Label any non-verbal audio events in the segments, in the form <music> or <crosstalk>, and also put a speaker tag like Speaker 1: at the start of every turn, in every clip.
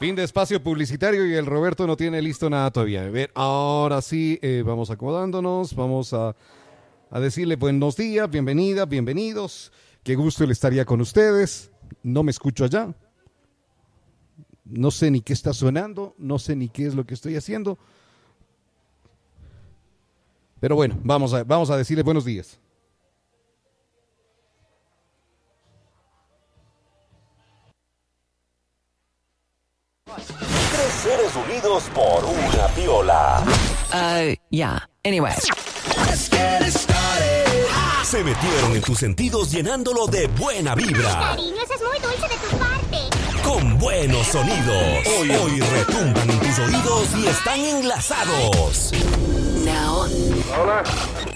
Speaker 1: Fin de espacio publicitario y el Roberto no tiene listo nada todavía. A ver, ahora sí, eh, vamos acomodándonos, vamos a, a decirle buenos días, bienvenida, bienvenidos. Qué gusto el estaría con ustedes. No me escucho allá. No sé ni qué está sonando, no sé ni qué es lo que estoy haciendo. Pero bueno, vamos a, vamos a decirle buenos días.
Speaker 2: Unidos por una piola.
Speaker 3: Uh, yeah. Anyway.
Speaker 2: Se metieron en tus sentidos llenándolo de buena vibra.
Speaker 4: Cariño, eso es muy dulce de tu parte.
Speaker 2: Con buenos sonidos. Hoy, hoy retumban en tus oídos y están enlazados.
Speaker 3: Now,
Speaker 5: Hola,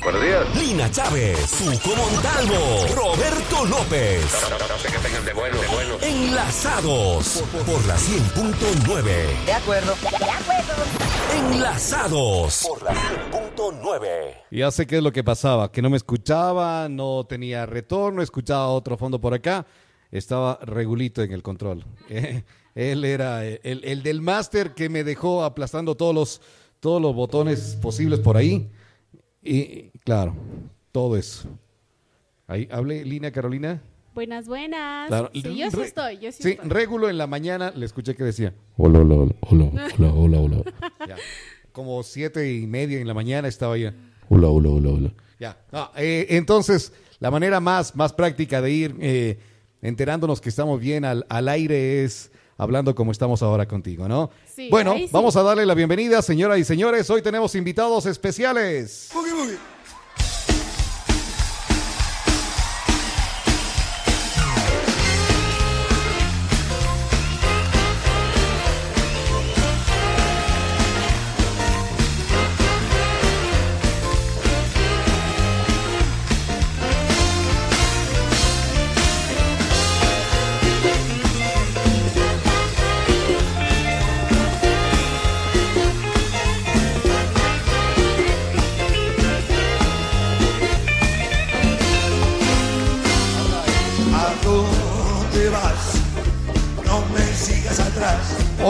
Speaker 5: buenos días.
Speaker 2: Lina Chávez, Tuco Montalvo, Roberto López.
Speaker 5: No sé qué tengan de bueno, de bueno.
Speaker 2: Enlazados por la 100.9.
Speaker 3: de acuerdo.
Speaker 2: Enlazados por la 100.9.
Speaker 1: Ya sé qué es lo que pasaba, que no me escuchaba, no tenía retorno, escuchaba otro fondo por acá, estaba regulito en el control. <laughs> Eh, él era el, el del máster que me dejó aplastando todos los, todos los botones posibles por ahí. Y claro, todo eso. Ahí, hable línea Carolina.
Speaker 6: Buenas, buenas.
Speaker 1: Claro.
Speaker 6: Sí, yo sí
Speaker 1: Re-
Speaker 6: estoy, yo sí,
Speaker 1: Sí,
Speaker 6: estoy.
Speaker 1: Régulo en la mañana le escuché que decía, hola, hola, hola, hola, <laughs> hola, hola, hola. Ya. Como siete y media en la mañana estaba ya, hola, hola, hola, hola. Ya. No, eh, entonces, la manera más, más práctica de ir eh, enterándonos que estamos bien al, al aire es hablando como estamos ahora contigo, ¿no?
Speaker 6: Sí,
Speaker 1: bueno,
Speaker 6: sí.
Speaker 1: vamos a darle la bienvenida, señoras y señores. Hoy tenemos invitados especiales.
Speaker 7: ¿A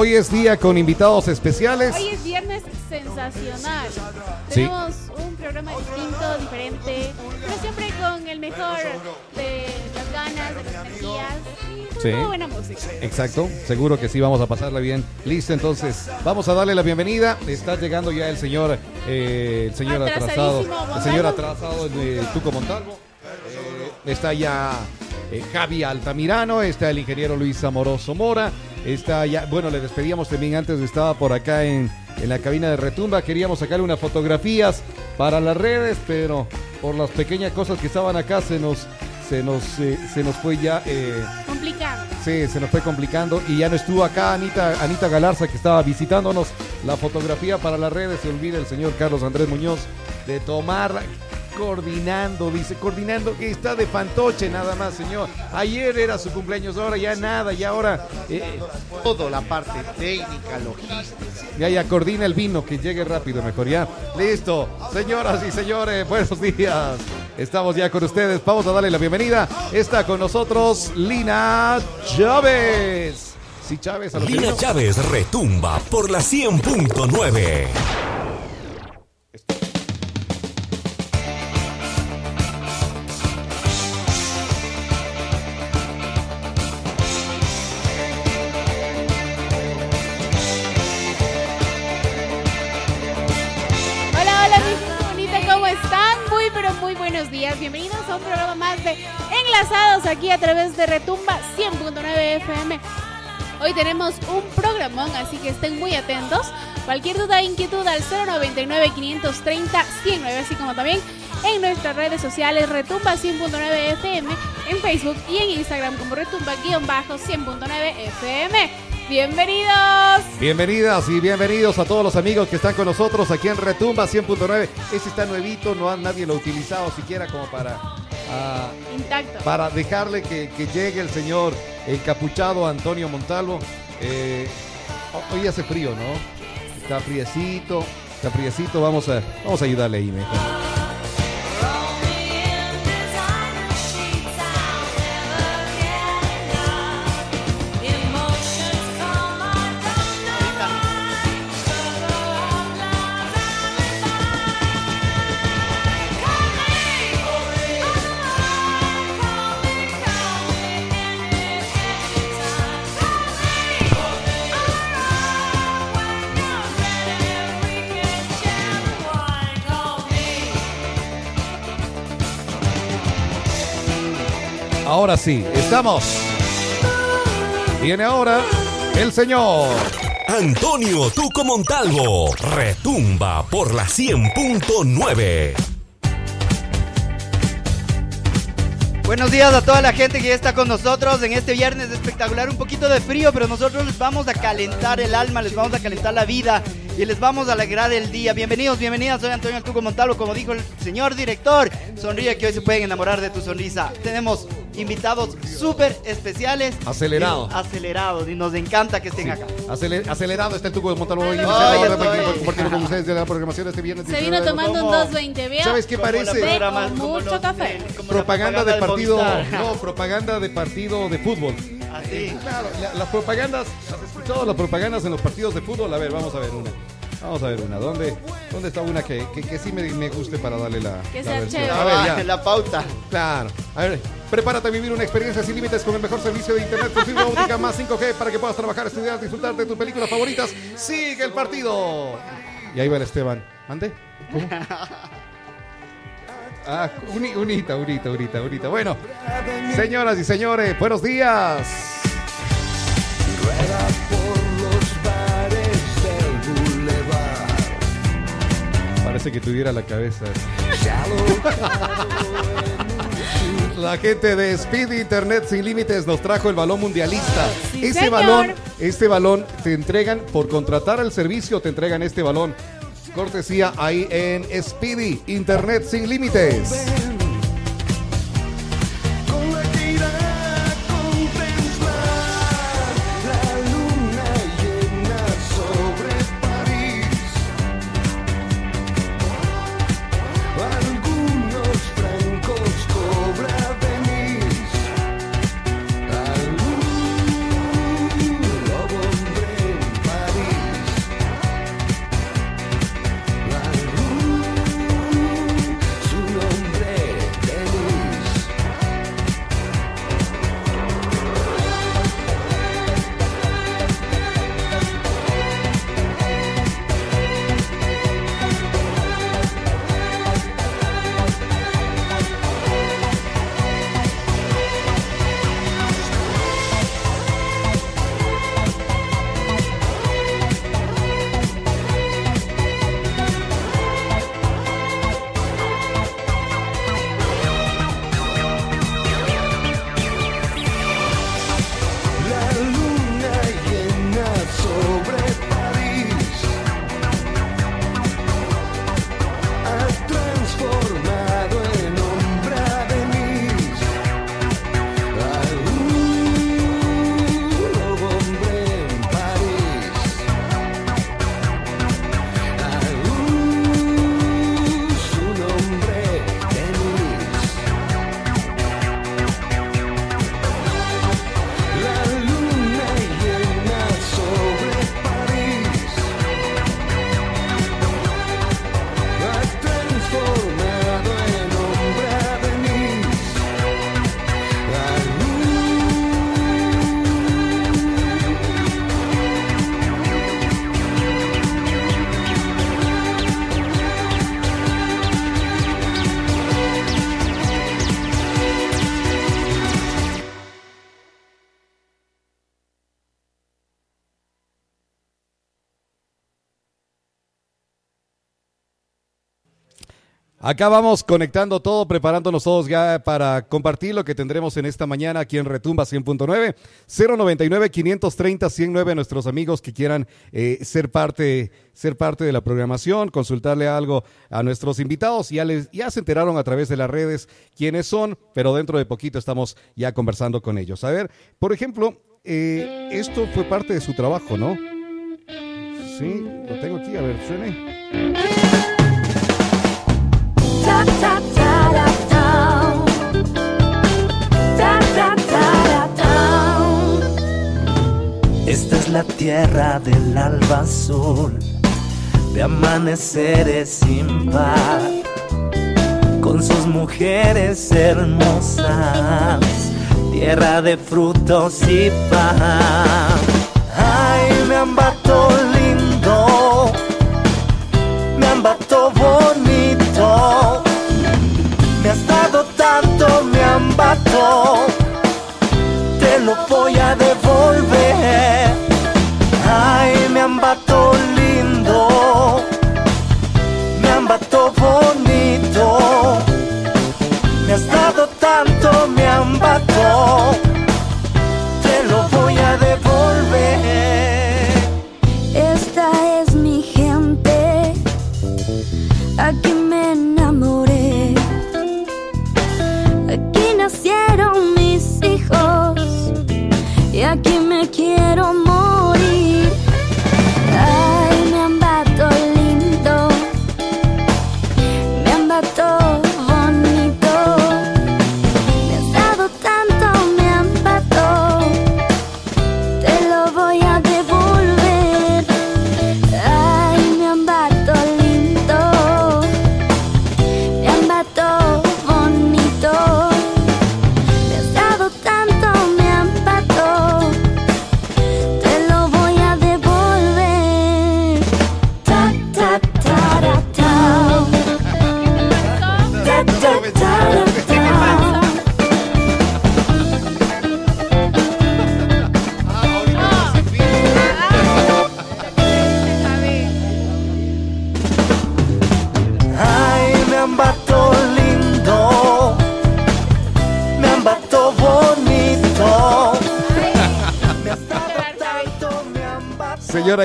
Speaker 1: Hoy es día con invitados especiales.
Speaker 6: Hoy es viernes sensacional.
Speaker 1: Sí.
Speaker 6: Tenemos un programa distinto, diferente, pero siempre con el mejor de las ganas, de las energías y
Speaker 1: Sí.
Speaker 6: buena música.
Speaker 1: Exacto, seguro que sí, vamos a pasarla bien. Listo, entonces, vamos a darle la bienvenida. Está llegando ya el señor, eh, el señor atrasado, el señor atrasado de Tuco Montalvo. Eh, está ya eh, Javi Altamirano, está el ingeniero Luis Amoroso Mora, está ya, bueno, le despedíamos también antes, estaba por acá en, en la cabina de Retumba, queríamos sacarle unas fotografías para las redes, pero por las pequeñas cosas que estaban acá se nos, se nos, eh, se nos fue ya... eh,
Speaker 6: Complicado.
Speaker 1: Sí, se nos fue complicando y ya no estuvo acá Anita, Anita Galarza que estaba visitándonos la fotografía para las redes. Se olvida el señor Carlos Andrés Muñoz de tomar coordinando, dice, coordinando que está de fantoche nada más, señor. Ayer era su cumpleaños, ahora ya nada, y ahora eh,
Speaker 8: todo, la parte técnica, logística.
Speaker 1: ya ya coordina el vino, que llegue rápido mejor ya. Listo, señoras y señores, buenos días. Estamos ya con ustedes, vamos a darle la bienvenida. Está con nosotros Lina Chávez. Sí, Chávez, a
Speaker 2: Lina. Chávez retumba por la 100.9.
Speaker 6: aquí a través de Retumba 100.9 FM. Hoy tenemos un programón, así que estén muy atentos. Cualquier duda e inquietud al 099 530 109, así como también en nuestras redes sociales Retumba 100.9 FM, en Facebook y en Instagram como Retumba-100.9 FM. ¡Bienvenidos!
Speaker 1: Bienvenidas y bienvenidos a todos los amigos que están con nosotros aquí en Retumba 100.9. Este está nuevito, no nadie lo ha utilizado siquiera como para, ah,
Speaker 6: Intacto.
Speaker 1: para dejarle que, que llegue el señor encapuchado Antonio Montalvo. Eh, ho- hoy hace frío, ¿no? Está friecito, está friecito, vamos a, vamos a ayudarle ahí mejor. Ahora sí, estamos. Viene ahora el señor.
Speaker 2: Antonio Tuco Montalvo retumba por la 100.9.
Speaker 9: Buenos días a toda la gente que ya está con nosotros en este viernes espectacular. Un poquito de frío, pero nosotros les vamos a calentar el alma, les vamos a calentar la vida y les vamos a alegrar el día. Bienvenidos, bienvenidas. Soy Antonio Tuco Montalvo, como dijo el señor director. Sonríe que hoy se pueden enamorar de tu sonrisa. Tenemos invitados súper especiales.
Speaker 1: Acelerado.
Speaker 9: Y acelerados. Y nos encanta que estén acá.
Speaker 1: Aceler- acelerado está el tuco de Montalvo. hoy. Compartirlo con ustedes de la programación este viernes.
Speaker 6: Se vino tomando un
Speaker 9: ¿Cómo?
Speaker 6: 220, ¿vea?
Speaker 1: ¿Sabes qué parece?
Speaker 6: Con mucho café.
Speaker 1: Propaganda de partido. No, propaganda de partido de fútbol.
Speaker 9: Así.
Speaker 1: Claro, la- las propagandas, ¿has escuchado las propagandas en los partidos de fútbol? A ver, vamos a ver una. Vamos a ver una. ¿Dónde, dónde está una que, que, que sí me, me guste para darle la,
Speaker 6: Que
Speaker 1: la
Speaker 6: sea
Speaker 1: versión?
Speaker 6: chévere.
Speaker 1: A ver,
Speaker 9: Ah,
Speaker 1: ya.
Speaker 9: la pauta.
Speaker 1: Claro. A ver, prepárate a vivir una experiencia sin límites con el mejor servicio de internet con fibra óptica más 5G para que puedas trabajar, estudiar, disfrutar de tus películas favoritas. Sigue el partido. Y ahí va el Esteban. ¿Ande? ¿Cómo? <laughs> Ah, uni- unita, unita, unita, unita. Bueno, señoras y señores, buenos días. Parece que tuviera la cabeza. La gente de Speed Internet Sin Límites nos trajo el balón mundialista.
Speaker 6: Sí,
Speaker 1: este
Speaker 6: señor.
Speaker 1: balón, este balón te entregan por contratar el servicio, te entregan este balón. Cortesía ahí en Speedy Internet Sin Límites. Acá vamos conectando todo, preparándonos todos ya para compartir lo que tendremos en esta mañana aquí en Retumba 100.9, 099 530 109 nuestros amigos que quieran eh, ser parte ser parte de la programación, consultarle algo a nuestros invitados. Ya ya se enteraron a través de las redes quiénes son, pero dentro de poquito estamos ya conversando con ellos. A ver, por ejemplo, eh, esto fue parte de su trabajo, ¿no? Sí, lo tengo aquí, a ver, suene.
Speaker 10: Esta es la tierra del alba azul, de amaneceres sin par, con sus mujeres hermosas, tierra de frutos y pan. Ay, me ambato lindo, me ambato bonito, tanto me
Speaker 11: ambato, te lo voy a devolver. Ay, me ambato lindo, me ambato bonito, me
Speaker 10: has dado tanto me ambato.
Speaker 1: aquí me quiero morir.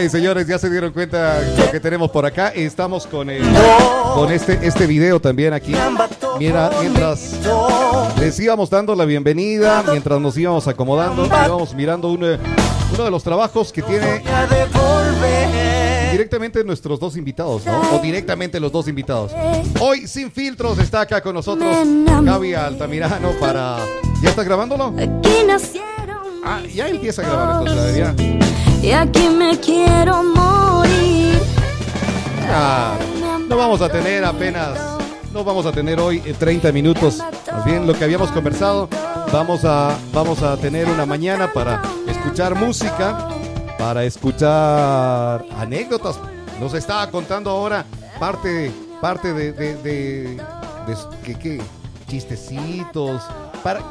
Speaker 1: Y señores, ya se dieron cuenta lo que tenemos por acá. Estamos con el, con este, este video también aquí. Mira, mientras les íbamos dando la bienvenida, mientras nos íbamos acomodando, íbamos mirando uno, uno de los trabajos que tiene directamente nuestros dos invitados, ¿no? O directamente los dos invitados. Hoy, sin filtros, está acá con nosotros Gaby Altamirano para... ¿Ya está grabándolo? Ah, ya empieza a grabar entonces, ya.
Speaker 12: Y aquí me quiero morir.
Speaker 1: Ah, no vamos a tener apenas, no vamos a tener hoy eh, 30 minutos. Más bien lo que habíamos conversado, vamos a, vamos a tener una mañana para escuchar música, para escuchar anécdotas. Nos estaba contando ahora parte, parte de, de, de, de- ¿qué, qué? chistecitos, para,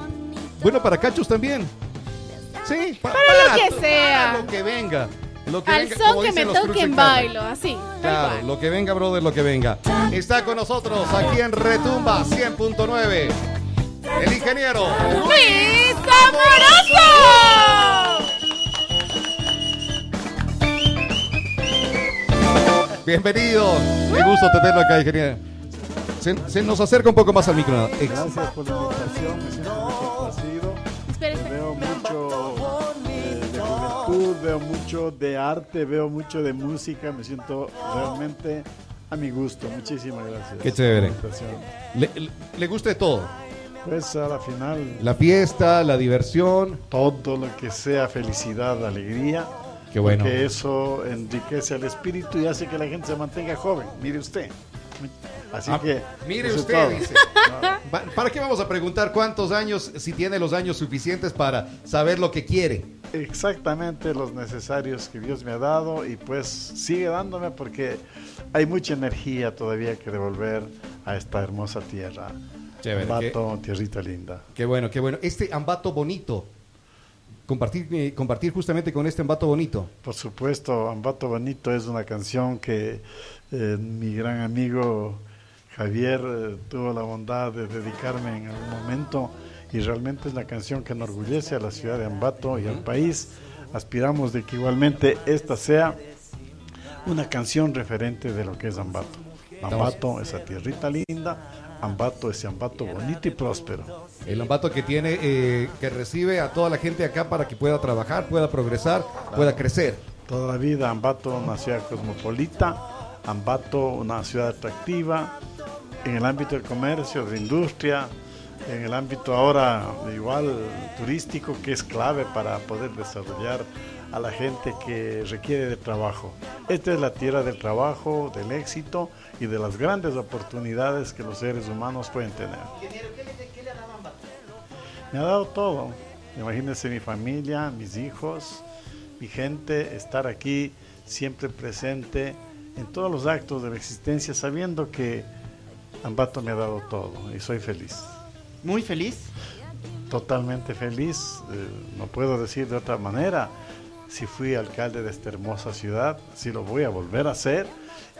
Speaker 1: bueno, para cachos también. Sí, pa-
Speaker 6: Para lo que
Speaker 1: para
Speaker 6: sea.
Speaker 1: lo que venga. Lo que
Speaker 6: Al
Speaker 1: venga,
Speaker 6: son que me toquen bailo, así.
Speaker 1: Claro, lo que venga, brother, lo que venga. Está con nosotros aquí en Retumba 100.9. El ingeniero.
Speaker 6: ¡Luis Amoroso!
Speaker 1: Bienvenido. Qué gusto tenerlo acá, ingeniero. Se, se nos acerca un poco más al micro.
Speaker 13: Gracias por la invitación, me siento muy complacido.
Speaker 6: Espera, espera.
Speaker 13: Veo mucho juventud, veo mucho de arte, veo mucho de música, me siento realmente a mi gusto. Muchísimas gracias.
Speaker 1: Qué chévere. Le, le- le gusta de todo.
Speaker 13: Pues a la final,
Speaker 1: La fiesta, la diversión.
Speaker 13: todo lo que sea felicidad, alegría,
Speaker 1: Qué bueno.
Speaker 13: porque eso enriquece al espíritu y hace que la gente se mantenga joven. Mire usted. Así
Speaker 1: Ah,
Speaker 13: que.
Speaker 1: mire usted, dice. ¿Para qué vamos a preguntar cuántos años, si tiene los años suficientes para saber lo que quiere?
Speaker 13: Exactamente los necesarios que Dios me ha dado y pues sigue dándome porque hay mucha energía todavía que devolver a esta hermosa tierra.
Speaker 1: Chévere,
Speaker 13: Ambato, tierrita linda.
Speaker 1: Qué bueno, qué bueno. Este ambato bonito. Compartir, eh, compartir justamente con este ambato bonito.
Speaker 13: Por supuesto, Ambato Bonito es una canción que eh, mi gran amigo Javier eh, tuvo la bondad de dedicarme en algún momento y realmente es la canción que enorgullece a la ciudad de Ambato y al país. Aspiramos de que igualmente esta sea una canción referente de lo que es Ambato. Ambato, esa tierrita linda, Ambato, ese Ambato bonito y próspero.
Speaker 1: El ambato que tiene, eh, que recibe a toda la gente acá para que pueda trabajar, pueda progresar, pueda crecer.
Speaker 13: Toda la vida Ambato una ciudad cosmopolita, Ambato una ciudad atractiva en el ámbito del comercio, de la industria, en el ámbito ahora igual turístico que es clave para poder desarrollar a la gente que requiere de trabajo. Esta es la tierra del trabajo, del éxito y de las grandes oportunidades que los seres humanos pueden tener. Me ha dado todo. Imagínense mi familia, mis hijos, mi gente, estar aquí siempre presente en todos los actos de la existencia, sabiendo que Ambato me ha dado todo y soy feliz.
Speaker 9: Muy feliz.
Speaker 13: Totalmente feliz, eh, no puedo decir de otra manera. Si fui alcalde de esta hermosa ciudad, si lo voy a volver a hacer.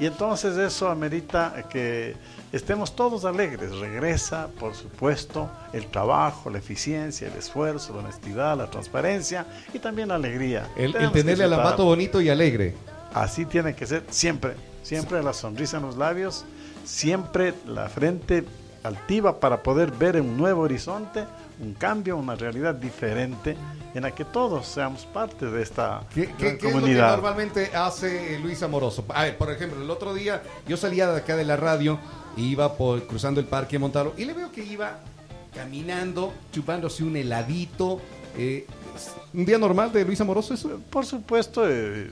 Speaker 13: Y entonces eso amerita que estemos todos alegres. Regresa, por supuesto, el trabajo, la eficiencia, el esfuerzo, la honestidad, la transparencia y también la alegría.
Speaker 1: El, el tenerle al ambato bonito y alegre.
Speaker 13: Así tiene que ser siempre, siempre la sonrisa en los labios, siempre la frente altiva para poder ver un nuevo horizonte, un cambio, una realidad diferente en la que todos seamos parte de esta
Speaker 1: ¿Qué, qué- qué es lo que
Speaker 13: comunidad.
Speaker 1: normalmente hace Luis Amoroso? A ver, por ejemplo, el otro día yo salía de acá de la radio iba por, cruzando el parque Montalvo y le veo que iba caminando, chupándose un heladito. eh, ¿Un día normal de Luis Amoroso eso?
Speaker 13: Por supuesto, eh,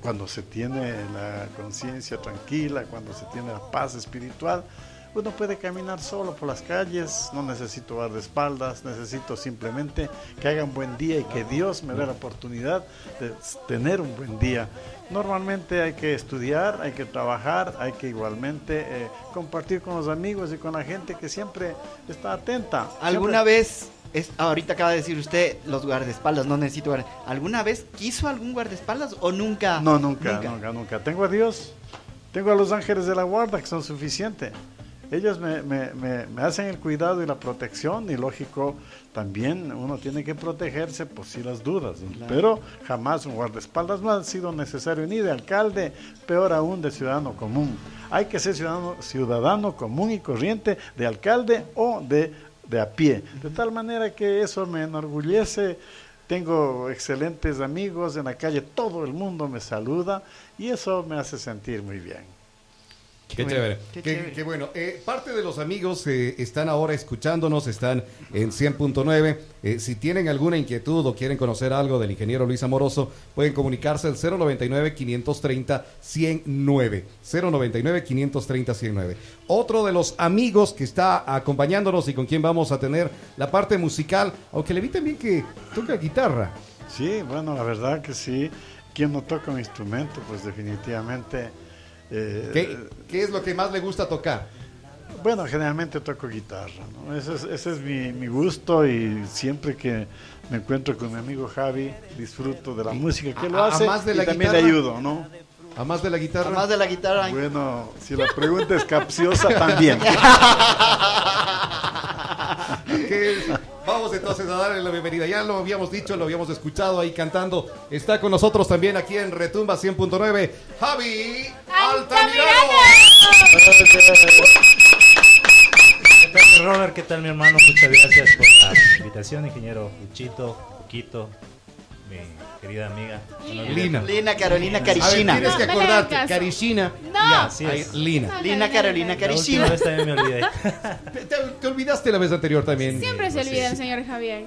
Speaker 13: cuando se tiene la conciencia tranquila, cuando se tiene la paz espiritual, uno puede caminar solo por las calles, no necesito guardaespaldas, necesito simplemente que haga un buen día y que Dios me dé la oportunidad de tener un buen día. Normalmente hay que estudiar, hay que trabajar, hay que igualmente eh, compartir con los amigos y con la gente que siempre está atenta.
Speaker 9: ¿Alguna
Speaker 13: Siempre-
Speaker 9: vez, es, ahorita acaba de decir usted, los guardaespaldas, no necesito guarda- ¿Alguna vez quiso algún guardaespaldas o nunca?
Speaker 13: No, nunca, nunca, nunca, Tengo a Dios, tengo a los ángeles de la guarda que son suficientes. Ellos me, me- me- me hacen el cuidado y la protección y lógico, también uno tiene que protegerse por si las dudas, pero jamás un guardaespaldas no ha sido necesario ni de alcalde, peor aún de ciudadano común. Hay que ser ciudadano, ciudadano común y corriente de alcalde o de, de a pie, de tal manera que eso me enorgullece. Tengo excelentes amigos en la calle, todo el mundo me saluda y eso me hace sentir muy bien.
Speaker 1: Qué chévere.
Speaker 9: Qué
Speaker 1: Qué,
Speaker 9: chévere.
Speaker 1: qué bueno. Eh, parte de los amigos eh, están ahora escuchándonos, están en 100.9. Eh, si tienen alguna inquietud o quieren conocer algo del ingeniero Luis Amoroso, pueden comunicarse al 099-530-109. 099-530-109. Otro de los amigos que está acompañándonos y con quien vamos a tener la parte musical, aunque le vi también que toca guitarra.
Speaker 13: Sí, bueno, la verdad que sí. Quien no toca un instrumento, pues definitivamente... eh,
Speaker 1: ¿Qué, qué es lo que más le gusta tocar?
Speaker 13: Bueno, generalmente toco guitarra, ¿no? Ese es, ese es mi, mi gusto y siempre que me encuentro con mi amigo Javi, disfruto de la música que él
Speaker 1: a- a
Speaker 13: hace
Speaker 1: más de
Speaker 13: y
Speaker 1: la
Speaker 13: también le
Speaker 1: guitarra?
Speaker 13: ayudo, ¿no?
Speaker 1: A más de la guitarra.
Speaker 9: Además de la guitarra.
Speaker 13: Bueno, si la pregunta es capciosa, también. <laughs>
Speaker 1: vamos entonces a darle la bienvenida. Ya lo habíamos dicho, lo habíamos escuchado ahí cantando. Está con nosotros también aquí en Retumba 100.9, Javi Altamirano.
Speaker 11: ¿Qué tal, mi Robert? ¿Qué tal, mi hermano? Muchas gracias por la invitación, ingeniero Luchito, Poquito, mi querida amiga. Bueno,
Speaker 1: Lina.
Speaker 9: Lina Carolina
Speaker 1: A ver,
Speaker 9: Carishina.
Speaker 1: tienes que
Speaker 6: No, no le
Speaker 1: acordarte,
Speaker 6: caso.
Speaker 1: Carishina.
Speaker 6: No.
Speaker 1: Ya,
Speaker 11: Así
Speaker 1: ahí,
Speaker 11: es.
Speaker 1: Lina.
Speaker 9: Lina Carolina
Speaker 11: La última vez también me olvidé.
Speaker 1: Te, <laughs> te- te olvidaste la vez anterior también.
Speaker 6: Siempre se olvida el señor Javier.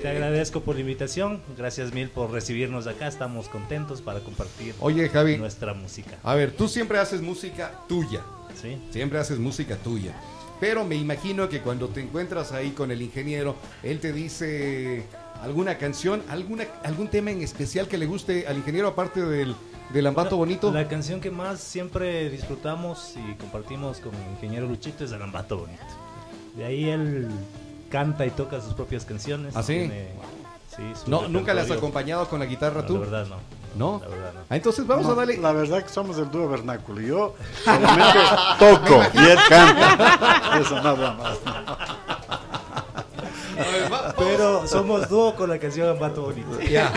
Speaker 11: Te agradezco por la invitación. Gracias mil por recibirnos acá. Estamos contentos para compartir
Speaker 1: Oye, Javi.
Speaker 11: nuestra música.
Speaker 1: A ver, tú siempre haces música tuya.
Speaker 11: ¿sí?
Speaker 1: Siempre haces música tuya. Pero me imagino que cuando te encuentras ahí con el ingeniero, él te dice alguna canción, alguna, algún tema en especial que le guste al ingeniero aparte del, del Ambato Bonito.
Speaker 11: La canción que más siempre disfrutamos y compartimos con el ingeniero Luchito es el Ambato Bonito. De ahí él canta y toca sus propias canciones.
Speaker 1: ¿Ah, sí?
Speaker 11: Tiene, sí,
Speaker 1: No, nunca le has acompañado con la guitarra
Speaker 11: No,
Speaker 1: tú.
Speaker 11: La verdad no.
Speaker 1: ¿No?
Speaker 11: La verdad no.
Speaker 1: Ah, entonces vamos
Speaker 13: No,
Speaker 1: a darle.
Speaker 13: La verdad que somos el dúo vernáculo. Yo <laughs> solamente toco y él canta. Eso nada más. <laughs>
Speaker 11: Pero somos dúo con la canción Ambato Bonito.
Speaker 1: Ya,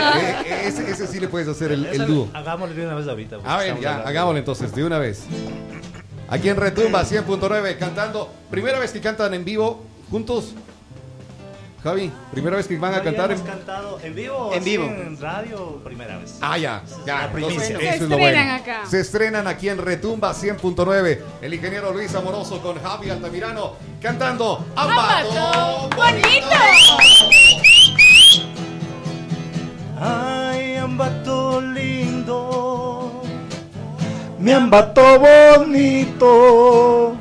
Speaker 1: eh, ese, ese sí le puedes hacer el, dúo.
Speaker 11: Hagámosle de una vez ahorita.
Speaker 1: A ver, ya,
Speaker 11: hablando.
Speaker 1: hagámoslo entonces, de una vez. Aquí en Retumba 100.9, cantando. Primera vez que cantan en vivo, juntos. Javi, primera vez que van a
Speaker 11: ¿No
Speaker 1: cantar en.
Speaker 11: cantado en vivo?
Speaker 9: En vivo.
Speaker 11: En radio, primera vez.
Speaker 1: Ah, ya, ya.
Speaker 11: La
Speaker 1: entonces, eso
Speaker 6: Se
Speaker 1: es lo
Speaker 6: estrenan
Speaker 1: bueno.
Speaker 6: acá.
Speaker 1: Se estrenan aquí en Retumba 100.9. El ingeniero Luis Amoroso con Javi Altamirano cantando Ambato
Speaker 6: ¡Ambato
Speaker 1: Bonito.
Speaker 10: Ay, ambato lindo.
Speaker 13: Mi ambato bonito.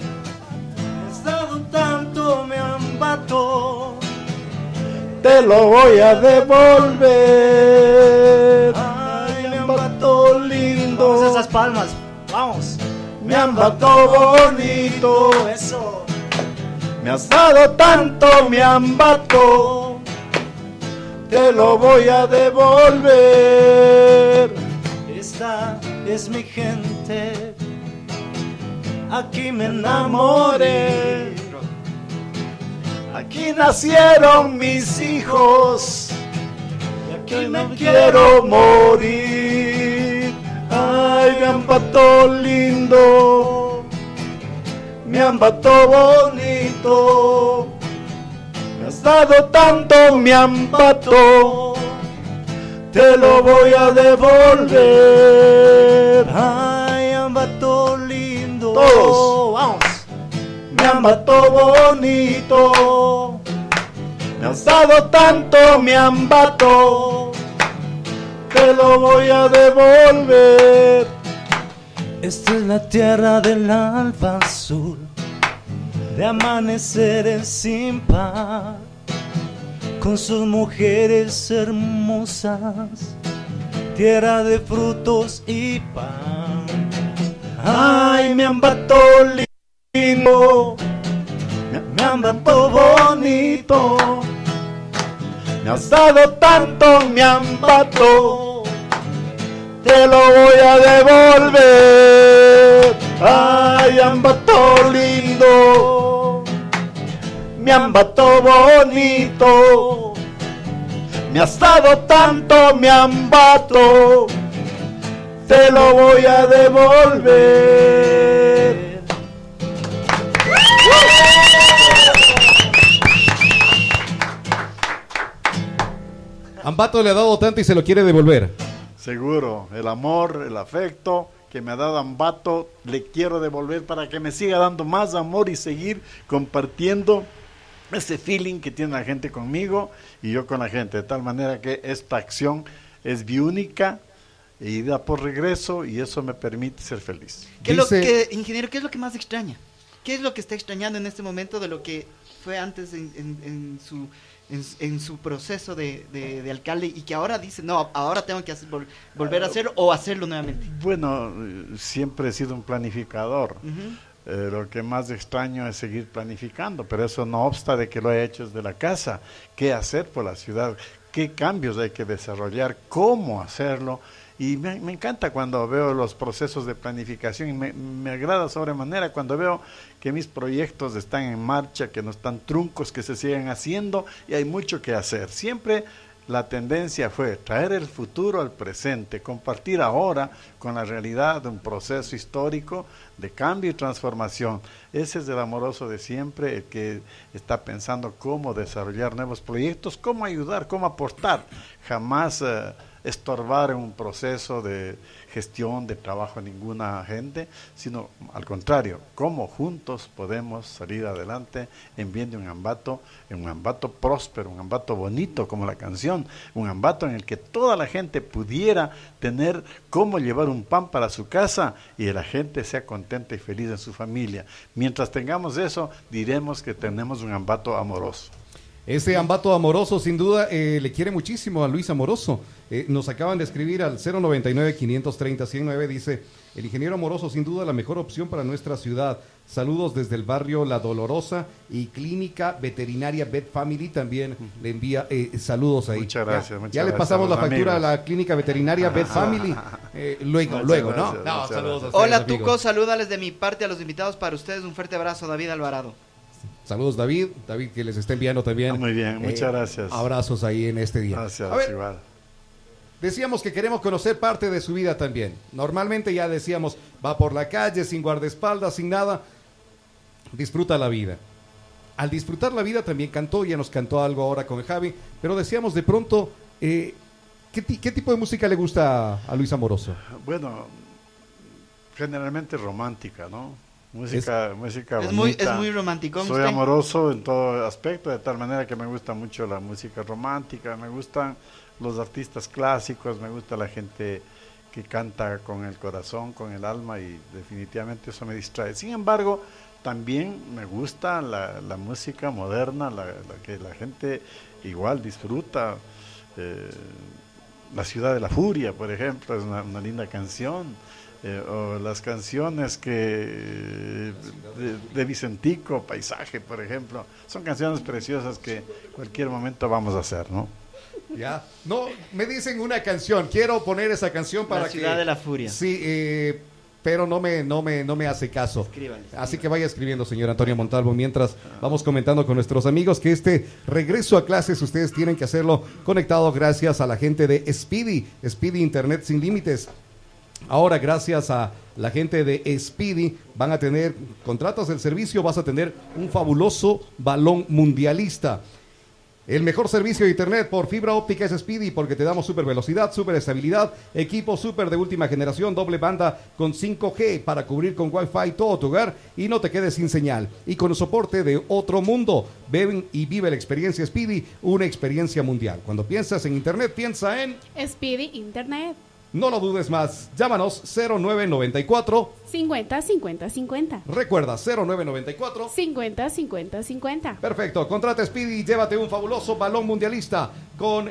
Speaker 10: Has dado tanto, mi ambato.
Speaker 13: Te lo voy a devolver.
Speaker 10: Ay, mi ambato lindo.
Speaker 11: Vamos a esas palmas. Vamos.
Speaker 13: Mi ambato bonito.
Speaker 10: Eso.
Speaker 13: Me has dado tanto, mi ambato. Te lo voy a devolver.
Speaker 10: Esta es mi gente. Aquí me enamoré.
Speaker 13: Aquí nacieron mis hijos.
Speaker 10: Y aquí
Speaker 13: No
Speaker 10: me
Speaker 13: quiero morir. Ay, mi ambato lindo. Mi ambato bonito. Me has dado tanto, mi ambato. Te lo voy a devolver.
Speaker 10: Ay, ambato lindo.
Speaker 13: Todos.
Speaker 10: Vamos.
Speaker 13: Mi ambato bonito. Me has dado tanto, mi ambato. Te lo voy a devolver.
Speaker 10: Esta es la tierra del alba azul, de amaneceres sin par, con sus mujeres hermosas, tierra de frutos y pan.
Speaker 13: Ay, mi ambato lindo. Mi, mi ambato bonito. Me has dado tanto, mi ambato. Te lo voy a devolver. Ay, ambato lindo. ambato bonito. Me has dado tanto, mi ambato, te lo voy a devolver.
Speaker 1: Ambato le ha dado tanto y se lo quiere devolver.
Speaker 13: Seguro, el amor, el afecto que me ha dado Ambato, le quiero devolver para que me siga dando más amor y seguir compartiendo ese feeling que tiene la gente conmigo y yo con la gente, de tal manera que esta acción es biúnica y da por regreso y eso me permite ser feliz.
Speaker 9: ¿Qué es lo que, ingeniero, qué es lo que más extraña? ¿Qué es lo que está extrañando en este momento de lo que fue antes en, en- en su en, en su proceso de, de- de alcalde y que ahora dice, no, ahora tengo que hacer- vol- volver a hacer o hacerlo nuevamente?
Speaker 13: Bueno, siempre he sido un planificador.
Speaker 9: Ujú.
Speaker 13: Eh, lo que más extraño es seguir planificando, pero eso no obsta de que lo he hecho desde la casa. ¿Qué hacer por la ciudad? ¿Qué cambios hay que desarrollar? ¿Cómo hacerlo? Y me, me encanta cuando veo los procesos de planificación y me, me agrada sobremanera cuando veo que mis proyectos están en marcha, que no están truncos, que se siguen haciendo y hay mucho que hacer. Siempre la tendencia fue traer el futuro al presente, compartir ahora con la realidad de un proceso histórico de cambio y transformación. Ese es el amoroso de siempre, el que está pensando cómo desarrollar nuevos proyectos, cómo ayudar, cómo aportar. Jamás eh, estorbar en un proceso de gestión, de trabajo a ninguna gente, sino al contrario, cómo juntos podemos salir adelante en bien de un ambato, en un ambato próspero, un ambato bonito como la canción, un ambato en el que toda la gente pudiera tener cómo llevar un pan para su casa y la gente sea contenta y feliz en su familia. Mientras tengamos eso, diremos que tenemos un ambato amoroso.
Speaker 1: Ese ambato amoroso, sin duda, eh, le quiere muchísimo a Luis Amoroso. Eh, nos acaban de escribir al 099-530-109, dice, el ingeniero amoroso, sin duda, la mejor opción para nuestra ciudad. Saludos desde el barrio La Dolorosa y Clínica Veterinaria Vet Family también le envía eh, saludos ahí.
Speaker 13: Muchas gracias,
Speaker 1: Ya,
Speaker 13: muchas
Speaker 1: ya le pasamos la factura
Speaker 13: amigos.
Speaker 1: a la Clínica Veterinaria Vet <laughs> Family. eh, luego,
Speaker 13: Muchas
Speaker 1: luego,
Speaker 13: gracias,
Speaker 1: ¿no? No, saludos a ustedes,
Speaker 9: Hola
Speaker 1: amigos.
Speaker 9: Tuco, salúdales de mi parte a los invitados para ustedes. Un fuerte abrazo, David Alvarado.
Speaker 1: Saludos David, David que les está enviando también.
Speaker 13: Muy bien, muchas gracias.
Speaker 1: Abrazos ahí en este día.
Speaker 13: Gracias,
Speaker 1: A ver,
Speaker 13: igual.
Speaker 1: Decíamos que queremos conocer parte de su vida también. Normalmente ya decíamos, va por la calle sin guardaespaldas, sin nada. Disfruta la vida. Al disfrutar la vida también cantó, ya nos cantó algo ahora con Javi, pero decíamos de pronto, eh, ¿qué, ti- qué tipo de música le gusta a Luis Amoroso?
Speaker 13: Bueno, generalmente romántica, ¿no? Música, música
Speaker 9: Es muy-
Speaker 13: bonita.
Speaker 9: es muy romanticón
Speaker 13: Soy amoroso en todo aspecto, de tal manera que me gusta mucho la música romántica, me gustan los artistas clásicos, me gusta la gente que canta con el corazón, con el alma y definitivamente eso me distrae. Sin embargo, también me gusta la, la música moderna, la, la que la gente igual disfruta. eh, la ciudad de la furia, por ejemplo, es una, una linda canción. Eh, o las canciones que de, de Vicentico, Paisaje, por ejemplo, son canciones preciosas que cualquier momento vamos a hacer, ¿no?
Speaker 1: Ya. No, me dicen una canción. Quiero poner esa canción para
Speaker 9: La ciudad
Speaker 1: que-
Speaker 9: de la furia.
Speaker 1: Sí, eh, pero no me, no me, no me hace caso. Así que vaya escribiendo, señor Antonio Montalvo, mientras vamos comentando con nuestros amigos que este regreso a clases ustedes tienen que hacerlo conectado gracias a la gente de Speedy, Speedy Internet sin límites. Ahora, gracias a la gente de Speedy, van a tener, contratas el servicio, vas a tener un fabuloso balón mundialista. El mejor servicio de internet por fibra óptica es Speedy porque te damos super velocidad, super estabilidad, equipo super de última generación, doble banda con 5G para cubrir con Wi-Fi todo tu hogar y no te quedes sin señal. Y con el soporte de otro mundo, ven y vive la experiencia Speedy, una experiencia mundial. Cuando piensas en internet, piensa en...
Speaker 6: Speedy Internet.
Speaker 1: No lo dudes más, llámanos 0994,
Speaker 6: 50 50 50.
Speaker 1: recuerda 0994.
Speaker 6: 50 50 50.
Speaker 1: Perfecto, contrata Speedy y llévate un fabuloso balón mundialista. Con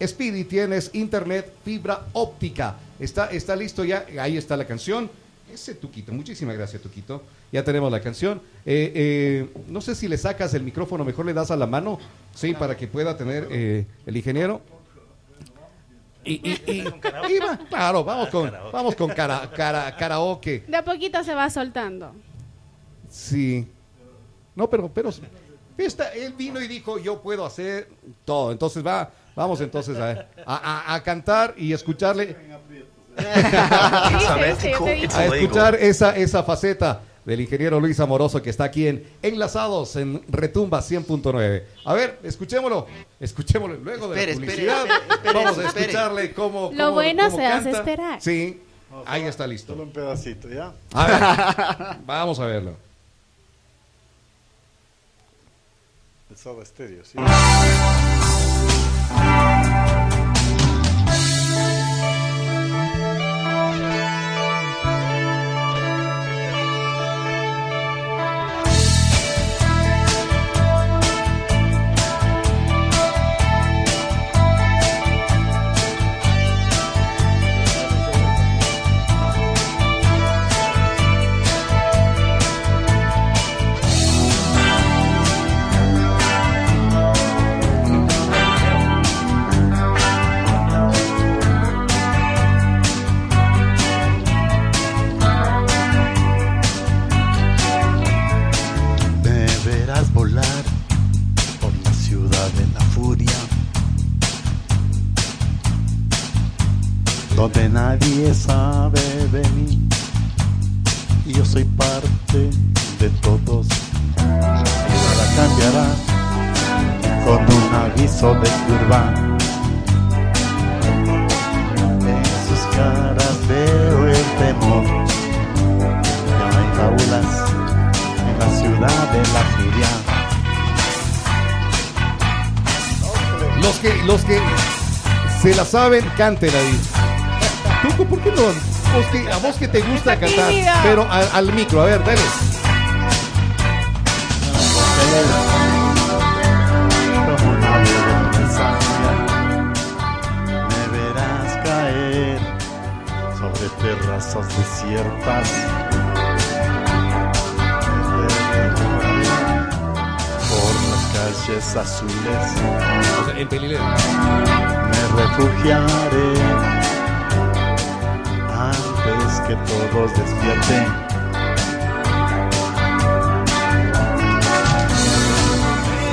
Speaker 1: Speedy tienes internet fibra óptica. Está, está listo ya, ahí está la canción. Ese Tuquito, muchísimas gracias Tuquito. Ya tenemos la canción. Eh, eh, no sé si le sacas el micrófono, mejor le das a la mano, sí, para que pueda tener eh, el ingeniero. Y, y- y- <laughs> y va- claro, vamos con, vamos con cara, cara- karaoke.
Speaker 6: De a poquito se va soltando.
Speaker 1: Sí. No, pero, pero Esta- él vino y dijo, yo puedo hacer todo. Entonces va, vamos entonces a, a- a- a cantar y escucharle, <laughs> a escuchar esa, esa faceta del ingeniero Luis Amoroso que está aquí en Enlazados en Retumba 100.9. A ver, escuchémoslo, escuchémoslo luego de la publicidad.
Speaker 9: espere, espere,
Speaker 1: vamos a escucharle cómo,
Speaker 6: Lo
Speaker 1: cómo-
Speaker 6: bueno
Speaker 1: cómo
Speaker 6: se hace esperar.
Speaker 1: Sí, ahí está listo.
Speaker 14: Solo un pedacito, ¿ya?
Speaker 1: A ver, <laughs> vamos a verlo.
Speaker 14: De Soda Stereo, sí.
Speaker 1: Saben, canten ahí. Tuco, ¿por qué no? Vos que- a vos que te gusta
Speaker 6: Está
Speaker 1: cantar,
Speaker 6: tímida.
Speaker 1: pero al, al micro, a ver, dale.
Speaker 13: Me verás caer sobre terrazas desiertas. Por las calles azules
Speaker 1: O sea, en Pelileo.
Speaker 13: Me refugiaré antes que todos despierten.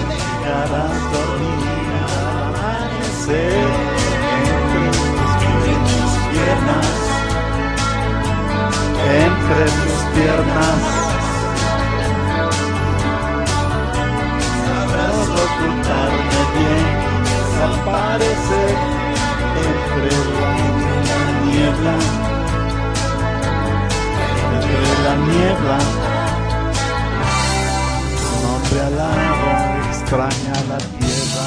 Speaker 13: Dejarás dormir amanecer entre tus piernas, entre tus piernas. Niebla, entre la niebla. Tu nombre alabo, extraña la tierra.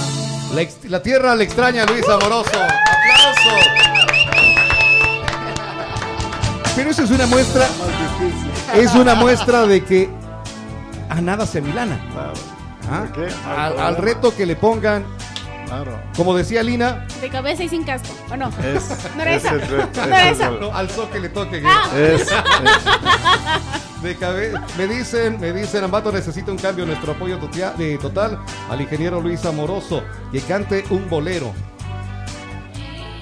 Speaker 1: La, ex- la tierra le extraña a Luis Amoroso. ¡Aplauso! Pero eso es una muestra. Es una muestra de que a nada se milana. ¿Ah?
Speaker 14: ¿Por qué?
Speaker 1: Al, al reto que le pongan,
Speaker 14: Claro.
Speaker 1: como decía Lina,
Speaker 6: De cabeza y sin casco, ¿o no?
Speaker 14: Es, <laughs>
Speaker 6: No era esa.
Speaker 14: es
Speaker 6: No era esa.
Speaker 1: no, al so que le toque.
Speaker 6: Ah.
Speaker 14: Es- <laughs>
Speaker 1: De cabe- me dicen, me dicen, Ambato necesita un cambio, nuestro apoyo totia- de total al ingeniero Luis Amoroso, que cante un bolero.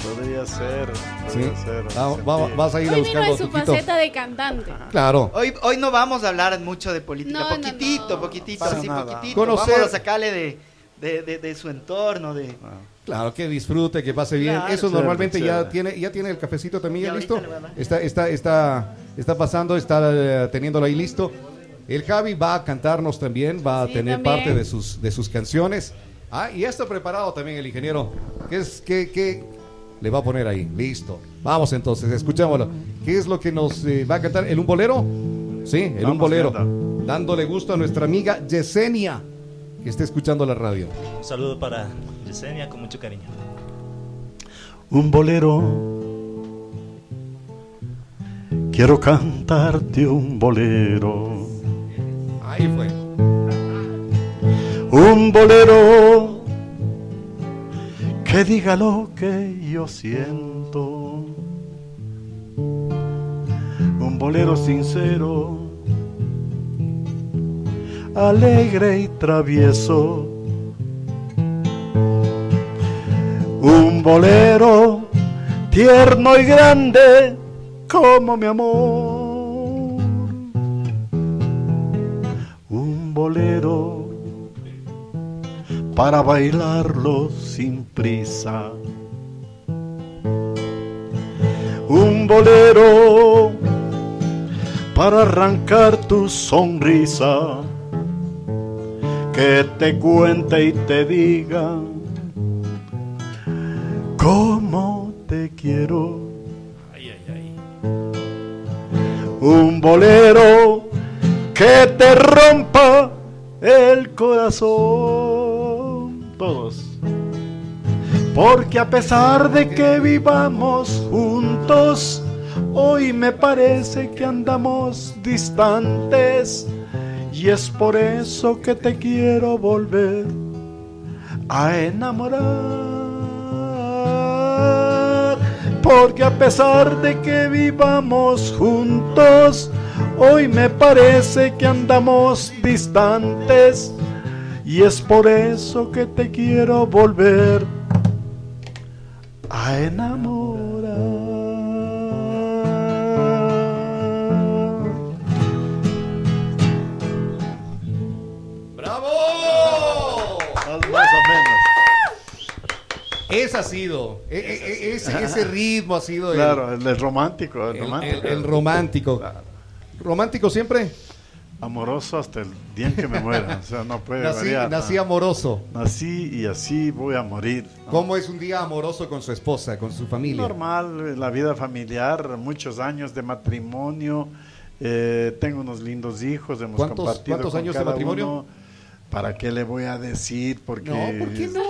Speaker 14: Podría ser,
Speaker 1: ¿sí?
Speaker 14: podría ser.
Speaker 1: Va- va-
Speaker 14: sí.
Speaker 1: vas a ir a
Speaker 6: Hoy vino
Speaker 1: buscarlo,
Speaker 6: en su faceta de cantante.
Speaker 1: Claro.
Speaker 9: Hoy, hoy no vamos a hablar mucho de política,
Speaker 6: No, no,
Speaker 9: poquitito,
Speaker 6: no.
Speaker 9: poquitito,
Speaker 14: Para
Speaker 9: sí,
Speaker 14: nada.
Speaker 9: poquitito.
Speaker 1: Conocer-
Speaker 9: Vamos a sacarle de, de, de- de su entorno, de...
Speaker 1: Claro, que disfrute, que pase bien.
Speaker 9: Claro.
Speaker 1: Eso
Speaker 14: Chévere,
Speaker 1: normalmente ya tiene, ya tiene el cafecito también ya listo. Está, está, está, está pasando, está eh, teniéndolo ahí listo. El Javi va a cantarnos también, va a
Speaker 6: Sí,
Speaker 1: tener
Speaker 6: también.
Speaker 1: parte de sus, de sus canciones. Ah, y ya está preparado también el ingeniero. ¿Qué es que, que le va a poner ahí? Listo. Vamos entonces, escuchámoslo. ¿Qué es lo que nos eh, va a cantar? ¿El un bolero? Sí, el un
Speaker 14: Vamos,
Speaker 1: bolero.
Speaker 14: Glenda.
Speaker 1: Dándole gusto a nuestra amiga Yesenia, que está escuchando la radio.
Speaker 11: Un saludo para Yesenia con mucho cariño.
Speaker 13: un bolero. Quiero cantarte un bolero,
Speaker 1: Ahí fue.
Speaker 13: un bolero que diga lo que yo siento, un bolero sincero, alegre y travieso, un bolero tierno y grande como mi amor. Un bolero
Speaker 15: para bailarlo sin prisa. Un bolero para arrancar tu sonrisa, que te cuente y te diga cómo te quiero. Un bolero que te rompa el corazón. Todos. Porque a pesar de que vivamos juntos, hoy me parece que andamos distantes. Y es por eso que te quiero volver a enamorar. Porque a pesar de que vivamos juntos, hoy me parece que andamos distantes. Y es por eso que te quiero volver a enamorar.
Speaker 1: Ese ha sido, e- e- e- ese, ese ritmo ha sido
Speaker 13: Claro, el, el romántico. El,
Speaker 1: el,
Speaker 13: romántico.
Speaker 1: el- romántico. ¿Romántico siempre?
Speaker 13: Amoroso hasta el día en que me muera. O sea, no puede
Speaker 1: Nací,
Speaker 13: variar.
Speaker 1: nací
Speaker 13: ¿no?
Speaker 1: amoroso.
Speaker 13: Nací y así voy a morir. ¿no?
Speaker 1: ¿Cómo es un día amoroso con su esposa, con su familia?
Speaker 13: Normal, la vida familiar, muchos años de matrimonio. eh, tengo unos lindos hijos, hemos
Speaker 1: ¿Cuántos-
Speaker 13: compartido
Speaker 1: cuántos
Speaker 13: con
Speaker 1: años de matrimonio?
Speaker 13: uno. ¿Para qué le voy a decir? Porque
Speaker 1: No, ¿por qué no?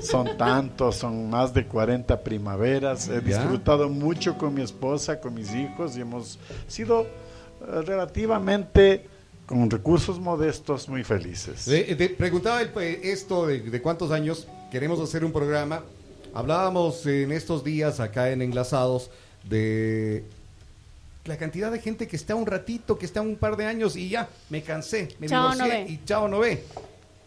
Speaker 13: Son tantos, son más de 40 primaveras. He
Speaker 1: Ya.
Speaker 13: disfrutado mucho con mi esposa, con mis hijos y hemos sido eh, relativamente, con recursos modestos, muy felices.
Speaker 1: De- de- preguntaba el- eh, esto de, de cuántos años queremos hacer un programa. Hablábamos en estos días acá en Enlazados de la cantidad de gente que está un ratito, que está un par de años y ya me cansé, me
Speaker 6: Chao,
Speaker 1: divorcié
Speaker 6: no ve.
Speaker 1: y chao no ve.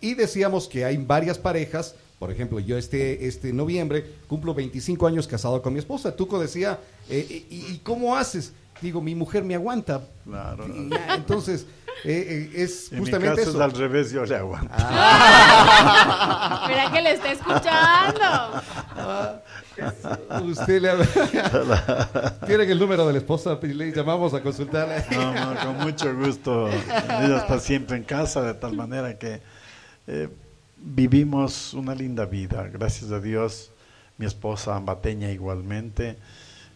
Speaker 1: Y decíamos que hay varias parejas, por ejemplo, yo este, este noviembre cumplo 25 años casado con mi esposa. Tuco decía, eh, ¿y, y cómo haces? Digo, mi mujer me aguanta.
Speaker 13: Claro.
Speaker 1: Ya, entonces, eh, eh, es
Speaker 13: En
Speaker 1: justamente
Speaker 13: mi caso
Speaker 1: eso.
Speaker 13: es al revés, yo le aguanto. <laughs>
Speaker 6: Mira que le está escuchando.
Speaker 1: Usted le ha- <laughs> Tienen el número de la esposa y le llamamos a consultarla.
Speaker 13: No, no, con mucho gusto. Ella está siempre en casa, de tal manera que eh, vivimos una linda vida. Gracias a Dios, mi esposa ambateña igualmente.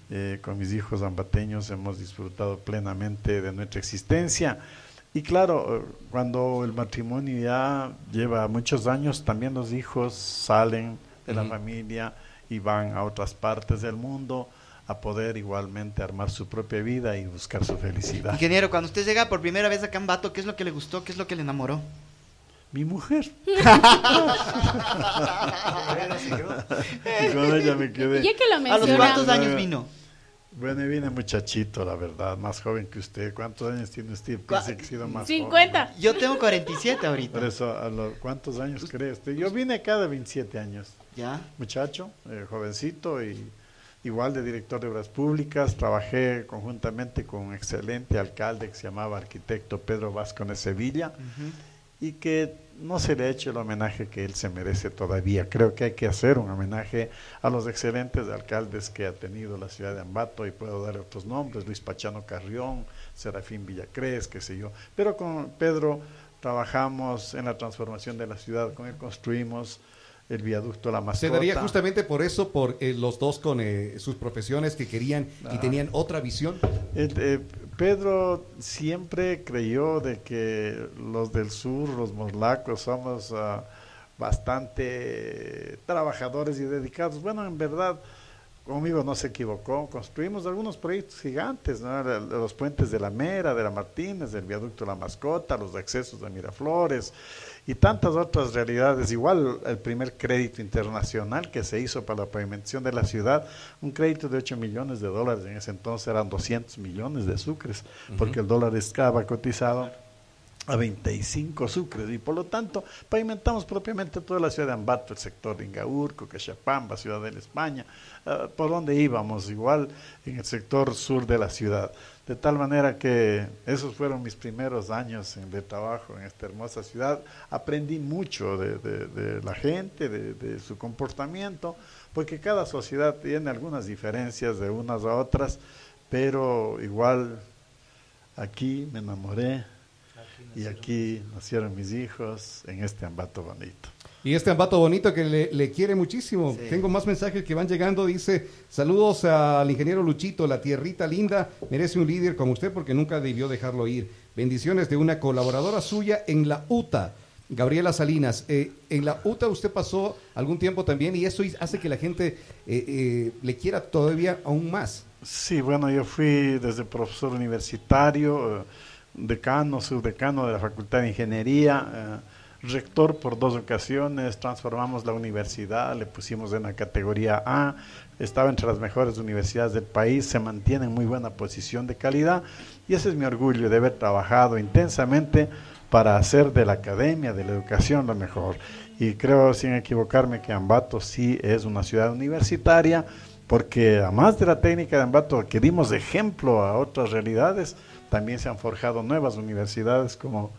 Speaker 13: eh, con mis hijos ambateños hemos disfrutado plenamente de nuestra existencia. Y claro, eh, cuando el matrimonio ya lleva muchos años, también los hijos salen de la familia y van a otras partes del mundo a poder igualmente armar su propia vida y buscar su felicidad.
Speaker 9: Ingeniero, cuando usted llega por primera vez acá en Bato, ¿qué es lo que le gustó? ¿Qué es lo que le enamoró?
Speaker 13: Mi mujer. <laughs> Y con ella me quedé.
Speaker 6: Ya que lo
Speaker 9: ¿A los
Speaker 6: menciona.
Speaker 9: cuántos años vino?
Speaker 13: Bueno, viene muchachito, la verdad, más joven que usted. ¿Cuántos años tiene usted? Pensé que ha sido más
Speaker 6: 50.
Speaker 9: Yo tengo 47
Speaker 13: joven.
Speaker 9: ahorita.
Speaker 13: Por eso, ¿a los cuántos años cree usted? Yo vine acá de 27 años.
Speaker 9: ¿Ya?
Speaker 13: Muchacho, eh, jovencito y igual de director de obras públicas. Trabajé conjuntamente con un excelente alcalde que se llamaba arquitecto Pedro Vázquez Sevilla y que no se le ha hecho el homenaje que él se merece todavía. Creo que hay que hacer un homenaje a los excelentes alcaldes que ha tenido la ciudad de Ambato y puedo dar otros nombres, Luis Pachano Carrión, Serafín Villacrés, qué sé yo. Pero con Pedro trabajamos en la transformación de la ciudad, con él construimos el viaducto La
Speaker 1: Se
Speaker 13: Mascota.
Speaker 1: daría justamente por eso, por eh, los dos con eh, sus profesiones que querían y
Speaker 13: Ah.
Speaker 1: tenían otra visión.
Speaker 13: Eh, eh, Pedro siempre creyó de que los del sur, los morlacos, somos ah, bastante trabajadores y dedicados. Bueno, en verdad, conmigo no se equivocó. Construimos algunos proyectos gigantes, ¿no? Los puentes de la Mera, de la Martínez, del viaducto La Mascota, los accesos de Miraflores y tantas otras realidades. Igual el primer crédito internacional que se hizo para la pavimentación de la ciudad, un crédito de 8 millones de dólares, en ese entonces eran 200 millones de sucres, porque el dólar estaba cotizado a 25 sucres y por lo tanto pavimentamos propiamente toda la ciudad de Ambato, el sector de Ingaurco, Cachapamba, Ciudad de la España, ah, por donde íbamos, igual en el sector sur de la ciudad. De tal manera que esos fueron mis primeros años de trabajo en esta hermosa ciudad. Aprendí mucho de, de- de la gente, de, de su comportamiento, porque cada sociedad tiene algunas diferencias de unas a otras, pero igual aquí me enamoré y aquí nacieron mis hijos en este ambato bonito.
Speaker 1: Y este ambato bonito que le, le quiere muchísimo.
Speaker 13: Sí.
Speaker 1: Tengo más mensajes que van llegando. Dice, saludos al ingeniero Luchito, la tierrita linda. Merece un líder como usted porque nunca debió dejarlo ir. Bendiciones de una colaboradora suya en la UTA, Gabriela Salinas. Eh, en la UTA usted pasó algún tiempo también y eso hace que la gente eh, eh, le quiera todavía aún más.
Speaker 13: Sí, bueno, yo fui desde profesor universitario, eh, decano, subdecano de la Facultad de Ingeniería, eh, rector por dos ocasiones, transformamos la universidad, le pusimos en la categoría A, estaba entre las mejores universidades del país, se mantiene en muy buena posición de calidad y ese es mi orgullo de haber trabajado intensamente para hacer de la academia, de la educación lo mejor. Y creo, sin equivocarme, que Ambato sí es una ciudad universitaria, porque además de la técnica de Ambato, que dimos ejemplo a otras realidades, también se han forjado nuevas universidades como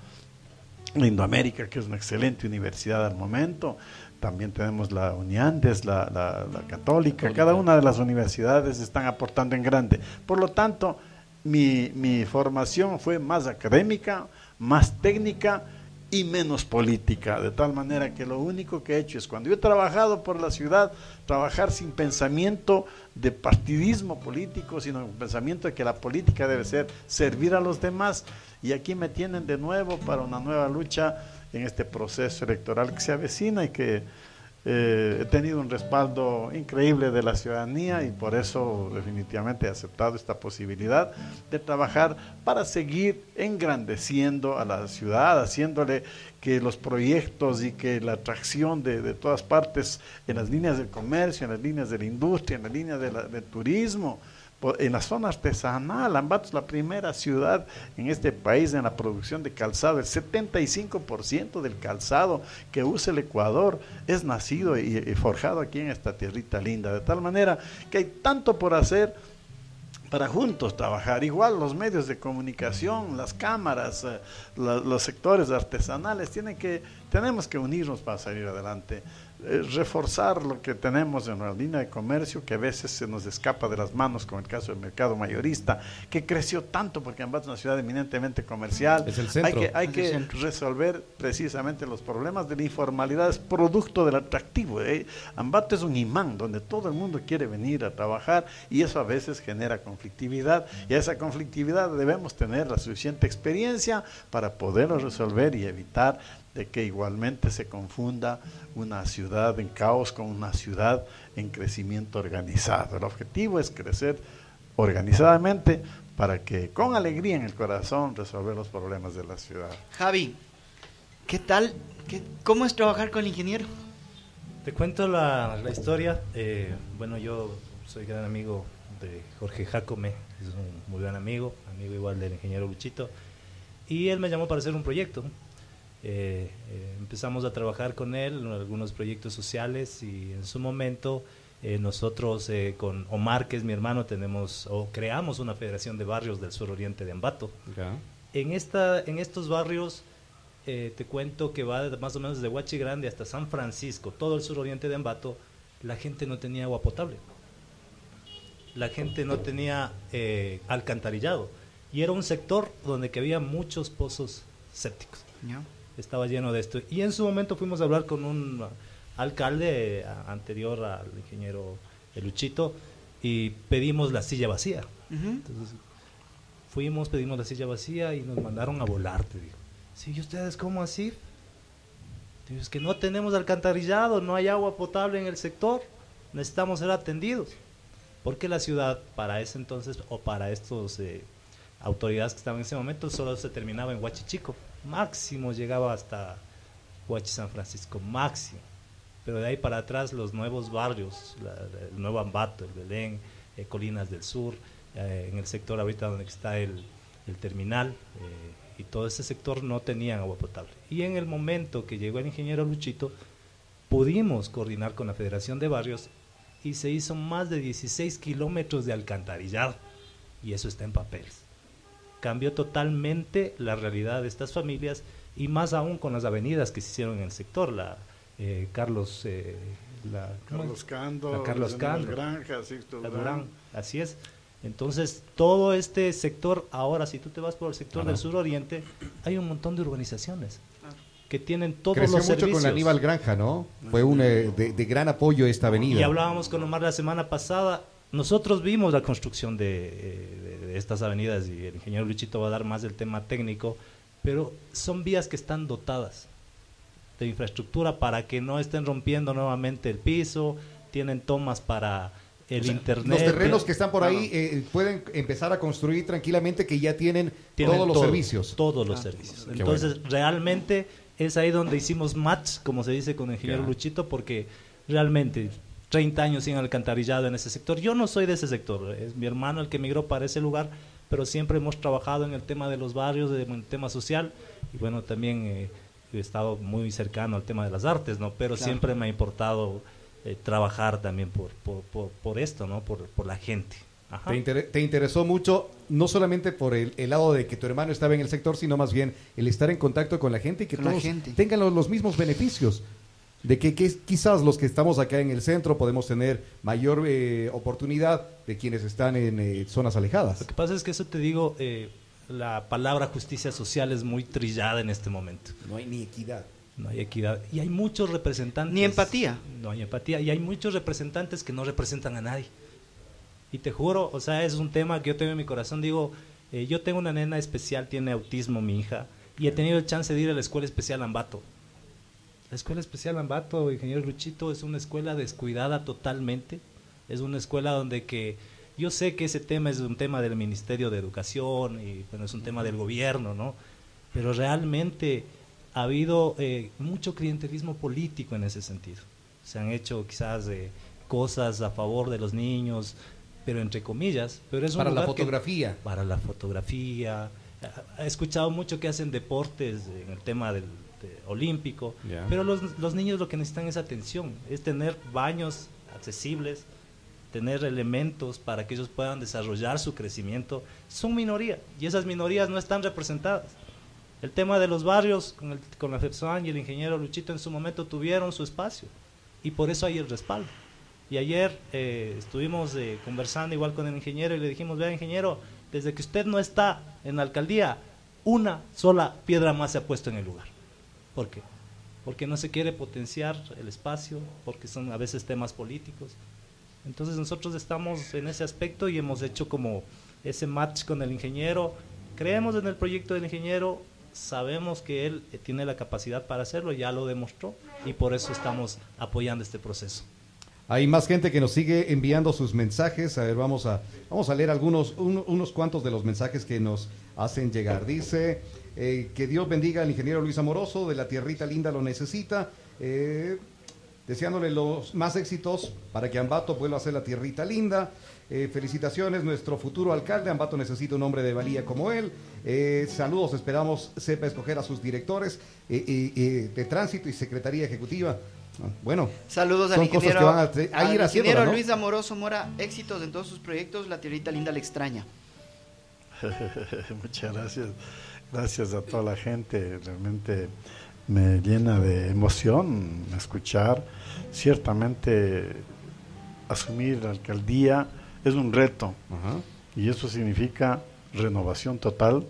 Speaker 13: Indoamérica, que es una excelente universidad al momento. También tenemos la Uniandes, la, la- la Católica. Cada una de las universidades están aportando en grande. Por lo tanto, mi, mi formación fue más académica, más técnica y menos política. De tal manera que lo único que he hecho es cuando yo he trabajado por la ciudad, trabajar sin pensamiento de partidismo político, sino con pensamiento de que la política debe ser servir a los demás. Y aquí me tienen de nuevo para una nueva lucha en este proceso electoral que se avecina y que eh, he tenido un respaldo increíble de la ciudadanía y por eso definitivamente he aceptado esta posibilidad de trabajar para seguir engrandeciendo a la ciudad, haciéndole que los proyectos y que la atracción de, todas partes en las líneas del comercio, en las líneas de la industria, en las líneas de del turismo, en la zona artesanal, Ambato es la primera ciudad en este país en la producción de calzado. El 75% del calzado que usa el Ecuador es nacido y, forjado aquí en esta tierrita linda. De tal manera que hay tanto por hacer para juntos trabajar. Igual los medios de comunicación, las cámaras, eh, los sectores artesanales, tienen que, tenemos que unirnos para salir adelante. Eh, reforzar lo que tenemos en la línea de comercio, que a veces se nos escapa de las manos, como el caso del mercado mayorista, que creció tanto porque Ambato es una ciudad eminentemente comercial.
Speaker 1: Es el
Speaker 13: Hay que, hay
Speaker 1: Es el
Speaker 13: que
Speaker 1: centro.
Speaker 13: resolver precisamente los problemas de la informalidad, es producto del atractivo. ¿eh? Ambato es un imán donde todo el mundo quiere venir a trabajar y eso a veces genera conflictividad y a esa conflictividad debemos tener la suficiente experiencia para poderlo resolver y evitar de que igualmente se confunda una ciudad en caos con una ciudad en crecimiento organizado. El objetivo es crecer organizadamente para que con alegría en el corazón resolver los problemas de la ciudad.
Speaker 9: Javi, ¿qué tal? ¿Qué- ¿Cómo es trabajar con el ingeniero?
Speaker 11: Te cuento la, la historia. Eh, bueno, yo soy gran amigo de Jorge Jacome, es un muy buen amigo, amigo igual del ingeniero Luchito, y él me llamó para hacer un proyecto. Eh, eh, empezamos a trabajar con él en algunos proyectos sociales y en su momento eh, nosotros eh, con Omar, que es mi hermano, tenemos o creamos una federación de barrios del sur oriente de Ambato. En, esta, en estos barrios eh, te cuento que va de- más o menos desde Huachi Grande hasta San Francisco, todo el suroriente de Ambato, la gente no tenía agua potable. La gente no tenía eh, alcantarillado. Y era un sector donde que había muchos pozos sépticos. Estaba lleno de esto. Y en su momento fuimos a hablar con un alcalde a- anterior al ingeniero Luchito y pedimos la silla vacía. Entonces, fuimos, pedimos la silla vacía y nos mandaron a volar, te digo. Sí, ¿y ustedes cómo así? Digo, es que no tenemos alcantarillado, no hay agua potable en el sector, necesitamos ser atendidos. Porque la ciudad, para ese entonces, o para estos eh, autoridades que estaban en ese momento, solo se terminaba en Huachichico. Máximo llegaba hasta Huachi San Francisco, máximo. Pero de ahí para atrás, los nuevos barrios, el nuevo Ambato, el Belén, eh, Colinas del Sur, eh, en el sector ahorita donde está el, el terminal, eh, y todo ese sector no tenían agua potable. Y en el momento que llegó el ingeniero Luchito, pudimos coordinar con la Federación de Barrios y se hizo más de 16 kilómetros de alcantarillado. Y eso está en papeles. Cambió totalmente la realidad de estas familias y más aún con las avenidas que se hicieron en el sector, la eh, Carlos, eh, la, ¿cómo
Speaker 13: Carlos? Cando,
Speaker 11: La Carlos Cando,
Speaker 13: Granja, Sixto
Speaker 11: la
Speaker 13: Durán.
Speaker 11: Durán, así es. Entonces, todo este sector, ahora si tú te vas por el sector
Speaker 1: Ajá.
Speaker 11: del suroriente, hay un montón de urbanizaciones que tienen todos
Speaker 1: Creció
Speaker 11: los
Speaker 1: mucho
Speaker 11: servicios.
Speaker 1: con Aníbal Granja, ¿no? Fue un eh, de, de gran apoyo esta avenida.
Speaker 11: Y hablábamos con Omar la semana pasada. Nosotros vimos la construcción de, eh, de- de estas avenidas y el ingeniero Luchito va a dar más del tema técnico, pero son vías que están dotadas de infraestructura para que no estén rompiendo nuevamente el piso, tienen tomas para el
Speaker 1: O sea,
Speaker 11: internet.
Speaker 1: Los terrenos que están por ahí eh, pueden empezar a construir tranquilamente que ya tienen,
Speaker 11: Tienen
Speaker 1: todos los
Speaker 11: todo,
Speaker 1: servicios.
Speaker 11: Todos los
Speaker 1: Ah,
Speaker 11: servicios.
Speaker 1: qué
Speaker 11: Entonces, realmente es ahí donde hicimos match, como se dice con el ingeniero. Luchito, porque realmente 30 años sin alcantarillado en ese sector. Yo no soy de ese sector, es mi hermano el que emigró para ese lugar, pero siempre hemos trabajado en el tema de los barrios, en el tema social, y bueno, también eh, he estado muy cercano al tema de las artes, ¿no? Pero
Speaker 9: Claro.
Speaker 11: siempre me ha importado eh, trabajar también por, por, por, por esto, ¿no? Por, por la gente. Ajá.
Speaker 1: Te, inter- te interesó mucho, no solamente por el, el lado de que tu hermano estaba en el sector, sino más bien el estar en contacto con la gente y que
Speaker 9: Con la
Speaker 1: todos
Speaker 9: gente.
Speaker 1: tengan los, los mismos beneficios. De que, que quizás los que estamos acá en el centro podemos tener mayor eh, oportunidad de quienes están en eh, zonas alejadas.
Speaker 11: Lo que pasa es que eso te digo, eh, la palabra justicia social es muy trillada en este momento.
Speaker 1: No hay ni equidad.
Speaker 11: No hay equidad. Y hay muchos representantes.
Speaker 9: Ni empatía.
Speaker 11: No hay empatía. Y hay muchos representantes que no representan a nadie. Y te juro, o sea, es un tema que yo tengo en mi corazón. Digo, eh, yo tengo una nena especial, tiene autismo mi hija, y he tenido el chance de ir a la escuela especial Ambato. La escuela especial Ambato, ingeniero Luchito, es una escuela descuidada totalmente. Es una escuela donde que yo sé que ese tema es un tema del Ministerio de Educación y bueno, es un tema del gobierno, ¿no? Pero realmente ha habido eh, mucho clientelismo político en ese sentido. Se han hecho quizás eh, cosas a favor de los niños, pero entre comillas. Pero es un
Speaker 1: Para la
Speaker 11: que-
Speaker 1: fotografía.
Speaker 11: para la fotografía. He escuchado mucho que hacen deportes en el tema del de- olímpico,
Speaker 1: Ya.
Speaker 11: pero los, los niños lo que necesitan es atención, es tener baños accesibles, tener elementos para que ellos puedan desarrollar su crecimiento. Son minoría y esas minorías no están representadas. El tema de los barrios, con, el, con la FEPSOAN y el ingeniero Luchito en su momento tuvieron su espacio y por eso hay el respaldo. Y ayer eh, estuvimos eh, conversando igual con el ingeniero y le dijimos, vea ingeniero, desde que usted no está en la alcaldía, una sola piedra más se ha puesto en el lugar. ¿Por qué? Porque no se quiere potenciar el espacio, porque son a veces temas políticos. Entonces nosotros estamos en ese aspecto y hemos hecho como ese match con el ingeniero. Creemos en el proyecto del ingeniero, sabemos que él eh, tiene la capacidad para hacerlo, ya lo demostró y por eso estamos apoyando este proceso.
Speaker 1: Hay más gente que nos sigue enviando sus mensajes. A ver, vamos a, vamos a leer algunos, un- unos cuantos de los mensajes que nos hacen llegar. Dice eh, que Dios bendiga al ingeniero Luis Amoroso, de la tierrita linda lo necesita. Eh, deseándole los más éxitos para que Ambato vuelva a ser la tierrita linda. Eh, felicitaciones, nuestro futuro alcalde. Ambato necesita un hombre de valía como él. Eh, saludos, esperamos sepa escoger a sus directores eh, eh, eh, de tránsito y secretaría ejecutiva. Ah, Bueno,
Speaker 9: Saludos al
Speaker 1: cosas
Speaker 9: ingeniero,
Speaker 1: que van a, te- a
Speaker 9: al
Speaker 1: ir haciendo.
Speaker 9: ingeniero Luis Amoroso Mora, éxitos en todos sus proyectos, la tierrita linda le extraña. <laughs>
Speaker 13: Muchas gracias. Gracias a toda la gente. Realmente me llena de emoción escuchar. Ciertamente asumir la alcaldía es un reto. Y eso significa renovación total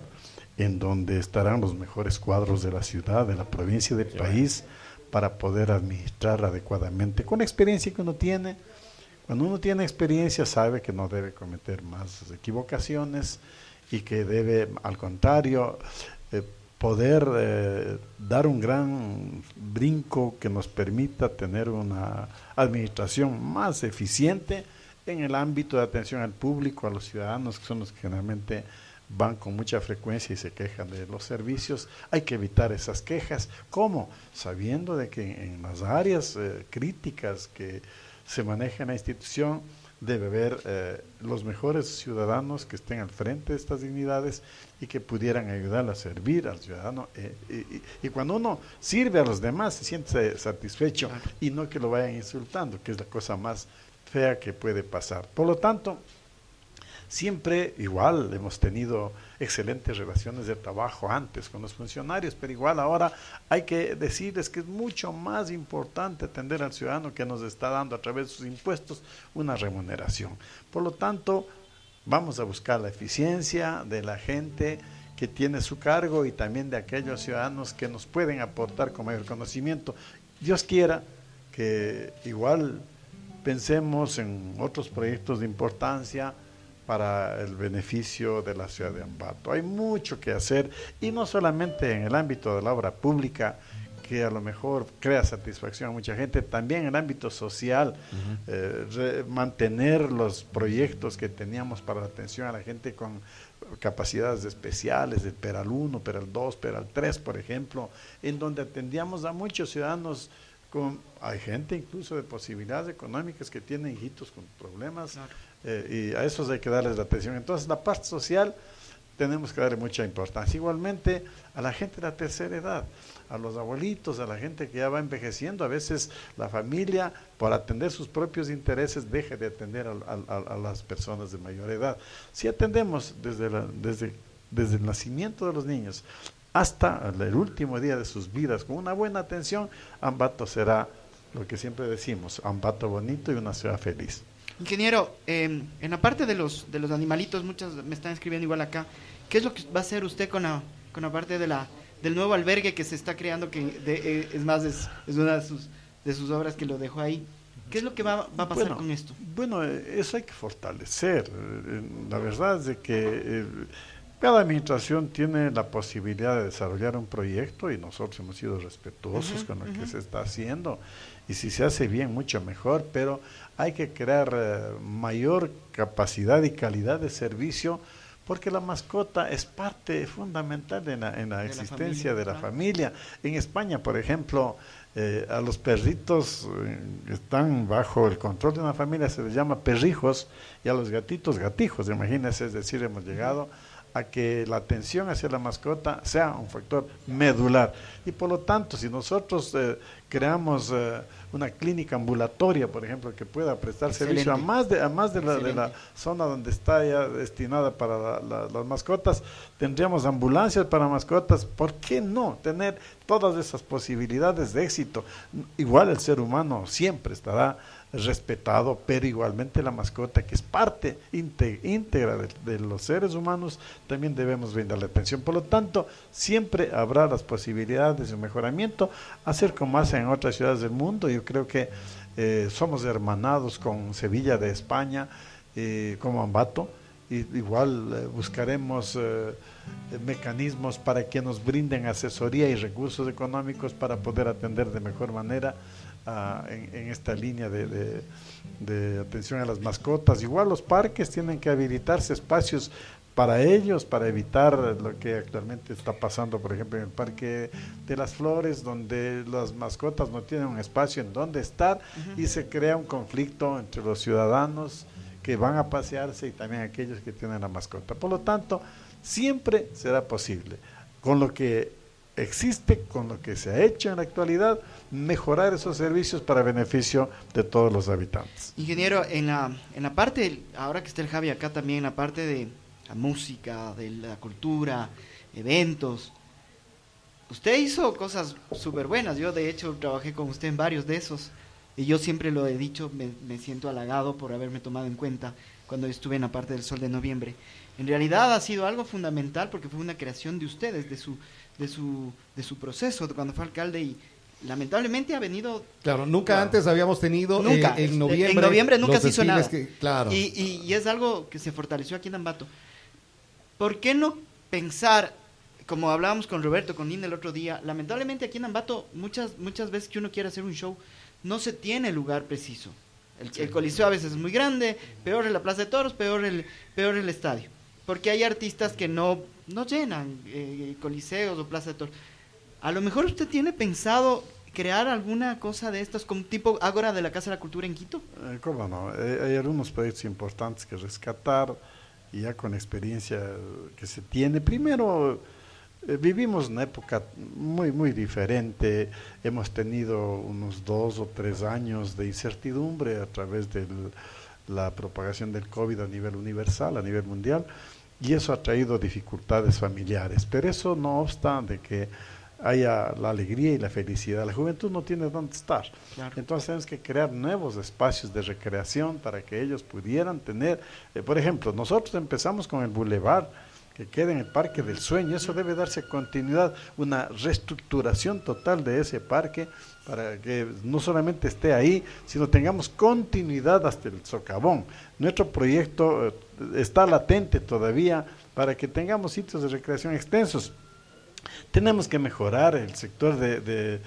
Speaker 13: en donde estarán los mejores cuadros de la ciudad, de la provincia, del país, para poder administrar adecuadamente, con la experiencia que uno tiene. Cuando uno tiene experiencia sabe que no debe cometer más equivocaciones y que debe, al contrario, eh, poder eh, dar un gran brinco que nos permita tener una administración más eficiente en el ámbito de atención al público, a los ciudadanos, que son los que generalmente van con mucha frecuencia y se quejan de los servicios. Hay que evitar esas quejas. ¿Cómo? Sabiendo de que en las áreas eh, críticas que se maneja en la institución debe haber eh, los mejores ciudadanos que estén al frente de estas dignidades y que pudieran ayudar a servir al ciudadano. eh, y, cuando uno sirve a los demás se siente satisfecho y no que lo vayan insultando, que es la cosa más fea que puede pasar. Por lo tanto, Siempre igual hemos tenido excelentes relaciones de trabajo antes con los funcionarios, pero igual ahora hay que decirles que es mucho más importante atender al ciudadano que nos está dando a través de sus impuestos una remuneración. Por lo tanto, vamos a buscar la eficiencia de la gente que tiene su cargo y también de aquellos ciudadanos que nos pueden aportar con mayor conocimiento. Dios quiera que igual pensemos en otros proyectos de importancia para el beneficio de la ciudad de Ambato. Hay mucho que hacer y no solamente en el ámbito de la obra pública, que a lo mejor crea satisfacción a mucha gente, también en el ámbito social, eh, mantener los proyectos que teníamos para la atención a la gente con capacidades especiales, del Peral 1, Peral 2, Peral 3, por ejemplo, en donde atendíamos a muchos ciudadanos con, hay gente incluso de posibilidades económicas que tienen hijitos con problemas eh, y a esos hay que darles la atención. Entonces la parte social tenemos que darle mucha importancia. Igualmente a la gente de la tercera edad, a los abuelitos, a la gente que ya va envejeciendo, a veces la familia, por atender sus propios intereses, deja de atender a, las personas de mayor edad. Si atendemos desde, desde, desde el nacimiento de los niños hasta el último día de sus vidas con una buena atención, Ambato será lo que siempre decimos, Ambato bonito y una ciudad feliz.
Speaker 9: Ingeniero, eh, en la parte de los, de los animalitos, muchas me están escribiendo igual acá. ¿Qué es lo que va a hacer usted con la, con la parte de la, del nuevo albergue que se está creando? Que de- eh, es más, es, es una de sus, de sus obras que lo dejó ahí. ¿Qué es lo que va, va a pasar
Speaker 13: Bueno,
Speaker 9: con esto?
Speaker 13: Bueno, eso hay que fortalecer. La verdad es de que eh, cada administración tiene la posibilidad de desarrollar un proyecto y nosotros hemos sido respetuosos con lo que se está haciendo. Y si se hace bien, mucho mejor, pero hay que crear eh, mayor capacidad y calidad de servicio porque la mascota es parte fundamental en la, en la
Speaker 16: la
Speaker 13: existencia
Speaker 16: familia,
Speaker 13: de la
Speaker 16: claro.
Speaker 13: familia. En España, por ejemplo, eh, a los perritos eh, que están bajo el control de una familia se les llama perrijos y a los gatitos gatijos. Imagínense, es decir, hemos llegado a que la atención hacia la mascota sea un factor medular. Y por lo tanto, si nosotros eh, creamos eh, una clínica ambulatoria, por ejemplo, que pueda prestar servicio a más de, a más de la, de la zona donde está ya destinada para la- la- las mascotas, tendríamos ambulancias para mascotas, ¿por qué no tener todas esas posibilidades de éxito? Igual el ser humano siempre estará respetado, pero igualmente la mascota, que es parte íntegra de, los seres humanos, también debemos brindarle atención. Por lo tanto, siempre habrá las posibilidades de mejoramiento, hacer como hacen en otras ciudades del mundo. Yo creo que eh, somos hermanados con Sevilla de España, eh, como Ambato, y igual eh, buscaremos mecanismos para que nos brinden asesoría y recursos económicos para poder atender de mejor manera ah, en, en esta línea de, de- de atención a las mascotas. Igual los parques tienen que habilitarse espacios para ellos, para evitar lo que actualmente está pasando, por ejemplo, en el Parque de las Flores, donde las mascotas no tienen un espacio en donde estar y se crea un conflicto entre los ciudadanos que van a pasearse y también aquellos que tienen la mascota. Por lo tanto, siempre será posible, con lo que existe, con lo que se ha hecho en la actualidad, mejorar esos servicios para beneficio de todos los habitantes.
Speaker 9: Ingeniero, en la, en la parte, ahora que está el Javi acá también, en la parte de la música, de la cultura, eventos, usted hizo cosas súper buenas. Yo, de hecho, trabajé con usted en varios de esos. Y yo siempre lo he dicho, me, me siento halagado por haberme tomado en cuenta cuando estuve en la parte del Sol de Noviembre. En realidad ha sido algo fundamental porque fue una creación de ustedes, de su, de su, de su proceso de cuando fue alcalde y lamentablemente ha venido
Speaker 1: Claro, nunca antes habíamos tenido eh,
Speaker 9: Nunca.
Speaker 1: en
Speaker 9: En
Speaker 1: noviembre.
Speaker 9: noviembre nunca se hizo nada.
Speaker 1: que- claro.
Speaker 9: Y, y- y es algo que se fortaleció aquí en Ambato. ¿Por qué no pensar, como hablábamos con Roberto, con Linda el otro día, lamentablemente aquí en Ambato muchas, muchas veces que uno quiere hacer un show, no se tiene lugar preciso. El, el coliseo a veces es muy grande, peor en la Plaza de Toros, peor el, peor el estadio. Porque hay artistas que no, no llenan eh, coliseos o Plaza de Toros. A lo mejor usted tiene pensado crear alguna cosa de estas, como tipo Ágora de la Casa de la Cultura en Quito.
Speaker 13: Eh, ¿Cómo no? Eh, hay algunos proyectos importantes que rescatar y ya con experiencia que se tiene. Primero, eh, vivimos una época muy, muy diferente. Hemos tenido unos dos o tres años de incertidumbre a través del, la propagación del COVID a nivel universal, a nivel mundial, y eso ha traído dificultades familiares. Pero eso no obsta de que haya la alegría y la felicidad. La juventud no tiene dónde estar. Entonces tenemos que crear nuevos espacios de recreación para que ellos pudieran tener, eh, por ejemplo, nosotros empezamos con el bulevar que queda en el Parque del Sueño, eso debe darse continuidad, una reestructuración total de ese parque para que no solamente esté ahí, sino tengamos continuidad hasta el socavón. Nuestro proyecto eh, está latente todavía para que tengamos sitios de recreación extensos. Tenemos que mejorar el sector de, de,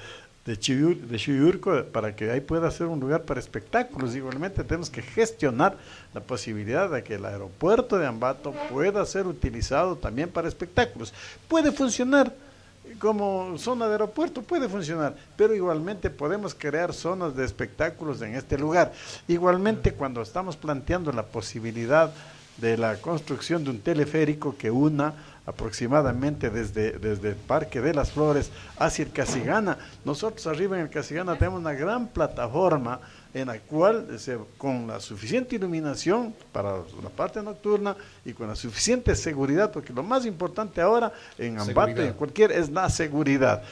Speaker 13: de, Chiyurco para que ahí pueda ser un lugar para espectáculos. Igualmente tenemos que gestionar la posibilidad de que el aeropuerto de Ambato pueda ser utilizado también para espectáculos. Puede funcionar como zona de aeropuerto, puede funcionar, pero igualmente podemos crear zonas de espectáculos en este lugar. Igualmente cuando estamos planteando la posibilidad de la construcción de un teleférico que una aproximadamente desde, desde el Parque de las Flores hacia el Casigana. Nosotros arriba en el Casigana tenemos una gran plataforma en la cual se- con la suficiente iluminación para la parte nocturna y con la suficiente seguridad, porque lo más importante ahora en Ambato y en cualquier es la seguridad.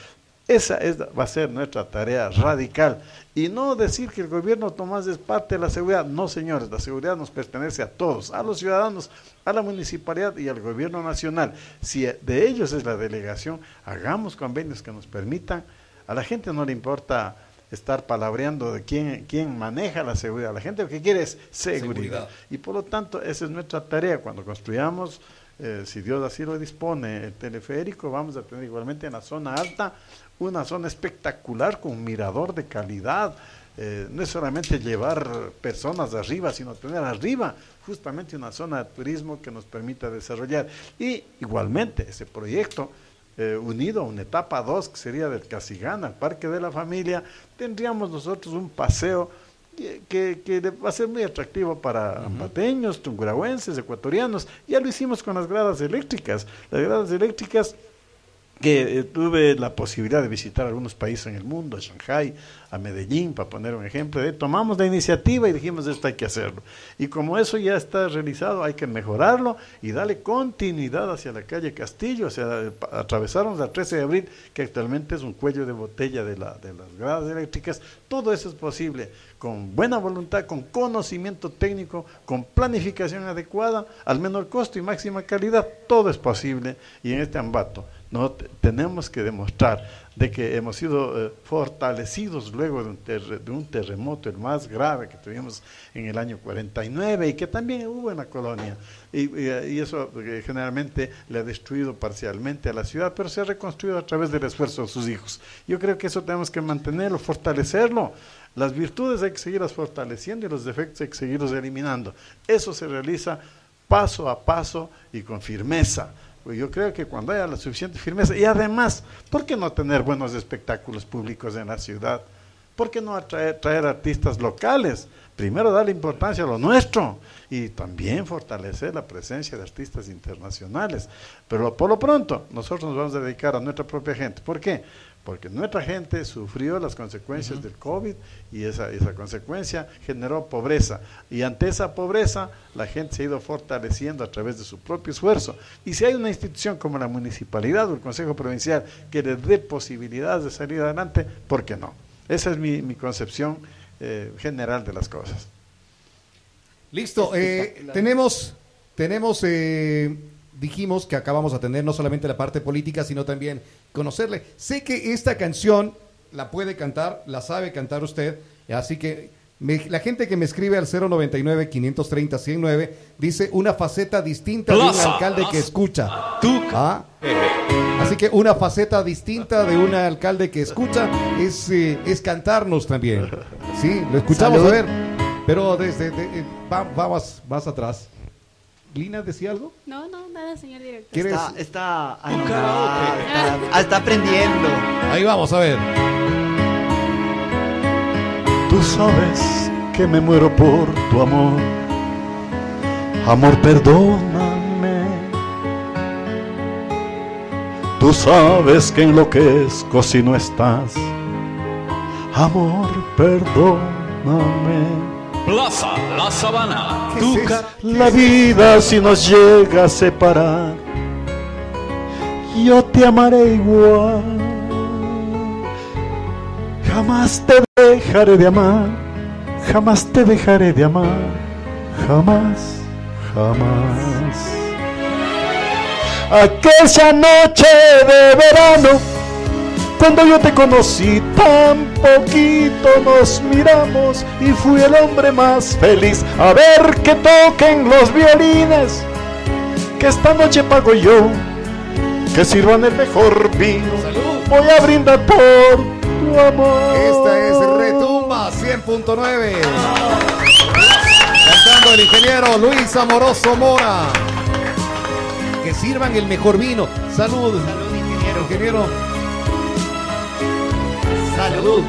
Speaker 13: Esa es, va a ser nuestra tarea radical. Y no decir que el gobierno Tomás es parte de la seguridad. No, señores, la seguridad nos pertenece a todos, a los ciudadanos, a la municipalidad y al gobierno nacional. Si de ellos es la delegación, hagamos convenios que nos permitan. A la gente no le importa estar palabreando de quién, quién maneja la seguridad. La gente lo que quiere es seguridad.
Speaker 1: Seguridad.
Speaker 13: Y por lo tanto, esa es nuestra tarea. Cuando construyamos, eh, si Dios así lo dispone, el teleférico, vamos a tener igualmente en la zona alta una zona espectacular con un mirador de calidad. Eh, no es solamente llevar personas de arriba, sino tener arriba justamente una zona de turismo que nos permita desarrollar. Y igualmente ese proyecto eh, unido a una etapa 2 que sería del Casigana, el Parque de la Familia, tendríamos nosotros un paseo que, que- va a ser muy atractivo para ambateños, tungurahuenses, ecuatorianos. Ya lo hicimos con las gradas eléctricas. Las gradas eléctricas que eh, tuve la posibilidad de visitar algunos países en el mundo, a Shanghai, a Medellín, para poner un ejemplo, eh, tomamos la iniciativa y dijimos esto hay que hacerlo. Y como eso ya está realizado, hay que mejorarlo y darle continuidad hacia la calle Castillo, o sea, atravesarnos la 13 de abril, que actualmente es un cuello de botella de, la, de las gradas eléctricas. Todo eso es posible con buena voluntad, con conocimiento técnico, con planificación adecuada, al menor costo y máxima calidad, todo es posible. Y en este ambato no Te- tenemos que demostrar de que hemos sido eh, fortalecidos luego de un, de un terremoto, el más grave que tuvimos en el año 49 y que también hubo en la colonia. Y eso eh, generalmente le ha destruido parcialmente a la ciudad, pero se ha reconstruido a través del esfuerzo de sus hijos. Yo creo que eso tenemos que mantenerlo, fortalecerlo. Las virtudes hay que seguirlas fortaleciendo y los defectos hay que seguirlos eliminando. Eso se realiza paso a paso y con firmeza. Pues yo creo que cuando haya la suficiente firmeza, y además, ¿por qué no tener buenos espectáculos públicos en la ciudad? ¿Por qué no atraer, traer artistas locales? Primero darle importancia a lo nuestro y también fortalecer la presencia de artistas internacionales. Pero por lo pronto, nosotros nos vamos a dedicar a nuestra propia gente. ¿Por qué? Porque nuestra gente sufrió las consecuencias del COVID y esa, esa consecuencia generó pobreza. Y ante esa pobreza, la gente se ha ido fortaleciendo a través de su propio esfuerzo. Y si hay una institución como la municipalidad o el Consejo Provincial que le dé posibilidades de salir adelante, ¿por qué no? Esa es mi, mi concepción eh, general de las cosas.
Speaker 1: Listo, eh, tenemos, tenemos, eh, dijimos que acabamos de tener no solamente la parte política, sino también conocerle. Sé que esta canción la puede cantar, la sabe cantar usted, así que me- la gente que me escribe al 099-530-109 dice una faceta distinta de un
Speaker 2: Plaza.
Speaker 1: alcalde que escucha. ¿Ah? Así que una faceta distinta de un alcalde que escucha es, eh, es cantarnos también. Sí, lo escuchamos
Speaker 9: Salud.
Speaker 1: a ver. Pero desde de- eh, va, va más, más atrás. ¿Lina decía algo?
Speaker 6: No, no, nada, señor director.
Speaker 1: ¿Quieres?
Speaker 9: Está, está, no, está, está aprendiendo.
Speaker 1: Ahí vamos, a ver.
Speaker 15: Tú sabes que me muero por tu amor. Amor, perdóname. Tú sabes que enloquezco si no estás. Amor, perdóname.
Speaker 2: Plaza La Sabana.
Speaker 15: La vida si nos llega a separar, yo te amaré igual. Jamás te dejaré de amar, jamás te dejaré de amar, jamás, jamás. Aquella noche de verano, cuando yo te conocí, tan poquito nos miramos y fui el hombre más feliz. A ver que toquen los violines, que esta noche pago yo, que sirvan el mejor vino. Voy a brindar por tu amor.
Speaker 1: Esta es Retumba 100.9. Cantando el ingeniero Luis Amoroso Mora. Que sirvan el mejor vino. Salud. Salud, ingeniero. Ingeniero. Salud.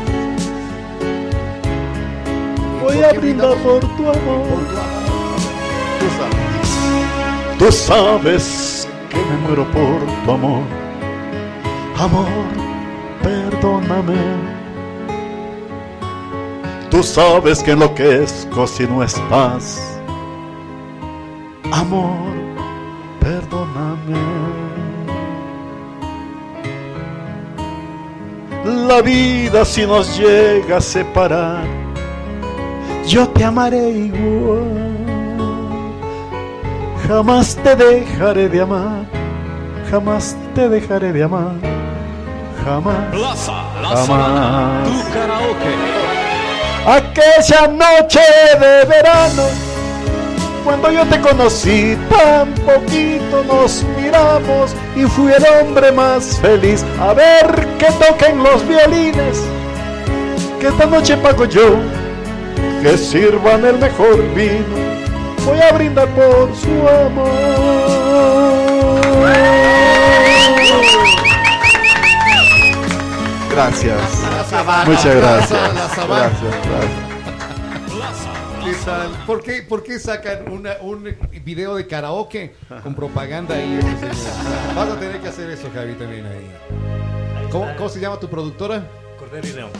Speaker 15: Voy a brindar por tu amor. Tú sabes. Tú sabes que me muero por tu amor. Amor, perdóname. Tú sabes que enloquezco si no estás. Amor, perdóname. La vida si nos llega a separar, yo te amaré igual. Jamás te dejaré de amar, jamás te dejaré de amar, jamás.
Speaker 2: Plaza La
Speaker 15: Jamás.
Speaker 2: Sabana. Tu karaoke.
Speaker 15: Aquella noche de verano, cuando yo te conocí, tan poquito nos miramos y fui el hombre más feliz. A ver que toquen los violines, que esta noche pago yo, que sirvan el mejor vino. Voy a brindar por su amor. Gracias. Muchas gracias. Gracias, gracias.
Speaker 1: ¿Por qué, por qué sacan una- un video de karaoke con propaganda ahí? Vas a tener que hacer eso, Javi, también ahí. ¿Cómo, cómo se llama tu productora?
Speaker 11: Cordero y León.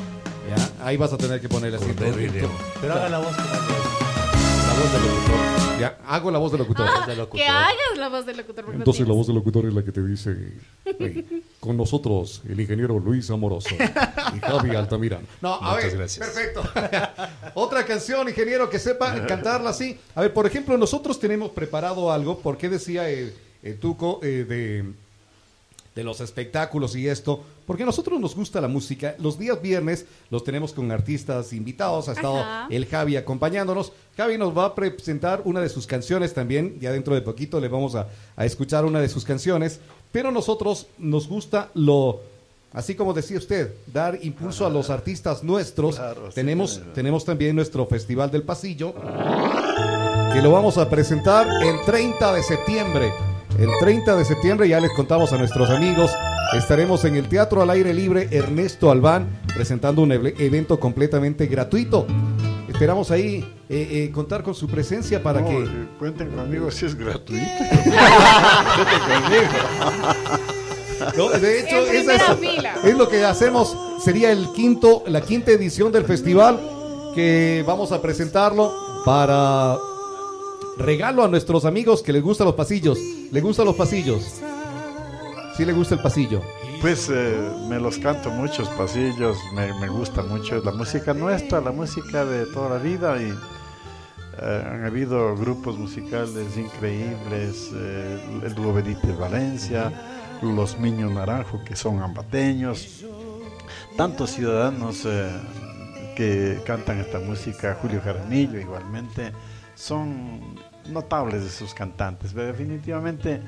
Speaker 1: Ya, ahí vas a tener que ponerle así.
Speaker 11: Cordero y. León. Pero haga la voz como
Speaker 1: La voz del locutor. Ya, hago la voz del locutor.
Speaker 6: Que hagas la voz del locutor.
Speaker 1: Entonces la voz del locutor es la que te dice "Hey, con nosotros el ingeniero Luis Amoroso y Javi Altamirano. No, a
Speaker 2: Muchas
Speaker 1: ver,
Speaker 2: gracias.
Speaker 1: perfecto. <laughs> Otra canción, ingeniero, que sepa cantarla así. A ver, por ejemplo, nosotros tenemos preparado algo, porque decía el, el Tuco eh, de, de los espectáculos y esto, porque a nosotros nos gusta la música. Los días viernes los tenemos con artistas invitados, ha estado
Speaker 6: Ajá.
Speaker 1: el Javi acompañándonos. Javi nos va a presentar una de sus canciones también, ya dentro de poquito le vamos a, a escuchar una de sus canciones, pero nosotros nos gusta lo, así como decía usted, dar impulso a los artistas nuestros.
Speaker 15: Claro, sí,
Speaker 1: tenemos,
Speaker 15: claro.
Speaker 1: tenemos también nuestro Festival del Pasillo, que lo vamos a presentar el 30 de septiembre. El 30 de septiembre ya les contamos a nuestros amigos. Estaremos en el Teatro al Aire Libre Ernesto Albán presentando un eve- evento completamente gratuito. Esperamos ahí eh, eh, contar con su presencia para
Speaker 13: No,
Speaker 1: que...
Speaker 13: eh, cuenten conmigo si es gratuito. <laughs>
Speaker 1: No, de hecho, es, es lo que hacemos. Sería el quinto, la quinta edición del festival que vamos a presentarlo para regalo a nuestros amigos que les gustan los pasillos. ¿Le gustan los pasillos? Sí le gusta el pasillo.
Speaker 13: Pues eh, me los canto muchos pasillos, me, gusta mucho la música nuestra, la música de toda la vida y eh, han habido grupos musicales increíbles, eh, el dúo Valencia, los Niños Naranjo que son ambateños, tantos ciudadanos que cantan esta música, Julio Jaramillo igualmente, son notables de sus cantantes, pero definitivamente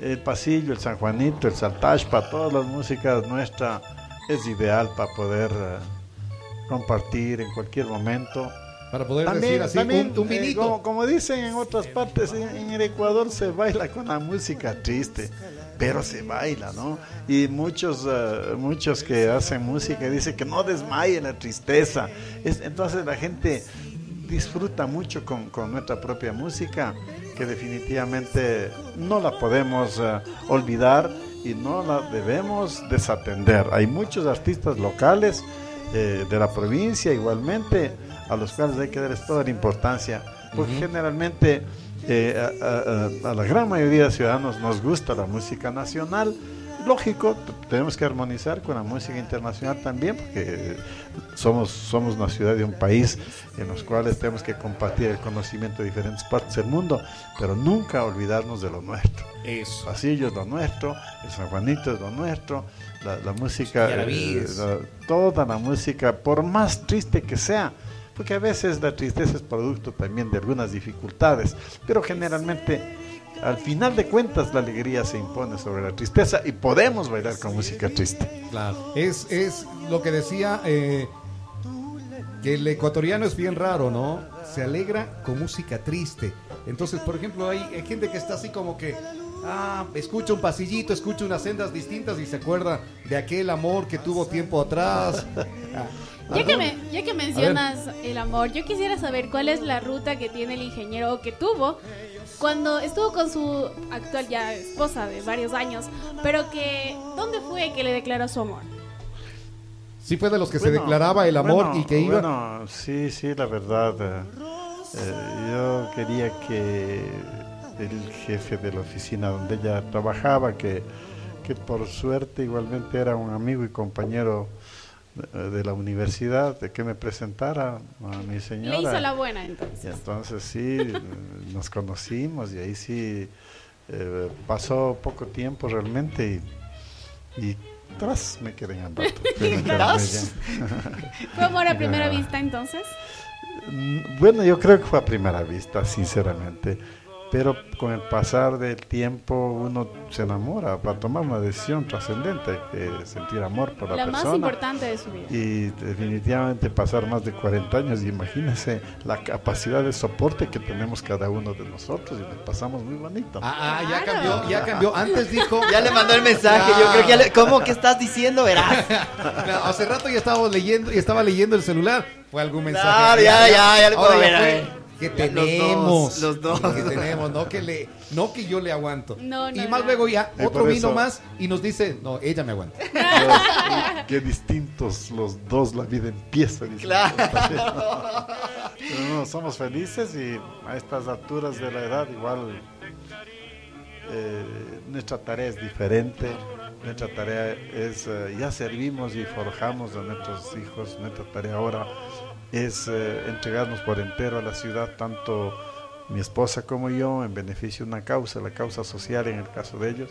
Speaker 13: el pasillo, el San Juanito, el Saltash, para todas las músicas nuestras es ideal para poder eh, compartir en cualquier momento.
Speaker 1: Para poder decir así, un- un
Speaker 13: eh, como, como dicen en otras partes, en, en el Ecuador se baila con la música triste, pero se baila, ¿no? Y muchos, eh, muchos que hacen música dicen que no desmaye la tristeza. Es, entonces la gente disfruta mucho con, con nuestra propia música, que definitivamente no la podemos eh, olvidar y no la debemos desatender. Hay muchos artistas locales eh, de la provincia igualmente, a los cuales hay que darles toda la importancia, porque generalmente eh, a, a- a- a la gran mayoría de ciudadanos nos gusta la música nacional. Lógico, tenemos que armonizar con la música internacional también, porque eh, somos, somos una ciudad y un país en los cuales tenemos que compartir el conocimiento de diferentes partes del mundo, pero nunca olvidarnos de lo nuestro.
Speaker 1: Eso.
Speaker 13: Pasillo es lo nuestro, el San Juanito es lo nuestro, la, la música, eh, la- toda la música, por más triste que sea, porque a veces la tristeza es producto también de algunas dificultades, pero generalmente al final de cuentas la alegría se impone sobre la tristeza y podemos bailar con música triste.
Speaker 1: Claro. Es, es lo que decía eh, que el ecuatoriano es bien raro, ¿no? Se alegra con música triste. Entonces, por ejemplo, hay, hay gente que está así como que, ah, escucha un pasillito, escucha unas sendas distintas y se acuerda de aquel amor que tuvo tiempo atrás. <laughs>
Speaker 6: Ya que, me, ya que mencionas el amor, yo quisiera saber cuál es la ruta que tiene el ingeniero o que tuvo cuando estuvo con su actual ya esposa de varios años, pero que ¿dónde fue que le declaró su amor?
Speaker 1: Sí fue de los que se declaraba el amor
Speaker 13: bueno,
Speaker 1: y que iba...
Speaker 13: Bueno, sí, sí, la verdad. eh, eh, yo quería que el jefe de la oficina donde ella trabajaba, que, que por suerte igualmente era un amigo y compañero eh, de la universidad, de que me presentara a mi señora.
Speaker 6: Le hizo la buena entonces.
Speaker 13: Y entonces sí, <laughs> nos conocimos y ahí sí eh, pasó poco tiempo realmente y, y tras me quedé enamorado. <laughs>
Speaker 6: ¿Tras? <laughs> ¿Fue amor a primera vista entonces?
Speaker 13: Bueno, yo creo que fue a primera vista, sinceramente. Pero con el pasar del tiempo uno se enamora para tomar una decisión trascendente, que sentir amor por la,
Speaker 6: La más
Speaker 13: persona.
Speaker 6: importante de su vida.
Speaker 13: Y definitivamente pasar más de 40 años, y imagínense la capacidad de soporte que tenemos cada uno de nosotros y nos pasamos muy bonito.
Speaker 1: Ah, ah, ya cambió, ya cambió. Antes dijo... <laughs>
Speaker 9: Ya le mandó el mensaje, yo creo que ya le... ¿Cómo? ¿Qué estás diciendo? Verás. <laughs>
Speaker 1: No, hace rato ya estábamos leyendo y estaba leyendo el celular. Fue algún mensaje.
Speaker 9: Claro, ya, ya, ya le
Speaker 1: Ahora
Speaker 9: puedo ver,
Speaker 1: ya. Que
Speaker 9: Los dos,
Speaker 1: tenemos.
Speaker 9: los dos.
Speaker 1: Que tenemos, no que le, no que yo le aguanto.
Speaker 6: No,
Speaker 1: y más
Speaker 6: no.
Speaker 1: luego ya
Speaker 13: Y
Speaker 1: otro vino
Speaker 13: eso-
Speaker 1: más y nos dice, no, ella me aguanta. <laughs>
Speaker 13: Qué distintos los dos, la vida empieza. dice.
Speaker 9: Claro. <laughs>
Speaker 13: Pero somos felices y a estas alturas de la edad igual eh, nuestra tarea es diferente. Nuestra tarea es, eh, ya servimos y forjamos a nuestros hijos. Nuestra tarea ahora es eh, entregarnos por entero a la ciudad, tanto mi esposa como yo, en beneficio de una causa, la causa social en el caso de ellos,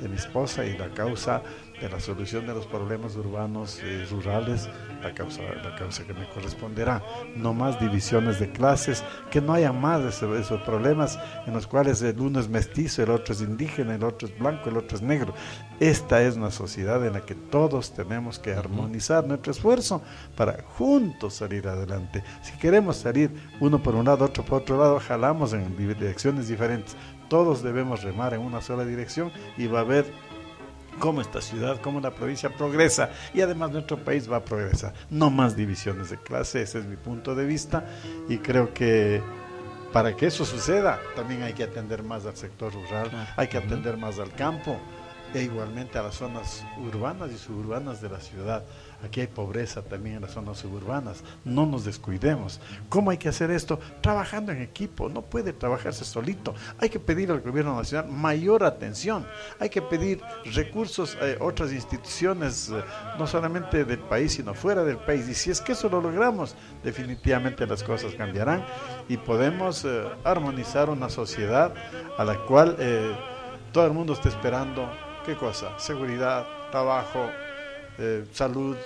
Speaker 13: de mi esposa, y la causa de la solución de los problemas urbanos y rurales, la causa, la causa que me corresponderá. No más divisiones de clases, que no haya más de ese- esos problemas en los cuales el uno es mestizo, el otro es indígena, el otro es blanco, el otro es negro. Esta es una sociedad en la que todos tenemos que armonizar nuestro esfuerzo para juntos salir adelante. Si queremos salir uno por un lado, otro por otro lado, jalamos en di- direcciones diferentes. Todos debemos remar en una sola dirección y va a haber cómo esta ciudad, cómo la provincia progresa y además nuestro país va a progresar. No más divisiones de clase, ese es mi punto de vista y creo que para que eso suceda también hay que atender más al sector rural, hay que atender más al campo e igualmente a las zonas urbanas y suburbanas de la ciudad. Aquí hay pobreza también en las zonas suburbanas. No nos descuidemos. ¿Cómo hay que hacer esto? Trabajando en equipo. No puede trabajarse solito. Hay que pedir al gobierno nacional mayor atención. Hay que pedir recursos a otras instituciones, eh, no solamente del país, sino fuera del país. Y si es que eso lo logramos, definitivamente las cosas cambiarán y podemos eh, armonizar una sociedad a la cual eh, todo el mundo está esperando. ¿Qué cosa? Seguridad, trabajo, eh, salud,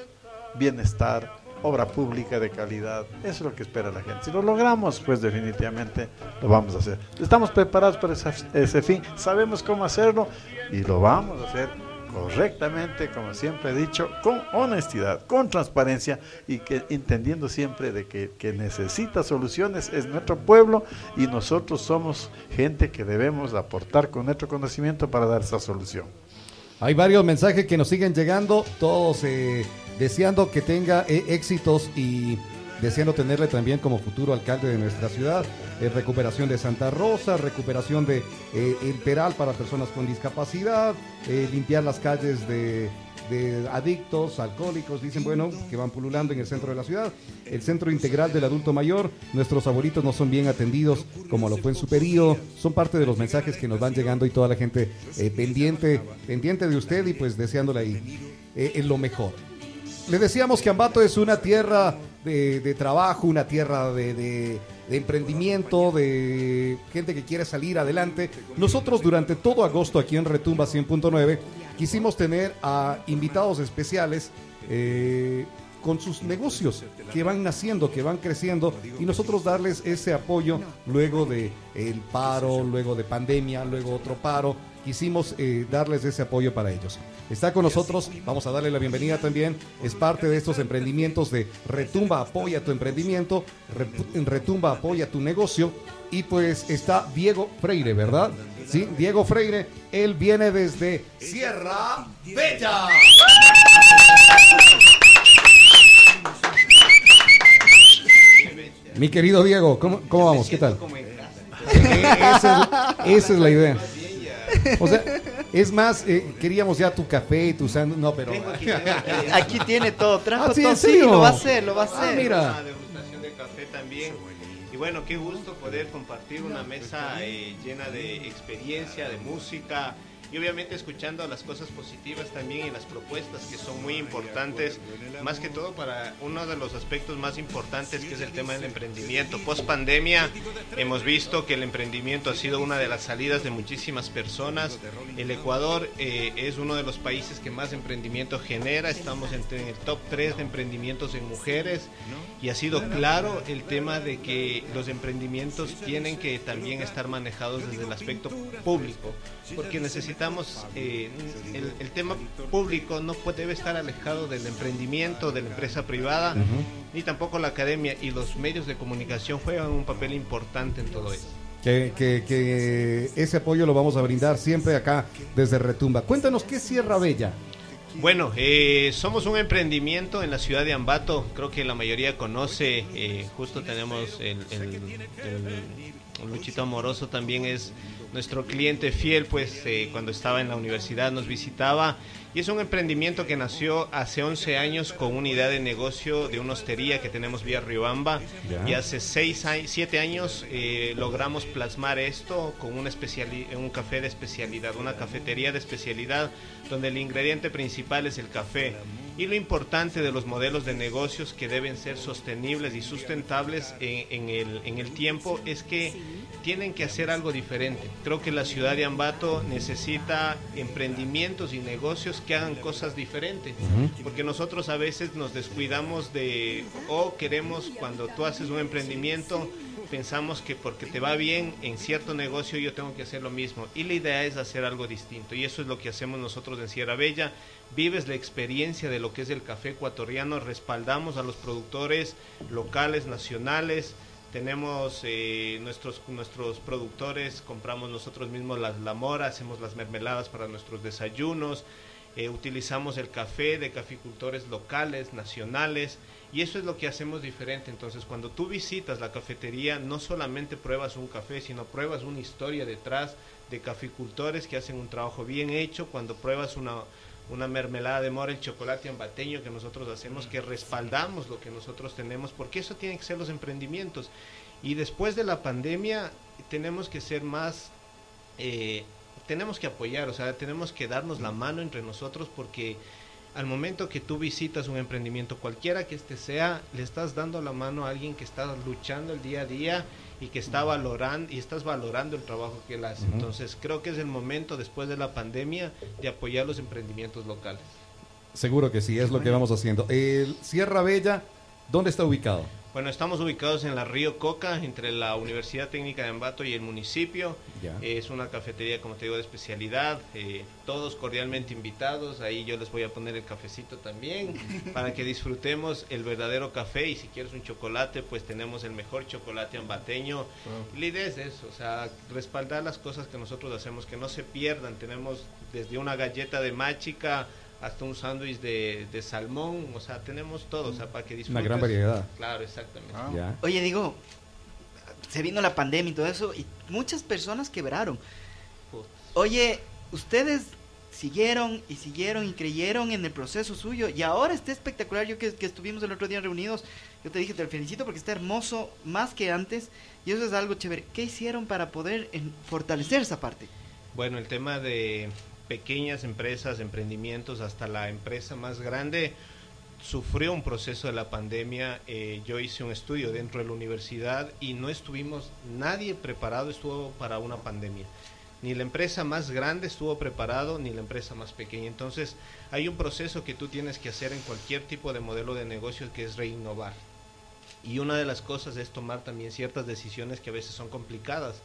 Speaker 13: bienestar, obra pública de calidad. Eso es lo que espera la gente. Si lo logramos, pues definitivamente lo vamos a hacer. Estamos preparados para ese, fin, sabemos cómo hacerlo y lo vamos a hacer correctamente, como siempre he dicho, con honestidad, con transparencia y que entendiendo siempre de que, que necesita soluciones es nuestro pueblo y nosotros somos gente que debemos aportar con nuestro conocimiento para dar esa solución.
Speaker 1: Hay varios mensajes que nos siguen llegando, todos eh, deseando que tenga eh, éxitos y deseando tenerle también como futuro alcalde de nuestra ciudad. Eh, recuperación de Santa Rosa, recuperación de eh, Peral para personas con discapacidad, eh, limpiar las calles de de adictos, alcohólicos, dicen, bueno, que van pululando en el centro de la ciudad. El centro integral del adulto mayor, nuestros abuelitos no son bien atendidos como lo fue en su periodo, son parte de los mensajes que nos van llegando y toda la gente eh, pendiente, pendiente de usted y pues deseándole ahí eh, en lo mejor. Le decíamos que Ambato es una tierra de, trabajo, una tierra de, de- de emprendimiento, de gente que quiere salir adelante. Nosotros durante todo agosto aquí en Retumba 100.9 quisimos tener a invitados especiales eh, con sus negocios que van naciendo, que van creciendo y nosotros darles ese apoyo luego de el paro, luego de pandemia, luego otro paro. Quisimos eh, darles ese apoyo para ellos. Está con nosotros, vamos a darle la bienvenida también. Es parte de estos emprendimientos de Retumba Apoya tu emprendimiento, Re- Retumba Apoya tu negocio. Y pues está Diego Freire, ¿verdad? Sí, Diego Freire, él viene desde Sierra Bella. Mi querido Diego, ¿cómo, cómo vamos? ¿Qué tal? Esa, es, esa es la idea. O sea, es más, eh, queríamos ya tu café y tu sándwich. No, pero.
Speaker 9: Aquí tiene todo, trajo
Speaker 1: Ah, ¿sí,
Speaker 9: todo. Sí, lo va a hacer, lo va a
Speaker 1: Ah,
Speaker 9: hacer.
Speaker 1: mira.
Speaker 16: Una degustación de café también. Bueno, qué gusto poder compartir una mesa eh, llena de experiencia, de música y obviamente escuchando las cosas positivas también y las propuestas que son muy importantes, más que todo para uno de los aspectos más importantes que es el tema del emprendimiento. Post pandemia hemos visto que el emprendimiento ha sido una de las salidas de muchísimas personas. El Ecuador eh, es uno de los países que más emprendimiento genera, estamos en el top 3 de emprendimientos en mujeres y ha sido claro el tema de que los emprendimientos tienen que también estar manejados desde el aspecto público, porque necesitamos, eh, el, el tema público no puede, debe estar alejado del emprendimiento, de la empresa privada, ni tampoco la academia y los medios de comunicación juegan un papel importante en todo eso.
Speaker 1: Que, que- que ese apoyo lo vamos a brindar siempre acá desde Retumba. Cuéntanos qué es Sierra Bella.
Speaker 16: Bueno, eh, somos un emprendimiento en la ciudad de Ambato, creo que la mayoría conoce, eh, justo tenemos el, el- el- el Luchito Amoroso también es nuestro cliente fiel, pues eh, cuando estaba en la universidad nos visitaba. Y es un emprendimiento que nació hace 11 años con una idea de negocio de una hostería que tenemos vía Riobamba. Y hace 6 años, 7 años eh, logramos plasmar esto con una un café de especialidad, una cafetería de especialidad donde el ingrediente principal es el café. Y lo importante de los modelos de negocios que deben ser sostenibles y sustentables en, en el, en el tiempo es que tienen que hacer algo diferente. Creo que la ciudad de Ambato necesita emprendimientos y negocios que hagan cosas diferentes. Porque nosotros a veces nos descuidamos de o queremos cuando tú haces un emprendimiento pensamos que porque te va bien en cierto negocio yo tengo que hacer lo mismo. Y la idea es hacer algo distinto. Y eso es lo que hacemos nosotros en Sierra Bella. Vives la experiencia de lo que es el café ecuatoriano. Respaldamos a los productores locales nacionales. Tenemos eh, nuestros nuestros productores. Compramos nosotros mismos las la mora hacemos las mermeladas para nuestros desayunos. Eh, utilizamos el café de caficultores locales, nacionales, y eso es lo que hacemos diferente. Entonces, cuando tú visitas la cafetería, no solamente pruebas un café, sino pruebas una historia detrás de caficultores que hacen un trabajo bien hecho. Cuando pruebas una, una mermelada de mora, el chocolate ambateño que nosotros hacemos, que respaldamos lo que nosotros tenemos, porque eso tienen que ser los emprendimientos. Y después de la pandemia, tenemos que ser más eh, tenemos que apoyar, o sea, tenemos que darnos la mano entre nosotros porque al momento que tú visitas un emprendimiento, cualquiera que este sea, le estás dando la mano a alguien que está luchando el día a día y que está valorando y estás valorando el trabajo que él hace. Entonces, creo que es el momento después de la pandemia de apoyar los emprendimientos locales.
Speaker 1: Seguro que sí, es lo que vamos haciendo. El Sierra Bella, ¿dónde está ubicado?
Speaker 16: Bueno, estamos ubicados en la Río Coca, entre la Universidad Técnica de Ambato y el municipio.
Speaker 1: Ya.
Speaker 16: Es una cafetería, como te digo, de especialidad. eh, todos cordialmente invitados. Ahí yo les voy a poner el cafecito también <laughs> para que disfrutemos el verdadero café. Y si quieres un chocolate, pues tenemos el mejor chocolate ambateño. Y La idea es eso, o sea, respaldar las cosas que nosotros hacemos, que no se pierdan. Tenemos desde una galleta de machica hasta un sándwich de, de salmón, o sea, tenemos todo, o sea, para que disfrutes.
Speaker 1: gran variedad.
Speaker 16: Claro, exactamente.
Speaker 1: Ya.
Speaker 9: Oye, digo, se vino la pandemia y todo eso, y muchas personas quebraron. Oye, ustedes siguieron y siguieron y creyeron en el proceso suyo y ahora está espectacular. Yo que, que estuvimos el otro día reunidos, yo te dije, te felicito porque está hermoso más que antes y eso es algo chévere. ¿Qué hicieron para poder en- fortalecer esa parte?
Speaker 16: Bueno, el tema de pequeñas empresas, emprendimientos, hasta la empresa más grande, sufrió un proceso de la pandemia. Eh, yo hice un estudio dentro de la universidad y no estuvimos, nadie preparado estuvo para una pandemia. Ni la empresa más grande estuvo preparado, ni la empresa más pequeña. Entonces, hay un proceso que tú tienes que hacer en cualquier tipo de modelo de negocio que es reinnovar. Y una de las cosas es tomar también ciertas decisiones que a veces son complicadas.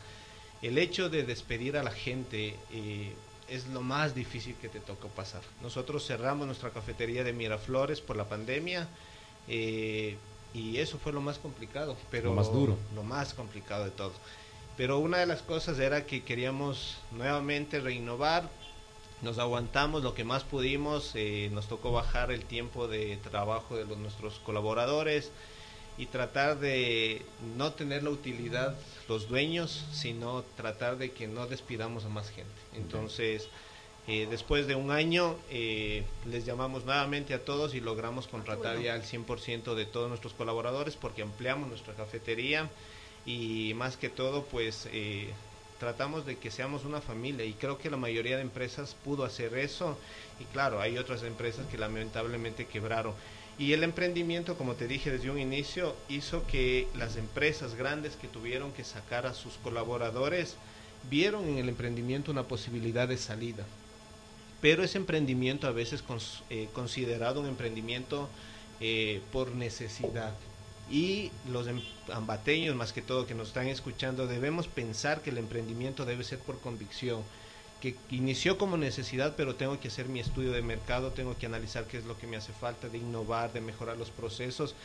Speaker 16: El hecho de despedir a la gente eh, es lo más difícil que te tocó pasar. Nosotros cerramos nuestra cafetería de Miraflores por la pandemia eh, y eso fue lo más complicado, pero
Speaker 1: Lo más duro.
Speaker 16: lo más complicado de todo. Pero una de las cosas era que queríamos nuevamente reinnovar, nos aguantamos lo que más pudimos, eh, nos tocó bajar el tiempo de trabajo de los, nuestros colaboradores y tratar de no tener la utilidad los dueños, sino tratar de que no despidamos a más gente. Entonces, eh, después de un año, eh, les llamamos nuevamente a todos y logramos contratar ya al 100% de todos nuestros colaboradores porque ampliamos nuestra cafetería y más que todo, pues eh, tratamos de que seamos una familia y creo que la mayoría de empresas pudo hacer eso y claro, hay otras empresas que lamentablemente quebraron. Y el emprendimiento, como te dije desde un inicio, hizo que las empresas grandes que tuvieron que sacar a sus colaboradores vieron en el emprendimiento una posibilidad de salida. Pero ese emprendimiento a veces eh, considerado un emprendimiento eh, por necesidad. Y los em- ambateños, más que todo, que nos están escuchando, debemos pensar que el emprendimiento debe ser por convicción que inició como necesidad, pero tengo que hacer mi estudio de mercado, tengo que analizar qué es lo que me hace falta, de innovar, de mejorar los procesos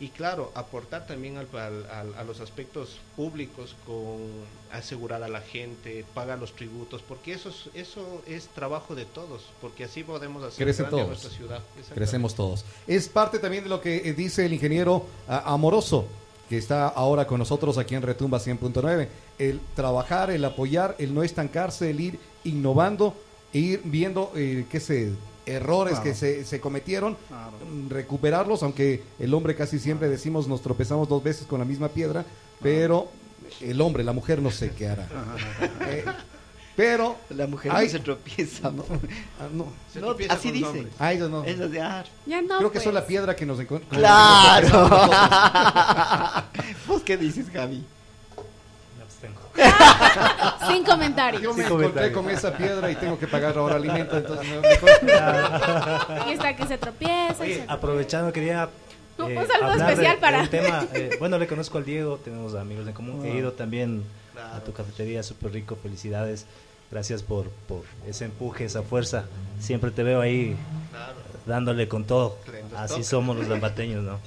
Speaker 16: y claro, aportar también al- a los aspectos públicos con asegurar a la gente, pagar los tributos, porque eso es, eso es trabajo de todos, porque así podemos hacer
Speaker 1: Crecen
Speaker 16: grande
Speaker 1: todos.
Speaker 16: nuestra ciudad.
Speaker 1: Crecemos todos. Es parte también de lo que eh, dice el ingeniero ah, Amoroso, que está ahora con nosotros aquí en Retumba 100.9. El trabajar, el apoyar, el no estancarse, el ir innovando, e ir viendo eh, qué sé, errores
Speaker 13: Claro.
Speaker 1: que se, se cometieron,
Speaker 13: Claro.
Speaker 1: recuperarlos, aunque el hombre casi siempre decimos nos tropezamos dos veces con la misma piedra, pero el hombre, la mujer no sé qué hará. Eh, pero
Speaker 9: La mujer
Speaker 1: hay-
Speaker 9: no se tropieza. ¿no?
Speaker 1: Ah, no.
Speaker 16: Se
Speaker 9: No,
Speaker 16: tropieza
Speaker 9: así dice.
Speaker 16: hombres.
Speaker 1: Ah, no.
Speaker 9: Es de ah,
Speaker 6: Ya no.
Speaker 1: Creo que
Speaker 6: pues.
Speaker 1: son la piedra que nos encuentra.
Speaker 9: Claro. <laughs> ¿Vos qué dices, Javi? <laughs>
Speaker 6: Sin comentarios.
Speaker 1: Yo me
Speaker 11: Sí,
Speaker 1: encontré con esa piedra y tengo que pagar ahora alimento, entonces me- mejor- <laughs>
Speaker 6: Y está que se tropieza. y
Speaker 11: Oye,
Speaker 6: se-
Speaker 11: aprovechando, quería
Speaker 6: Un-
Speaker 11: eh,
Speaker 6: un saludo
Speaker 11: de-
Speaker 6: especial
Speaker 11: de
Speaker 6: para-
Speaker 11: un tema. <laughs> eh, bueno, le conozco al Diego, tenemos amigos en común. He
Speaker 13: Ah.
Speaker 11: ido también a tu cafetería, súper rico, felicidades. Gracias por, por ese empuje, esa fuerza. Siempre te veo ahí dándole con todo. Así somos los lambateños, ¿no?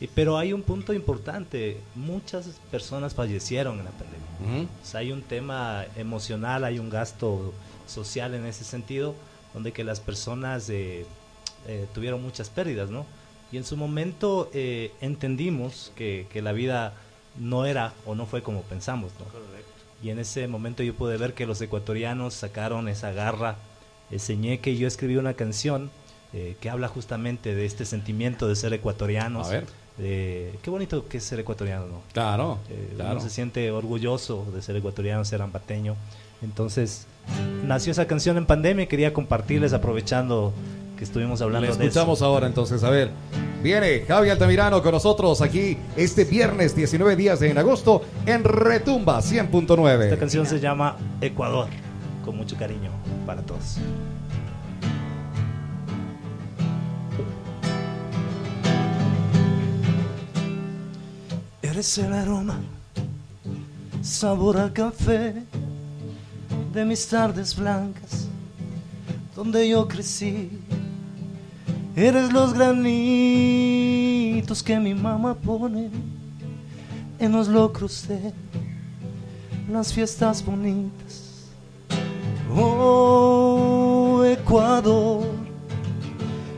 Speaker 11: Y, pero hay un punto importante. Muchas personas fallecieron en la pandemia.
Speaker 1: Ujú.
Speaker 11: O sea, hay un tema emocional, hay un gasto social en ese sentido, donde que las personas eh, eh, tuvieron muchas pérdidas, ¿no? Y en su momento eh, entendimos que, que la vida no era o no fue como pensamos, ¿no? Y en ese momento yo pude ver que los ecuatorianos sacaron esa garra, ese ñeque, y yo escribí una canción eh, que habla justamente de este sentimiento de ser ecuatorianos.
Speaker 1: A ver.
Speaker 11: De- qué bonito que es ser ecuatoriano, ¿no?
Speaker 1: Claro,
Speaker 11: Eh,
Speaker 1: claro.
Speaker 11: Uno se siente orgulloso de ser ecuatoriano, ser ambateño. Entonces, nació esa canción en pandemia y quería compartirles aprovechando que estuvimos hablando
Speaker 1: Le
Speaker 11: de
Speaker 1: escuchamos
Speaker 11: eso.
Speaker 1: ahora entonces, a ver. Viene Javi Altamirano con nosotros aquí este viernes 19 días de en agosto en Retumba
Speaker 11: Esta
Speaker 1: 100.9.
Speaker 11: canción se llama Ecuador, con mucho cariño para todos. Eres el aroma, sabor a café de mis tardes blancas, donde yo crecí. Eres los granitos que mi mamá pone en los locros de las fiestas bonitas. Oh, Ecuador,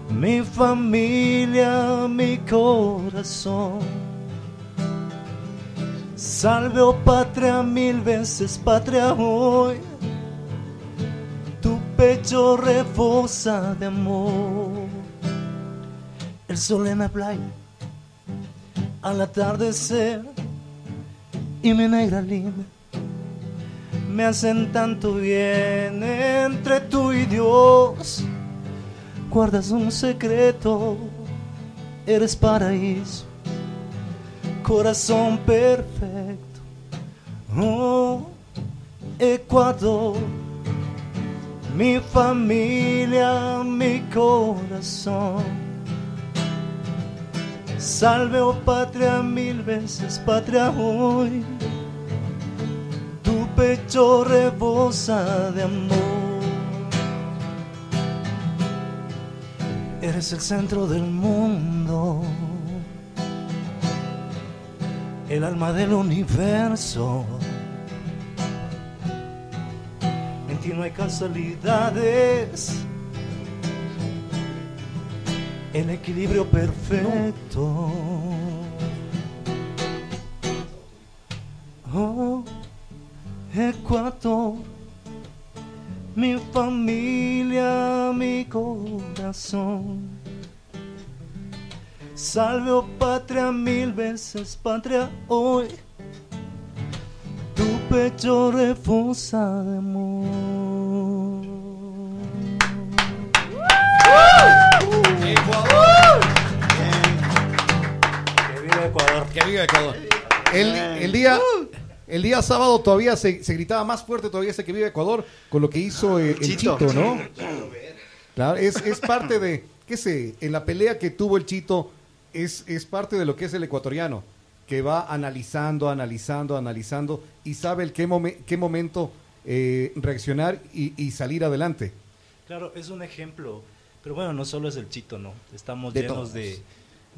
Speaker 11: mi familia, mi corazón. Salve, oh patria, mil veces patria hoy. Tu
Speaker 10: pecho rebosa de amor. El sol en la playa, al atardecer, y mi negra linda me hacen tanto bien entre tú y Dios. Guardas un secreto, eres paraíso, corazón perfecto. Oh, Ecuador, mi familia, mi corazón. Salve, oh patria, mil veces patria hoy. Tu pecho rebosa de amor. Eres el centro del mundo, el alma del universo. En ti no hay casualidades el equilibrio perfecto. Oh, Ecuador, mi familia, mi corazón. Salve, oh patria, mil veces patria hoy. Tu pecho refusa de amor.
Speaker 1: Que viva Ecuador. Que viva Ecuador. El, el día, el día sábado todavía se, se gritaba más fuerte todavía ese que vive Ecuador con lo que hizo eh, el
Speaker 8: Chito.
Speaker 1: Chito, ¿no? Claro, es, es parte de, qué sé, en la pelea que tuvo el Chito es, es parte de lo que es el ecuatoriano, que va analizando, analizando, analizando y sabe el qué, momen- qué momento eh, reaccionar y, y salir adelante.
Speaker 11: Claro, es un ejemplo. Pero bueno, no solo es el chito, ¿no? Estamos
Speaker 1: De
Speaker 11: llenos
Speaker 1: todos.
Speaker 11: de,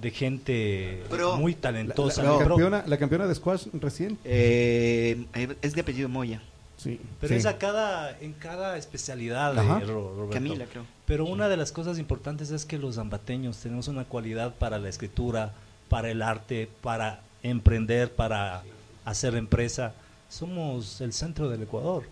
Speaker 11: de gente
Speaker 8: Pero-
Speaker 11: muy
Speaker 1: La,
Speaker 11: talentosa.
Speaker 1: la.
Speaker 11: Pero-
Speaker 1: campeona, la campeona de squash recién.
Speaker 8: Eh, es de apellido Moya.
Speaker 1: Sí.
Speaker 11: Pero
Speaker 1: sí.
Speaker 11: es a cada, en cada especialidad,
Speaker 1: Ajá.
Speaker 11: eh, Ro- Roberto.
Speaker 8: Camila, creo.
Speaker 11: Pero una de las cosas importantes es que los ambateños tenemos una cualidad para la escritura, para el arte, para emprender, para hacer empresa. Somos el centro del Ecuador.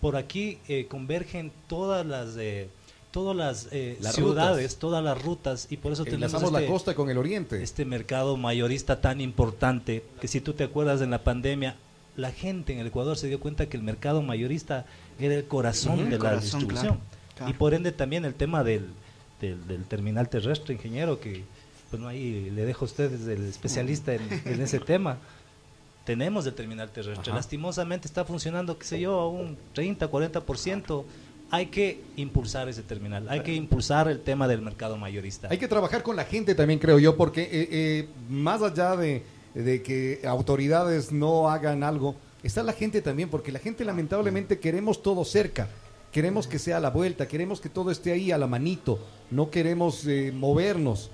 Speaker 11: Por aquí eh, convergen todas las, eh, todas las, eh,
Speaker 1: Las
Speaker 11: ciudades,
Speaker 1: rutas.
Speaker 11: todas las rutas y por eso tenemos
Speaker 1: Enlazamos la
Speaker 11: este-
Speaker 1: costa con el oriente.
Speaker 11: este mercado mayorista tan importante que si tú te acuerdas en la pandemia la gente en el Ecuador se dio cuenta que el mercado mayorista era el corazón de
Speaker 8: el
Speaker 11: la
Speaker 8: corazón,
Speaker 11: distribución.
Speaker 8: Claro, claro.
Speaker 11: y por ende también el tema del, del, del terminal terrestre ingeniero que bueno ahí le dejo a ustedes el especialista en, en ese tema. Tenemos el terminal terrestre.
Speaker 1: Ajá.
Speaker 11: lastimosamente está funcionando qué sé yo a un 30 40% hay que impulsar ese terminal hay que impulsar el tema del mercado mayorista.
Speaker 1: Hay que trabajar con la gente también, creo yo, porque eh, eh, más allá de, de que autoridades no hagan algo, está la gente también, porque la gente lamentablemente queremos todo cerca, queremos que sea a la vuelta, queremos que todo esté ahí a la manito, no queremos eh, movernos.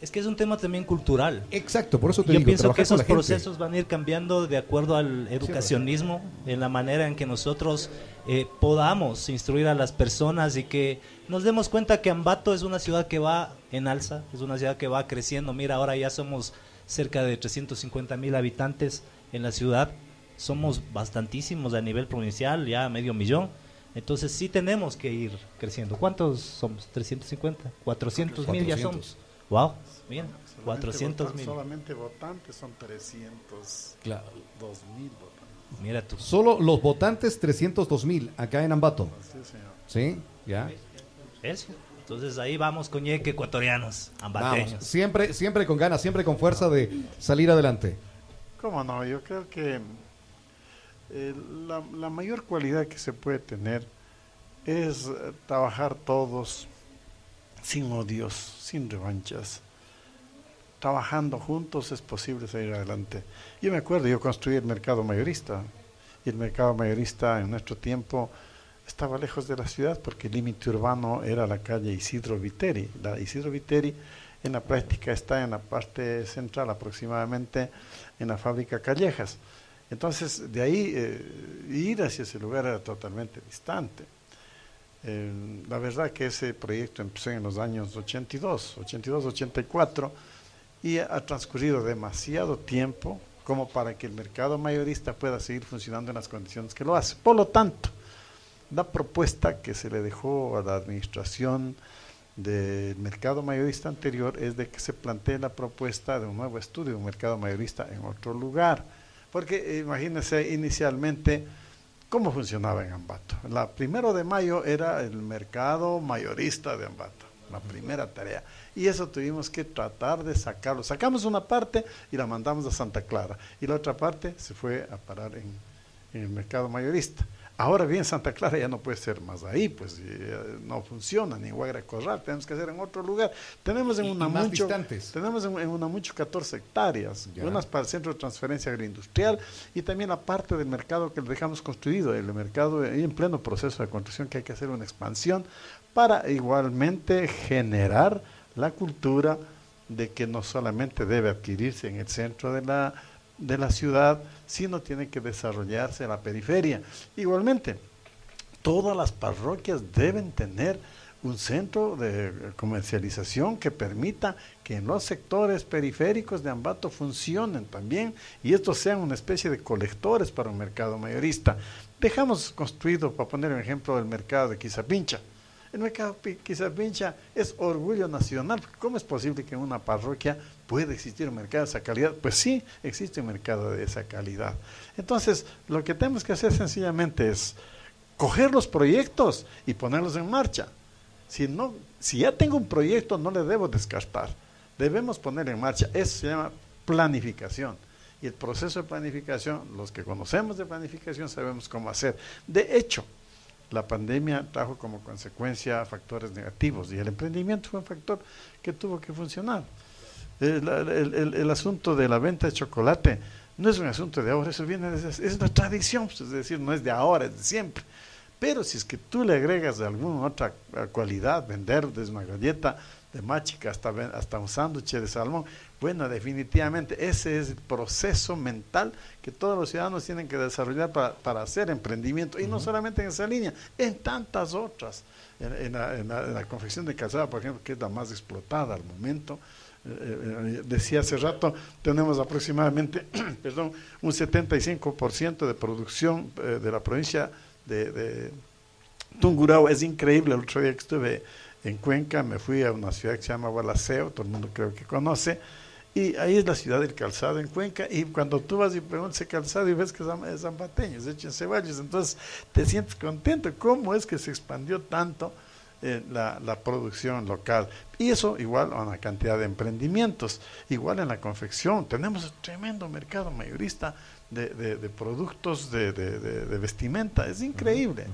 Speaker 11: Es que es un tema también cultural.
Speaker 1: Exacto, por eso te
Speaker 11: Yo
Speaker 1: digo,
Speaker 11: pienso que esos procesos van a ir cambiando de acuerdo al educacionismo, en la manera en que nosotros eh, podamos instruir a las personas y que nos demos cuenta que Ambato es una ciudad que va en alza, es una ciudad que va creciendo. Mira, ahora ya somos cerca de 350 mil habitantes en la ciudad, somos bastantísimos a nivel provincial, ya medio millón. Entonces sí tenemos que ir creciendo. ¿Cuántos somos? 350, 400 mil ya
Speaker 1: 400.
Speaker 11: somos. Wow, bien,
Speaker 13: Solamente
Speaker 11: 400
Speaker 13: votan-
Speaker 11: mil.
Speaker 13: Solamente votantes son 300.
Speaker 1: Claro.
Speaker 13: 2000 votantes.
Speaker 11: Mira tú.
Speaker 1: Solo los votantes 302 mil acá en Ambato.
Speaker 13: Sí, señor.
Speaker 1: ¿Sí? ¿Ya?
Speaker 11: Eso. Entonces ahí vamos con yeque ecuatorianos, ambateños.
Speaker 1: Vamos, siempre, siempre con ganas, siempre con fuerza de salir adelante.
Speaker 13: ¿Cómo no? Yo creo que eh, la, la mayor cualidad que se puede tener es eh, trabajar todos sin odios, sin revanchas. Trabajando juntos es posible salir adelante. Yo me acuerdo, yo construí el mercado mayorista y el mercado mayorista en nuestro tiempo estaba lejos de la ciudad porque el límite urbano era la calle Isidro Viteri. La Isidro Viteri en la práctica está en la parte central, aproximadamente en la fábrica Callejas. Entonces, de ahí eh, ir hacia ese lugar era totalmente distante. Eh, la verdad que ese proyecto empezó en los años 82, 82, 84 y ha transcurrido demasiado tiempo como para que el mercado mayorista pueda seguir funcionando en las condiciones que lo hace. Por lo tanto, la propuesta que se le dejó a la administración del mercado mayorista anterior es de que se plantee la propuesta de un nuevo estudio de un mercado mayorista en otro lugar. Porque eh, imagínense inicialmente cómo funcionaba en Ambato. La primero de mayo era el mercado mayorista de Ambato, la primera tarea. Y eso tuvimos que tratar de sacarlo. Sacamos una parte y la mandamos a Santa Clara. Y la otra parte se fue a parar en, en el mercado mayorista. Ahora bien, Santa Clara ya no puede ser más ahí, pues eh, no funciona, ni Guagra Corral, tenemos que hacer en otro lugar. Tenemos en
Speaker 1: Y- y
Speaker 13: una
Speaker 1: más
Speaker 13: mucho,
Speaker 1: distantes.
Speaker 13: tenemos en, en Unamucho 14 hectáreas,
Speaker 1: Ya.
Speaker 13: unas para el centro de transferencia agroindustrial y también la parte del mercado que dejamos construido, el mercado ahí en pleno proceso de construcción que hay que hacer una expansión para igualmente generar la cultura de que no solamente debe adquirirse en el centro de la, de la ciudad, sino tiene que desarrollarse en la periferia. Igualmente, todas las parroquias deben tener un centro de comercialización que permita que en los sectores periféricos de Ambato funcionen también y estos sean una especie de colectores para un mercado mayorista. Dejamos construido, para poner un ejemplo, el mercado de Quizapincha. Pi- Quizapincha es orgullo nacional. ¿Cómo es posible que en una parroquia pueda existir un mercado de esa calidad? Pues sí, existe un mercado de esa calidad. Entonces, lo que tenemos que hacer sencillamente es coger los proyectos y ponerlos en marcha. Si, no, si ya tengo un proyecto, no le debo descartar. Debemos poner en marcha. Eso se llama planificación. Y el proceso de planificación, los que conocemos de planificación sabemos cómo hacer. De hecho, la pandemia trajo como consecuencia factores negativos y el emprendimiento fue un factor que tuvo que funcionar. El, asunto de la venta de chocolate no es un asunto de ahora, eso viene desde, es una tradición, pues, es decir, no es de ahora, es de siempre. Pero si es que tú le agregas alguna otra eh, cualidad, vender desde una de machica hasta, hasta un sándwich de salmón, bueno, definitivamente ese es el proceso mental que todos los ciudadanos tienen que desarrollar para, para hacer emprendimiento, y no solamente en esa línea, en tantas otras. En, en la, en la- en la confección de calzada, por ejemplo, que es la más explotada al momento, eh, eh, decía hace rato, tenemos aproximadamente, <clears throat> perdón, un 75% de producción eh, de la provincia de, de Tungurahua. Es increíble, el otro día que estuve en Cuenca, me fui a una ciudad que se llama Gualaceo, todo el mundo creo que conoce, y ahí es la ciudad del calzado en Cuenca, y cuando tú vas y preguntas ese calzado y ves que es es zambateño, es hecho en Ceballos, entonces te sientes contento. ¿Cómo es que se expandió tanto? eh, la, la producción local. Y eso igual a una cantidad de emprendimientos. Igual en la confección. Tenemos un tremendo mercado mayorista de, de- de productos de, de- de- de vestimenta. Es increíble.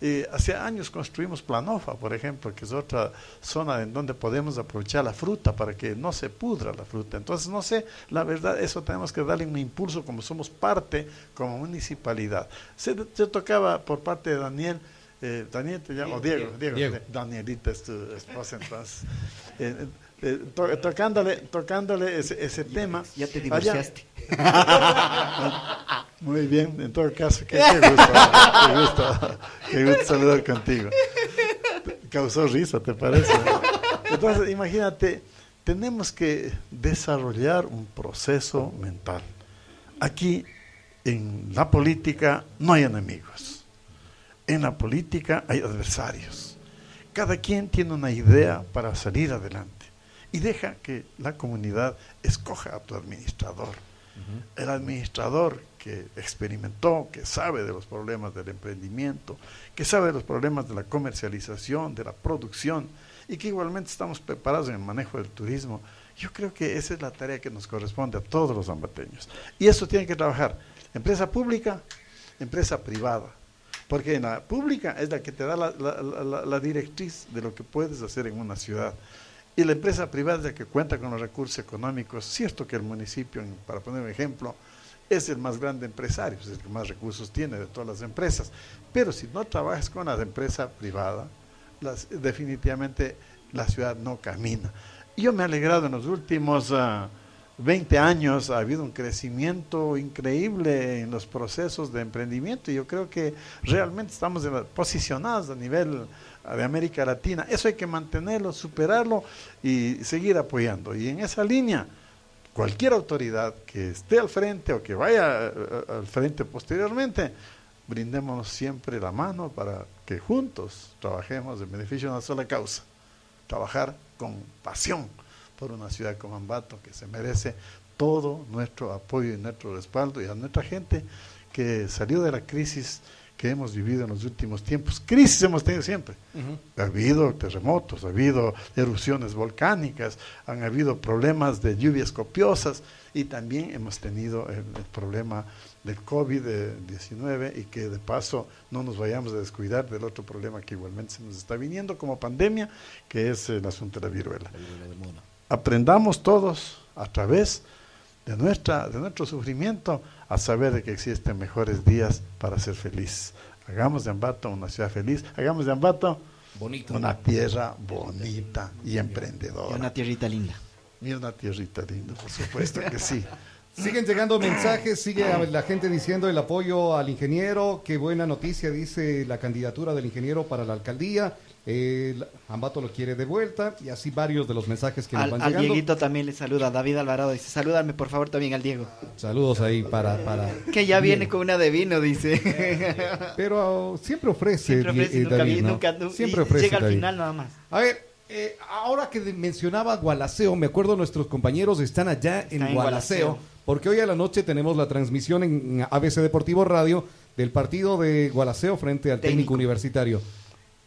Speaker 13: Eh, hace años construimos Planofa, por ejemplo, que es otra zona en donde podemos aprovechar la fruta para que no se pudra la fruta. Entonces, no sé, la verdad, eso tenemos que darle un impulso como somos parte, como municipalidad. Se, se tocaba por parte de Daniel. eh, Daniel te llamo, Diego, Diego,
Speaker 1: Diego.
Speaker 13: Danielita es tu esposa entonces. <laughs> Eh, eh, to- tocándole, tocándole ese, ese tema.
Speaker 8: ya te
Speaker 13: Allá-
Speaker 8: divorciaste. <laughs>
Speaker 13: Muy bien, en todo caso, qué, qué gusto, qué gusto, qué gusto saludar contigo. Causó risa, ¿te parece? Entonces, imagínate, tenemos que desarrollar un proceso mental. Aquí, en la política, no hay enemigos. En la política hay adversarios. Cada quien tiene una idea para salir adelante y deja que la comunidad escoja a tu administrador. El administrador que experimentó, que sabe de los problemas del emprendimiento, que sabe de los problemas de la comercialización, de la producción y que igualmente estamos preparados en el manejo del turismo. Yo creo que esa es la tarea que nos corresponde a todos los zambateños. Y eso tiene que trabajar empresa pública, empresa privada. Porque en la pública es la que te da la, la- la- la directriz de lo que puedes hacer en una ciudad. Y la empresa privada que cuenta con los recursos económicos. Cierto que el municipio, para poner un ejemplo, es el más grande empresario, es el que más recursos tiene de todas las empresas. Pero si no trabajas con la empresa privada, definitivamente la ciudad no camina. Yo me he alegrado en los últimos ah, 20 años, ha habido un crecimiento increíble en los procesos de emprendimiento y yo creo que realmente estamos posicionados a nivel de América Latina. Eso hay que mantenerlo, superarlo y seguir apoyando. Y en esa línea, cualquier autoridad que esté al frente o que vaya eh, al frente posteriormente, brindémonos siempre la mano para que juntos trabajemos en beneficio de una sola causa, trabajar con pasión por una ciudad como Ambato que se merece todo nuestro apoyo y nuestro respaldo y a nuestra gente que salió de la crisis que hemos vivido en los últimos tiempos. Crisis hemos tenido siempre. Ha habido terremotos, ha habido erupciones volcánicas, han habido problemas de lluvias copiosas y también hemos tenido el, el problema del COVID-19 y que de paso no nos vayamos a descuidar del otro problema que igualmente se nos está viniendo como pandemia, que es el asunto de la viruela. Aprendamos todos a través de, nuestra, de nuestro sufrimiento a saber de que existen mejores días para ser feliz. Hagamos de Ambato una ciudad feliz, hagamos de Ambato
Speaker 1: Bonito.
Speaker 13: una tierra bonita y emprendedora.
Speaker 9: Y una tierrita linda.
Speaker 13: Y una tierrita linda, por supuesto que sí. <laughs>
Speaker 1: Siguen llegando mensajes, sigue la gente diciendo el apoyo al ingeniero, qué buena noticia, dice la candidatura del ingeniero para la alcaldía, eh, Ambato lo quiere de vuelta y así varios de los mensajes que nos
Speaker 9: Al,
Speaker 1: van
Speaker 9: al
Speaker 1: llegando.
Speaker 9: Dieguito también le saluda, David Alvarado dice, salúdame por favor también al Diego.
Speaker 1: Saludos ahí para... para
Speaker 9: Que ya viene con una de vino, dice. <laughs>
Speaker 1: Pero siempre ofrece,
Speaker 9: Siempre ofrece,
Speaker 1: eh,
Speaker 9: nunca
Speaker 1: David,
Speaker 9: nunca- nu-
Speaker 1: Siempre ofrece
Speaker 9: llega al
Speaker 1: David.
Speaker 9: final nada más.
Speaker 1: A ver, eh, ahora que mencionaba Gualaceo, me acuerdo nuestros compañeros están allá en,
Speaker 9: en
Speaker 1: Gualaceo,
Speaker 9: Gualaceo.
Speaker 1: porque hoy a la noche tenemos la transmisión en ABC Deportivo Radio del partido de Gualaceo frente al técnico,
Speaker 9: Técnico.
Speaker 1: universitario.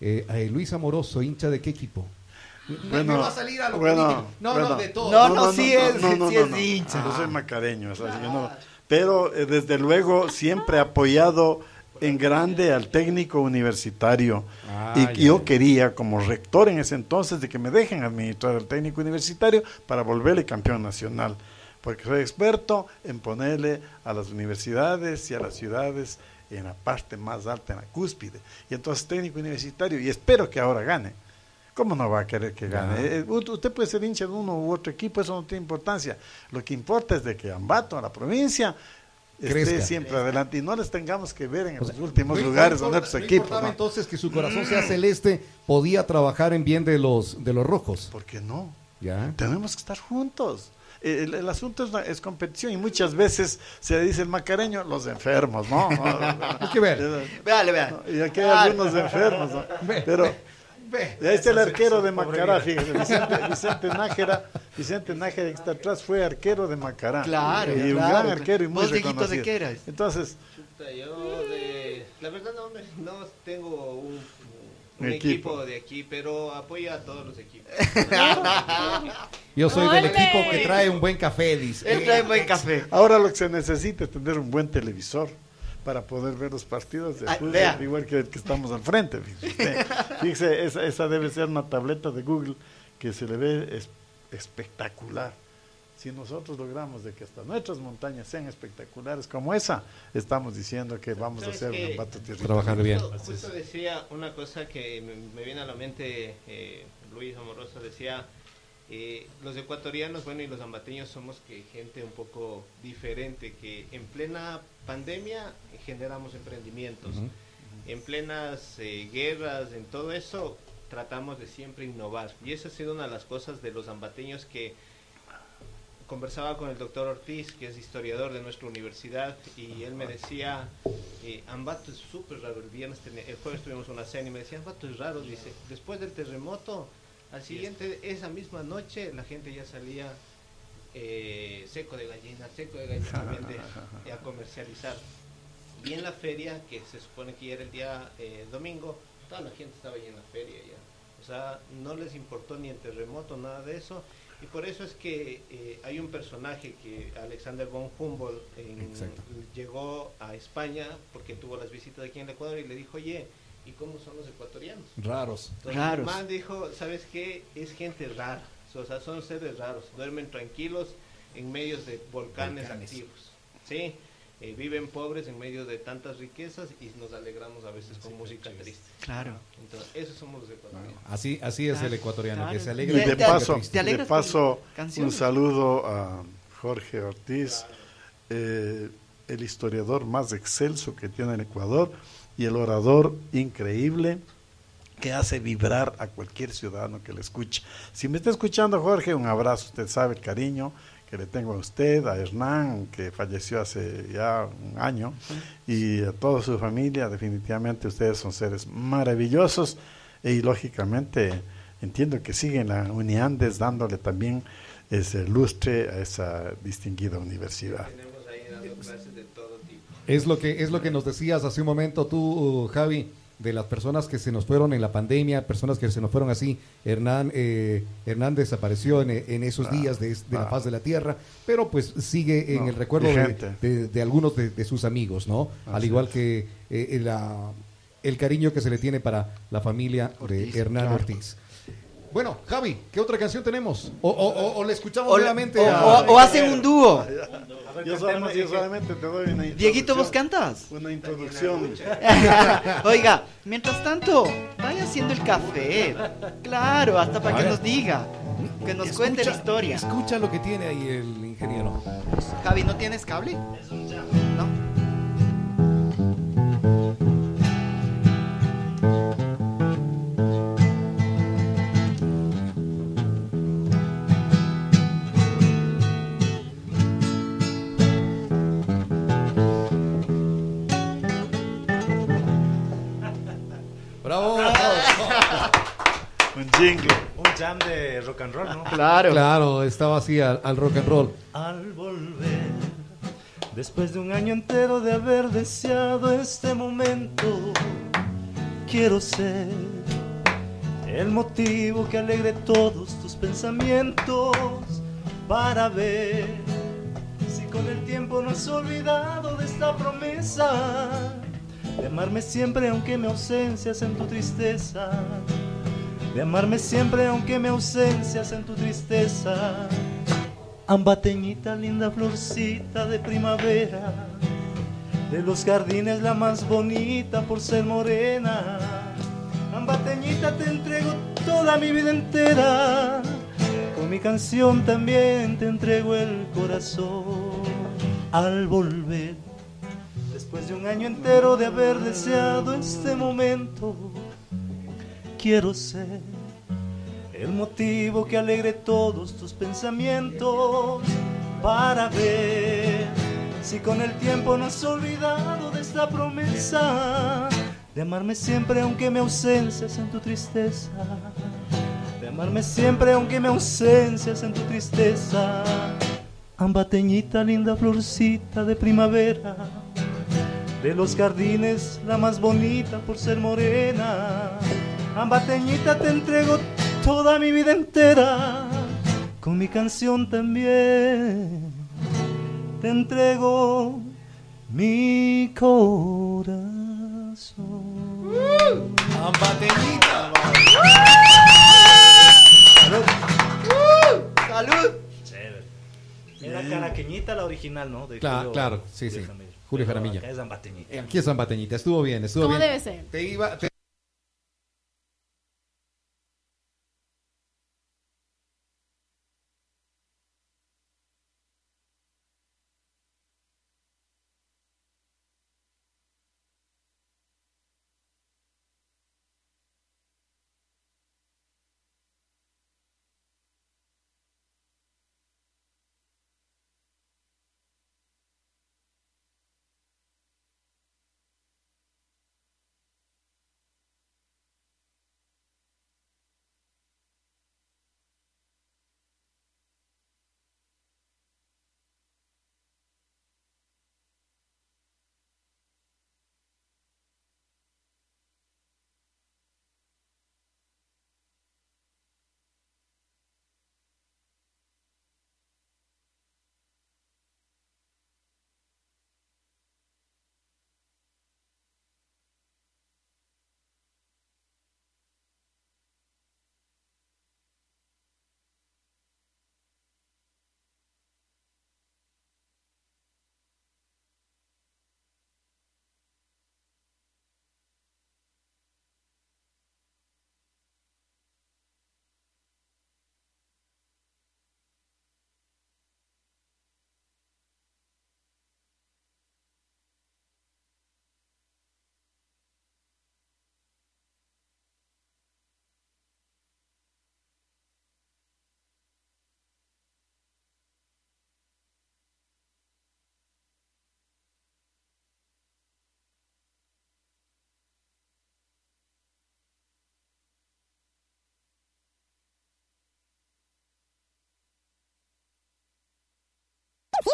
Speaker 1: Eh, eh, Luis Amoroso, hincha de qué equipo?
Speaker 13: Bueno,
Speaker 1: me va a salir a lo
Speaker 13: bueno,
Speaker 1: político. No,
Speaker 13: bueno.
Speaker 1: no, de todo.
Speaker 9: No, no, sí es- sí es hincha.
Speaker 13: Yo soy macareño, o sea, no. pero eh, desde luego siempre he apoyado en grande al técnico universitario.
Speaker 1: Ah,
Speaker 13: y
Speaker 1: ya.
Speaker 13: yo quería, como rector en ese entonces, de que me dejen administrar al técnico universitario para volverle campeón nacional. Porque soy experto en ponerle a las universidades y a las ciudades en la parte más alta, en la cúspide. Y entonces técnico universitario, y espero que ahora gane. ¿Cómo no va a querer que gane?
Speaker 1: Ya.
Speaker 13: Eh, u- usted puede ser hincha de uno u otro equipo, eso no tiene importancia. Lo que importa es de que Ambato, la provincia, esté
Speaker 1: Crezca.
Speaker 13: siempre adelante y no les tengamos que ver en
Speaker 1: O sea,
Speaker 13: los últimos
Speaker 1: no
Speaker 13: lugares
Speaker 1: importa-
Speaker 13: de nuestros
Speaker 1: no
Speaker 13: equipos.
Speaker 1: importaba
Speaker 13: ¿no?
Speaker 1: entonces que su corazón sea celeste, podía trabajar en bien de los de los rojos.
Speaker 13: ¿Por qué no?
Speaker 1: Ya.
Speaker 13: Tenemos que estar juntos. El, el asunto es, competición y muchas veces se dice el macareño, los enfermos, ¿no? <laughs>
Speaker 1: Hay que ver.
Speaker 9: Véale, véale.
Speaker 13: Y aquí hay algunos enfermos, ¿no? Pero ahí está el arquero de Macará, fíjese, Vicente, Vicente Nájera, Vicente Nájera que está atrás fue arquero de Macará.
Speaker 9: Claro,
Speaker 13: y un
Speaker 9: claro.
Speaker 13: gran arquero y muy
Speaker 9: ¿Vos, Dieguito, de
Speaker 13: reconocido.
Speaker 9: qué eras?
Speaker 13: Entonces,
Speaker 16: Chuta, yo de... La verdad no, me- no tengo un, un equipo.
Speaker 13: equipo.
Speaker 16: de aquí, pero apoyo a todos los equipos. <laughs>
Speaker 1: Yo soy del equipo que trae un buen café, dice.
Speaker 9: Él trae buen café.
Speaker 13: ahora lo que se necesita es tener un buen televisor para poder ver los partidos de
Speaker 9: Ay,
Speaker 13: fútbol, igual que el que estamos al frente. Fíjese. <laughs> Fíjese, esa, esa debe ser una tableta de Google que se le ve es- espectacular. Si nosotros logramos de que hasta nuestras montañas sean espectaculares como esa, estamos diciendo que vamos a
Speaker 16: ¿Sabes
Speaker 13: hacer un Tierrita.
Speaker 1: Trabajar bien.
Speaker 16: Justo, justo decía una cosa que me, me viene a la mente, eh, Luis Amoroso decía, eh, los ecuatorianos, bueno, y los ambateños somos que gente un poco diferente, que en plena pandemia generamos emprendimientos,
Speaker 1: Ujú.
Speaker 16: en plenas eh, guerras, en todo eso, tratamos de siempre innovar. Y esa ha sido una de las cosas de los ambateños que conversaba con el doctor Ortiz, que es historiador de nuestra universidad, y él me decía, eh, Ambato es súper raro, el viernes, el jueves tuvimos una cena y me decía, Ambato es raro, dice, después del terremoto, al siguiente, esa misma noche, la gente ya salía eh, seco de gallina, seco de gallina <laughs> también de- a comercializar. Y en la feria, que se supone que ya era el día eh, domingo, toda la gente estaba ahí en la feria ya. O sea, no les importó ni el terremoto, nada de eso. Y por eso es que eh, hay un personaje que Alexander von Humboldt en- llegó a España porque tuvo las visitas aquí en el Ecuador y le dijo, oye, ¿y cómo son los ecuatorianos?
Speaker 1: Raros.
Speaker 16: Entonces,
Speaker 9: Raros.
Speaker 16: man dijo, ¿sabes qué? Es gente rara. O sea, son seres raros. Duermen tranquilos en medio de volcanes,
Speaker 1: Volcanes.
Speaker 16: activos. ¿Sí? Eh, viven pobres en medio de tantas riquezas y nos alegramos a veces con música triste.
Speaker 9: Claro.
Speaker 16: Entonces, esos somos los ecuatorianos.
Speaker 1: Así, así es el ecuatoriano,
Speaker 9: Claro.
Speaker 1: que se
Speaker 13: Y
Speaker 1: alegra.
Speaker 9: Te-
Speaker 13: de paso,
Speaker 9: te
Speaker 13: de paso un saludo a Jorge Ortiz, eh, el historiador más excelso que tiene el Ecuador y el orador increíble que hace vibrar a cualquier ciudadano que le escuche. Si me está escuchando Jorge, un abrazo, usted sabe el cariño que le tengo a usted, a Hernán, que falleció hace ya un año, y a toda su familia. Definitivamente ustedes son seres maravillosos y lógicamente entiendo que siguen la Uniandes dándole también ese lustre a esa distinguida universidad.
Speaker 1: Es lo que es lo que nos decías hace un momento tú, Javi, de las personas que se nos fueron en la pandemia, personas que se nos fueron así. Hernán eh, Hernán desapareció en, en esos días de, de la
Speaker 13: ah.
Speaker 1: faz de la tierra, pero pues sigue en
Speaker 13: No,
Speaker 1: el recuerdo de, de- de algunos de, de sus amigos, ¿no? Al igual
Speaker 13: es.
Speaker 1: que eh, la- el cariño que se le tiene para la familia de Hernán
Speaker 13: claro.
Speaker 1: Ortiz. Bueno, Javi, ¿qué otra canción tenemos? O, o- o- o le escuchamos
Speaker 9: O,
Speaker 1: nuevamente
Speaker 9: o-
Speaker 1: a-
Speaker 9: o- o hacen un dúo.
Speaker 13: Yo solamente, yo solamente te doy una
Speaker 9: Dieguito, ¿vos cantas?
Speaker 13: Una introducción. <laughs>
Speaker 9: Oiga, mientras tanto, vaya haciendo el café. Claro, hasta para que nos diga. Que nos cuente la historia.
Speaker 1: Escucha lo que tiene ahí el ingeniero.
Speaker 9: Javi, ¿no tienes cable? No.
Speaker 1: ¡Bravo! <laughs>
Speaker 13: Un jingle.
Speaker 17: Un jam de rock and roll, ¿no?
Speaker 1: Claro, estaba así al, al rock and roll.
Speaker 11: Al volver, después de un año entero de haber deseado este momento, quiero ser el motivo que alegre todos tus pensamientos para ver si con el tiempo no has olvidado de esta promesa de amarme siempre aunque me ausencias en tu tristeza de amarme siempre aunque me ausencias en tu tristeza. Ambateñita, linda florcita de primavera, de los jardines la más bonita por ser morena. Ambateñita, te entrego toda mi vida entera, con mi canción también te entrego el corazón. Al volver, después de un año entero de haber deseado este momento, quiero ser el motivo que alegre todos tus pensamientos para ver si con el tiempo no has olvidado de esta promesa de amarme siempre aunque me ausencias en tu tristeza de amarme siempre aunque me ausencias en tu tristeza. Ambateñita linda florcita de primavera de los jardines la más bonita por ser morena. Ambateñita te entrego toda mi vida entera, con mi canción también. Te entrego mi corazón.
Speaker 1: Ambateñita.
Speaker 9: ¡Salud!
Speaker 17: Chévere. Era caraqueñita la original, ¿no? De
Speaker 1: Claro,
Speaker 17: Julio-
Speaker 1: claro, sí, sí. Julio Jaramillo.
Speaker 17: acá es Ambateñita.
Speaker 1: Aquí es Ambateñita, estuvo bien, estuvo
Speaker 6: ¿Cómo
Speaker 1: bien.
Speaker 6: debe ser?
Speaker 1: Te iba, te-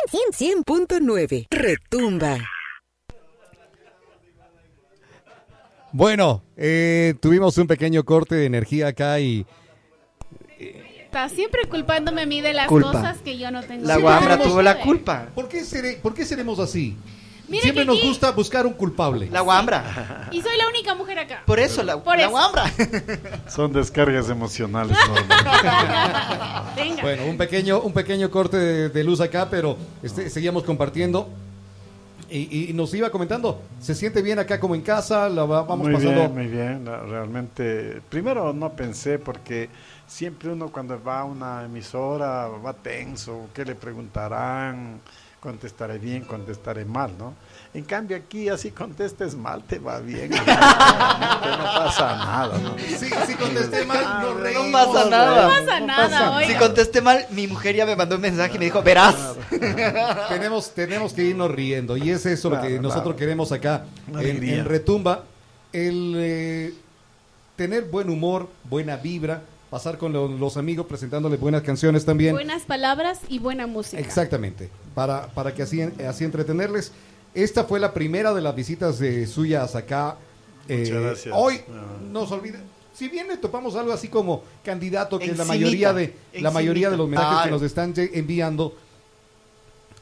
Speaker 18: 100, 100.9. Retumba.
Speaker 1: Bueno, eh, tuvimos un pequeño corte de energía acá y
Speaker 6: Está siempre culpándome a mí de las
Speaker 1: Culpa.
Speaker 6: cosas que yo no tengo.
Speaker 9: La guambra tuvo la culpa.
Speaker 1: ¿Por qué, sere- por qué seremos así?
Speaker 6: Mira
Speaker 1: Siempre
Speaker 6: que
Speaker 1: nos
Speaker 6: aquí-
Speaker 1: gusta buscar un culpable.
Speaker 9: La guambra.
Speaker 6: Y soy la única mujer acá.
Speaker 9: Por eso, la,
Speaker 6: Por
Speaker 9: la
Speaker 6: eso.
Speaker 9: guambra. <laughs>
Speaker 13: Son descargas emocionales. <laughs>
Speaker 6: Venga.
Speaker 1: Bueno, un pequeño, un pequeño corte de, de luz acá, pero este, seguíamos compartiendo. Y, y nos iba comentando, ¿se siente bien acá como en casa? La va- vamos
Speaker 13: muy
Speaker 1: pasando.
Speaker 13: bien, muy bien. la- Realmente, primero no pensé porque siempre uno cuando va a una emisora va tenso, ¿qué le preguntarán? Contestaré bien, contestaré mal, ¿no? En cambio aquí así contestes mal, te va bien. <laughs> no pasa nada, ¿no?
Speaker 1: Sí, si contesté mal, no
Speaker 9: No
Speaker 1: reímos,
Speaker 9: pasa nada.
Speaker 6: No pasa nada, oiga.
Speaker 9: Si contesté mal, mi mujer ya me mandó un mensaje y me dijo, verás. <laughs>
Speaker 1: tenemos, tenemos que irnos riendo y es eso lo que
Speaker 13: Claro,
Speaker 1: nosotros queremos acá en Retumba, el eh, tener buen humor, buena vibra, pasar con lo- los amigos presentándoles buenas canciones también.
Speaker 6: Buenas palabras y buena música.
Speaker 1: Exactamente, para, para que así, así entretenerles. Esta fue la primera de las visitas de suyas acá.
Speaker 13: Muchas
Speaker 1: Eh,
Speaker 13: gracias.
Speaker 1: Hoy
Speaker 13: Ah.
Speaker 1: nos olvida, si bien le topamos algo así como candidato, que es la mayoría de la mayoría de los mensajes que
Speaker 9: Claro.
Speaker 1: nos están enviando,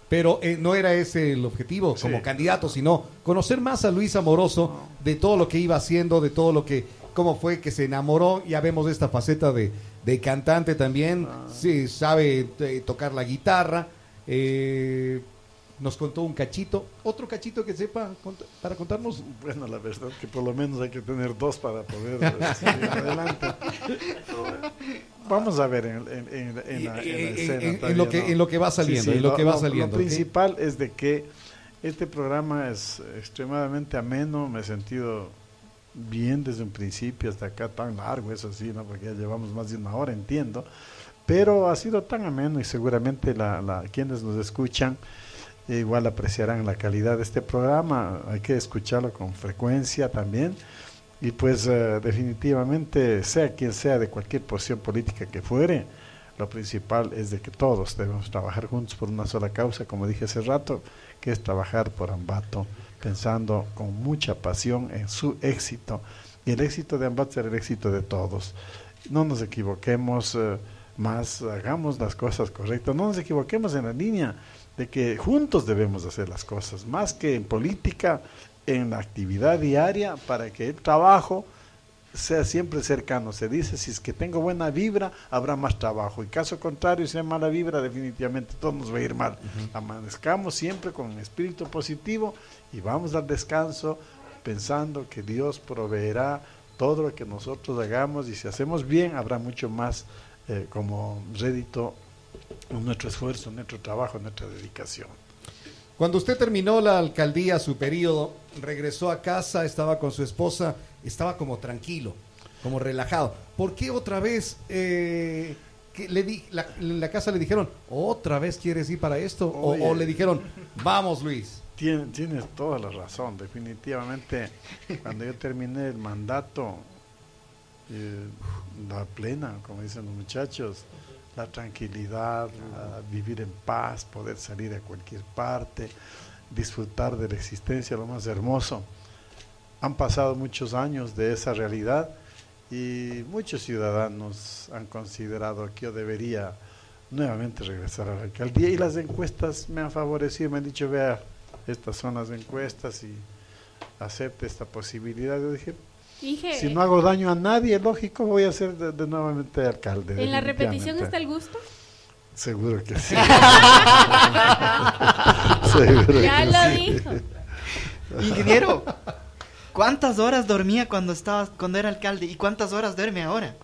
Speaker 1: pero eh, no era ese el objetivo como candidato, sino conocer más a Luis Amoroso de todo lo que iba haciendo, de todo lo que, cómo fue que se enamoró. Ya vemos esta faceta de, de cantante también, sí, sabe eh, tocar la guitarra. eh, nos contó un cachito, otro cachito que sepa cont- para contarnos.
Speaker 13: Bueno, la verdad que por lo menos hay que tener dos para poder seguir <laughs> adelante. Vamos a ver en, en- en- en la, en la
Speaker 1: En-
Speaker 13: escena. todavía,
Speaker 1: lo que-
Speaker 13: ¿no?
Speaker 1: en lo que va saliendo, en lo que va saliendo,
Speaker 13: Lo
Speaker 1: ¿ok?
Speaker 13: principal es de que este programa es extremadamente ameno, me he sentido bien desde un principio hasta acá, tan largo, eso sí, ¿no? porque ya llevamos más de una hora, entiendo, pero ha sido tan ameno y seguramente la, quienes nos escuchan eh, igual apreciarán la calidad de este programa, hay que escucharlo con frecuencia también. Y pues eh, definitivamente, sea quien sea de cualquier posición política que fuere, lo principal es de que todos debemos trabajar juntos por una sola causa, como dije hace rato, que es trabajar por Ambato, pensando con mucha pasión en su éxito. Y el éxito de Ambato será el éxito de todos. No nos equivoquemos eh, más, hagamos las cosas correctas, no nos equivoquemos en la línea de que juntos debemos hacer las cosas, más que en política, en la actividad diaria, para que el trabajo sea siempre cercano. Se dice, si es que tengo buena vibra, habrá más trabajo. Y caso contrario, si hay mala vibra, definitivamente todo nos va a ir mal. Amanezcamos siempre con un espíritu positivo y vamos al descanso pensando que Dios proveerá todo lo que nosotros hagamos y si hacemos bien, habrá mucho más eh, como rédito en nuestro esfuerzo, en nuestro trabajo, en nuestra dedicación.
Speaker 1: Cuando usted terminó la alcaldía, su periodo, regresó a casa, estaba con su esposa, estaba como tranquilo, como relajado. ¿Por qué otra vez eh, que le di, la, en la casa le dijeron, otra vez quieres ir para esto? O le dijeron, vamos Luis.
Speaker 13: Tien- tienes toda la razón, definitivamente. Cuando yo terminé el mandato, eh, la plena, como dicen los muchachos, la tranquilidad, la- vivir en paz, poder salir a cualquier parte, disfrutar de la existencia, lo más hermoso. Han pasado muchos años de esa realidad y muchos ciudadanos han considerado que yo debería nuevamente regresar a la alcaldía y las encuestas me han favorecido, me han dicho, vea, estas son las encuestas y acepte esta posibilidad. Yo dije,
Speaker 6: Dije,
Speaker 13: si no hago daño a nadie, lógico, voy a ser de, de nuevamente alcalde.
Speaker 6: ¿en la repetición está el gusto?
Speaker 13: Seguro que sí. <laughs> Seguro
Speaker 6: Ya
Speaker 13: que
Speaker 6: lo
Speaker 13: sí.
Speaker 6: dijo.
Speaker 9: Ingeniero, ¿cuántas horas dormía cuando estaba cuando era alcalde y cuántas horas duerme ahora?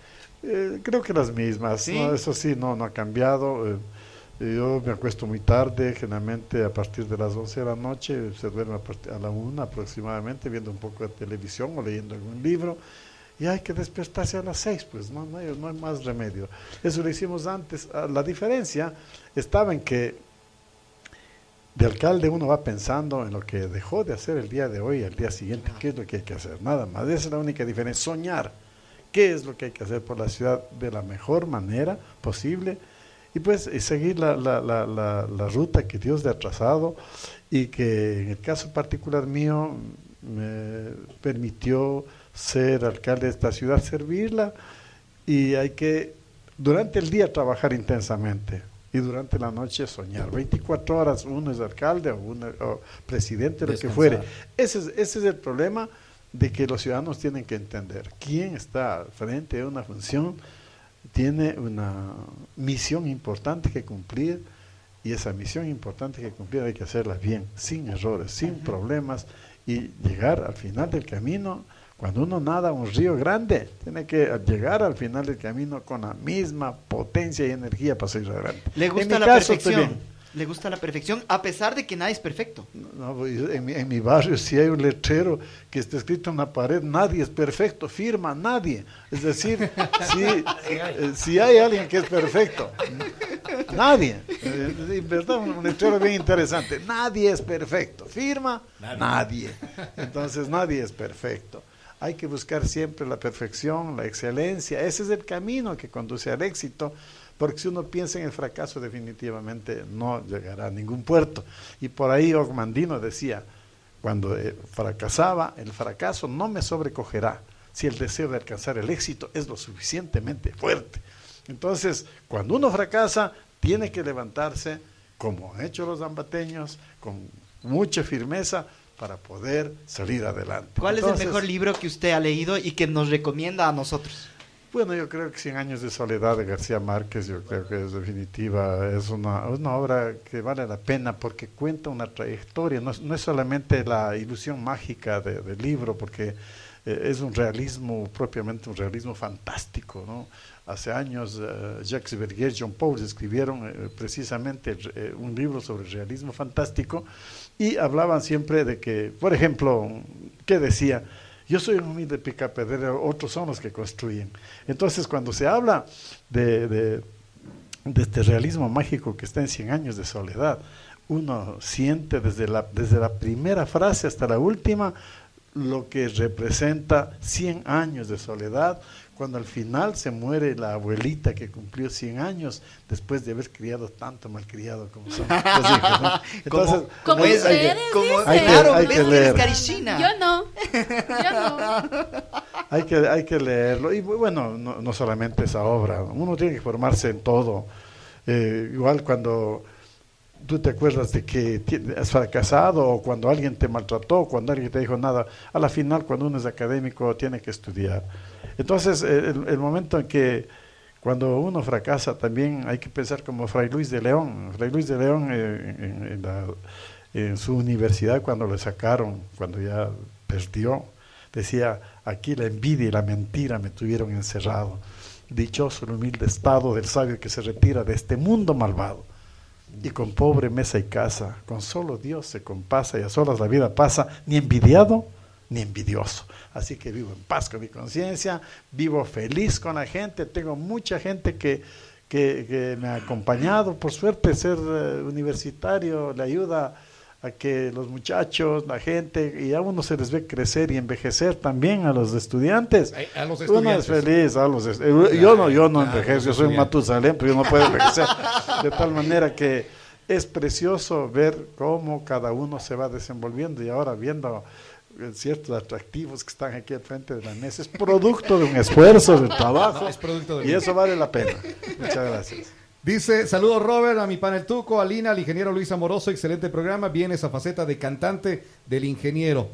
Speaker 13: Eh, creo que las mismas,
Speaker 9: ¿Sí?
Speaker 13: ¿no? eso sí, no, no ha cambiado. eh, yo me acuesto muy tarde, generalmente a partir de las 11 de la noche, se duerme a, partir- a la 1 aproximadamente, viendo un poco de televisión o leyendo algún libro, y hay que despertarse a las 6, pues no, no, hay, no hay más remedio. Eso lo hicimos antes. Ah, La diferencia estaba en que de alcalde uno va pensando en lo que dejó de hacer el día de hoy, al día siguiente, qué es lo que hay que hacer, nada más. Esa es la única diferencia, soñar qué es lo que hay que hacer por la ciudad de la mejor manera posible y pues eh, seguir la, la, la, la, ruta que Dios le ha trazado y que en el caso particular mío me permitió ser alcalde de esta ciudad, servirla y hay que durante el día trabajar intensamente y durante la noche soñar. 24 horas uno es alcalde o, uno, o presidente, lo que fuere. Ese es, ese es el problema de que los ciudadanos tienen que entender. Quién está frente de una función tiene una misión importante que cumplir y esa misión importante que cumplir hay que hacerla bien, sin errores, sin problemas y llegar al final del camino. Cuando uno nada un río grande, tiene que llegar al final del camino con la misma potencia y energía para seguir adelante.
Speaker 9: Le
Speaker 13: En
Speaker 9: gusta
Speaker 13: mi
Speaker 9: la
Speaker 13: caso,
Speaker 9: perfección. Le gusta la perfección, a pesar de que nadie es perfecto.
Speaker 13: No, pues, en, mi, en mi barrio si hay un letrero que está escrito en la pared, nadie es perfecto, firma nadie. Es decir, <laughs> si, eh, si hay alguien que es perfecto, nadie. Eh, en verdad, un, un letrero bien interesante. Nadie es perfecto, firma nadie. Entonces nadie es perfecto. Hay que buscar siempre la perfección, la excelencia. Ese es el camino que conduce al éxito. Porque si uno piensa en el fracaso, definitivamente no llegará a ningún puerto. Y por ahí Ogmandino decía, cuando eh, fracasaba, el fracaso no me sobrecogerá si el deseo de alcanzar el éxito es lo suficientemente fuerte. Entonces, cuando uno fracasa, tiene que levantarse, como han hecho los zambateños, con mucha firmeza para poder salir adelante.
Speaker 9: ¿Cuál es el mejor libro que usted ha leído y que nos recomienda a nosotros?
Speaker 13: Bueno, yo creo que Cien años de soledad de García Márquez, yo creo que es definitiva, es una, una obra que vale la pena porque cuenta una trayectoria, no, es- no es solamente la ilusión mágica de- del libro, porque eh, es un realismo, propiamente un realismo fantástico, ¿no? Hace años eh, Jacques Verdier, John Paul escribieron eh, precisamente eh, un libro sobre realismo fantástico y hablaban siempre de que, por ejemplo, ¿qué decía? Yo soy un humilde picapedrero, otros son los que construyen. Entonces, cuando se habla de, de, de este realismo mágico que está en 100 años de soledad, uno siente desde la, desde la primera frase hasta la última lo que representa 100 años de soledad, cuando al final se muere la abuelita que cumplió 100 años después de haber criado tanto malcriado como son los hijos. ¿no? <laughs> Entonces,
Speaker 6: Como
Speaker 13: hay- hay que-
Speaker 6: ustedes
Speaker 9: como-
Speaker 13: hay que-
Speaker 9: claro,
Speaker 13: hay leer.
Speaker 6: Yo no. Yo no.
Speaker 13: Hay que, hay que leerlo. Y bu- bueno, no, no solamente esa obra, uno tiene que formarse en todo. Eh, igual cuando tú te acuerdas de que has fracasado o cuando alguien te maltrató, o cuando alguien te dijo nada, a la final cuando uno es académico tiene que estudiar. Entonces, el, momento en que cuando uno fracasa también hay que pensar como Fray Luis de León. Fray Luis de León eh, en, en su universidad cuando le sacaron, cuando ya perdió, decía, aquí la envidia y la mentira me tuvieron encerrado. Dichoso el humilde estado del sabio que se retira de este mundo malvado. Y con pobre mesa y casa, con solo Dios se compasa y a solas la vida pasa, ni envidiado ni envidioso. Así que vivo en paz con mi conciencia, vivo feliz con la gente, tengo mucha gente que, que, que me ha acompañado, por suerte ser eh, universitario le ayuda a que los muchachos, la gente, y a uno se les ve crecer y envejecer también a los estudiantes.
Speaker 1: A- los
Speaker 13: Uno es
Speaker 1: estudiantes.
Speaker 13: feliz, a los eh, yo no, yo no envejezco, yo soy un
Speaker 1: estudiantes.
Speaker 13: Matusalén, pero yo no puedo <laughs> envejecer. De tal manera que es precioso ver cómo cada uno se va desenvolviendo y ahora viendo ciertos atractivos que están aquí al frente de la mesa, es producto de un esfuerzo, de trabajo,
Speaker 1: No, es producto de-
Speaker 13: y eso vale la pena. Muchas gracias.
Speaker 1: Dice, saludos Robert, a mi pan el Tuco, a Lina, al ingeniero Luis Amoroso, excelente programa. Viene esa faceta de cantante del ingeniero.